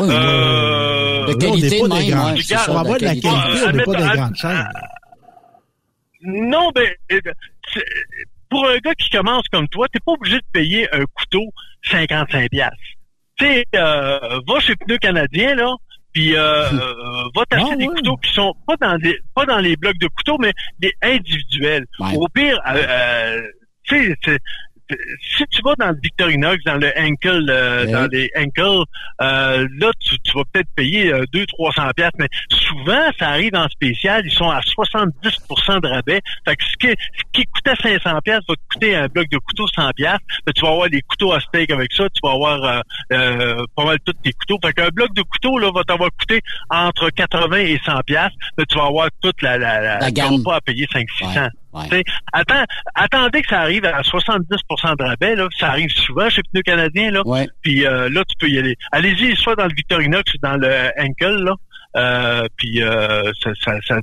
Oui, Euh, de on qualité n'est pas de des Pour avoir de la qualité. on n'est pas des grandes chaînes. Non, c'est- pour un gars qui commence comme toi, t'es pas obligé de payer un couteau 55 piastres. Tu sais, euh, va chez Pneus Canadien, là, puis euh, euh, va t'acheter Ah, des couteaux qui sont pas dans des pas dans les blocs de couteaux, mais des individuels. Ouais. Au pire, euh, euh, tu sais, si tu vas dans le Victorinox, dans le Ankle, euh, Ouais. dans les Ankle, euh, là, tu, tu vas peut-être payer euh, 200-300 pièces, mais souvent, ça arrive en spécial, ils sont à 70% de rabais. Fait que ce qui, ce qui coûtait 500 pièces va te coûter un bloc de couteau 100 pièces. Tu vas avoir des couteaux à steak avec ça, tu vas avoir euh, euh, pas mal tous tes couteaux. Fait qu'un bloc de couteau là va t'avoir coûté entre 80 et 100 pièces, mais tu vas avoir toute la la, la, La gamme. vas pas à payer 5 600. Ouais, ouais. Attends, attendez que ça arrive à 70% de rabais là, ça arrive souvent chez Pneus Canadiens là. Ouais. Puis euh, là, tu peux y aller. Allez-y, soit dans le Victorinox ou dans le Ankle, là. Euh, puis euh, ça, ça- ça-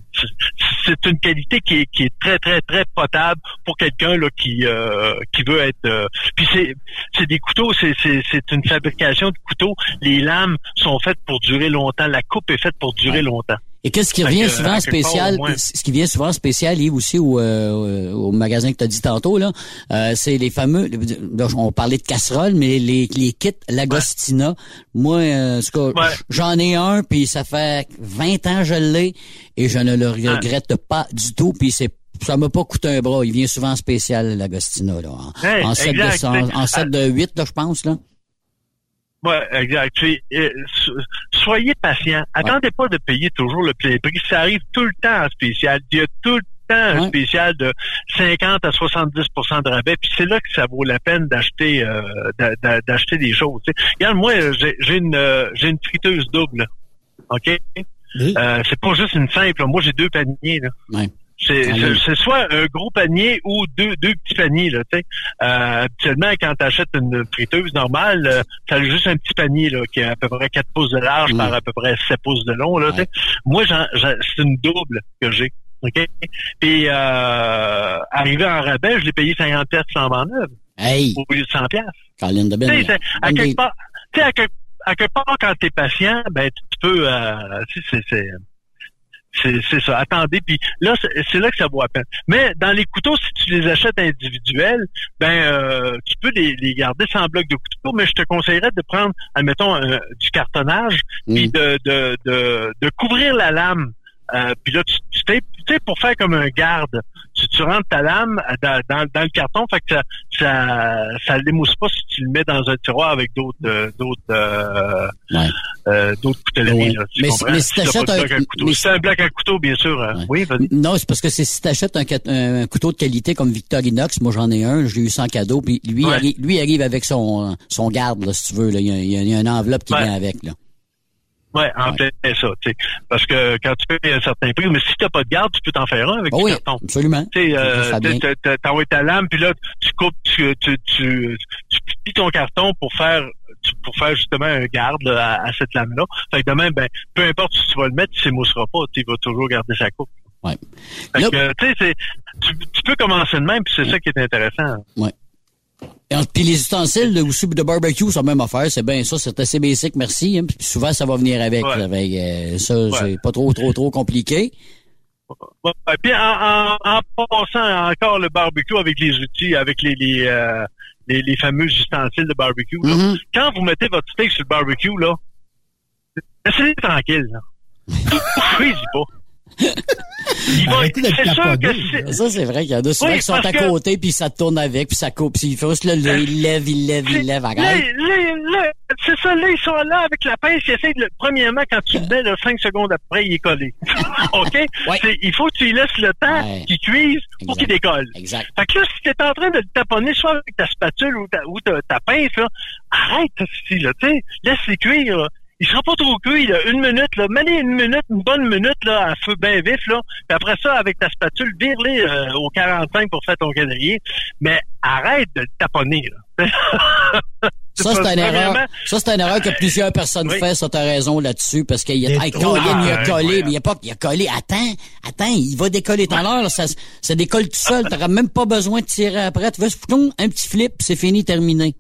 c'est une qualité qui est, qui est très très très potable pour quelqu'un là qui euh, qui veut être euh, puis c'est c'est des couteaux c'est c'est c'est une fabrication de couteaux les lames sont faites pour durer longtemps la coupe est faite pour durer longtemps Et qu'est-ce qui revient souvent part, spécial, ce qui vient souvent spécial, Yves, aussi au, euh, au magasin que tu as dit tantôt, là, euh, c'est les fameux, on parlait de casseroles, mais les, les kits Lagostina. Moi, euh, Ouais. j'en ai un, puis ça fait 20 ans que je l'ai, et je ne le regrette pas du tout, puis c'est ça m'a pas coûté un bras. Il vient souvent spécial, Lagostina, là. En, Hey, en, set, de, en, en set de 8, là, je pense, là. Ouais, exact. Euh, so- soyez patient. Attendez pas de payer toujours le plein prix. Ça arrive tout le temps en spécial. Il y a tout le temps un spécial de 50 à 70% de rabais. Puis c'est là que ça vaut la peine d'acheter euh, d'a- d'a- d'acheter des choses. Regarde, moi, j'ai une euh, j'ai une friteuse double. OK? Oui. Euh, c'est pas juste une simple. Moi, j'ai deux paniers. Là. Ouais. C'est c'est- oui. c'est soit un gros panier ou deux, deux petits paniers. Là, tu sais. euh, habituellement, quand tu achètes une friteuse normale, euh, ça a juste un petit panier là, qui a à peu près 4 pouces de large Mm. par à peu près 7 pouces de long. Là, tu. Moi, j'en- j'en- c'est une double que j'ai. OK? Puis euh, arrivé en rabais, je l'ai payé 50 pièces sans Hey, au lieu de 100 pièces. Tu à bonne quelque part, tu à quelque, à part, quand t'es patient, ben tu tu peux, euh, tu c'est c'est c'est ça. Attendez, puis là c'est là que ça vaut la peine. Mais dans les couteaux, si tu les achètes individuels, ben euh, tu peux les, les garder sans bloc de couteau, mais je te conseillerais de prendre, admettons, euh, du cartonnage, puis Mm. de, de, de, de couvrir la lame. Euh, puis là, tu, tu tapes- tu sais, pour faire comme un garde, tu, tu rentres ta lame dans, dans, dans le carton, fait que ça, ça, ça l'émousse pas si tu le mets dans un tiroir avec d'autres, euh, d'autres, euh, Ouais. euh, d'autres coutelleries. Ouais. Là, tu Mais comprends? mais si t'achètes un- à couteau. mais Si c'est un bloc à couteau, bien sûr. euh, Ouais. Oui, vas-y. Non, c'est parce que c'est si t'achètes un, un couteau de qualité comme Victorinox, moi j'en ai un, je l'ai eu sans cadeau, puis lui, arrive, lui arrive avec son son garde, là, si tu veux. Là. Il, y a, il y a- une enveloppe qui vient avec. Là. Ouais, en Ouais. plein ça, tu sais. Parce que quand tu payes un certain prix, mais si t'as pas de garde, tu peux t'en faire un avec Oh du oui, carton. absolument. Tu euh, bien. t'as- t'as- t'envoies ta lame, puis là, tu coupes, tu, tu, tu, tu plies ton carton pour faire tu- pour faire justement un garde là, à, à cette lame-là. Fait que demain, ben, peu importe si tu vas le mettre, il s'émoussera pas. Tu sais, il va toujours garder sa coupe. Ouais. Fait que, tu tu, tu peux commencer de même, puis c'est ça qui est intéressant. En- Puis les ustensiles de, aussi de barbecue, la même affaire. C'est bien ça, c'est assez basic, merci. hein. Puis souvent, ça va venir avec. Ouais. là. Fait que, euh, ça, Ouais. c'est pas trop, trop, trop compliqué. Ouais, puis en, en, en passant encore le barbecue avec les outils, avec les les, euh, les, les fameux ustensiles de barbecue. là. Mhm. Quand vous mettez votre steak sur le barbecue, là, laissez-le tranquille. Là. Pas. Arrêtez d'être c'est sûr que taponné, c'est- Ça, c'est vrai qu'il y en a souvent Oui, qui sont à que- côté, puis ça tourne avec, puis ça coupe, puis il faut juste le lever, il lève, il lève, il lève, arrête. c'est ça, là, ils sont là avec la pince, ils essayent de le, premièrement, quand tu le mets, là, cinq secondes après, il est collé. OK? Il faut que tu lui laisses le temps Ouais. qu'il cuise pour qu'il décolle. Exact. Fait que là, si t'es en train de le taponner, soit avec ta spatule ou ta, ou ta, ta pince, là, arrête, là, tu sais, laisse-les cuire, là. Il sera pas trop cuit, là. Une minute, là. Mets-les une minute, une bonne minute, là, à feu bien vif, là. Puis après ça, avec ta spatule, vire-les euh, au 45 pour faire ton calendrier. Mais arrête de le taponner, là. Ça, c'est une erreur. Ça, c'est une erreur que plusieurs personnes Oui. font. Ça, t'as raison là-dessus, parce qu'il a, Des hey. Colin, il a collé, mais il a pas, il a collé. Attends, attends, il va décoller tout à l'heure, ça, ça décolle tout seul. T'auras même pas besoin de tirer après. Tu veux, un petit flip, c'est fini, terminé.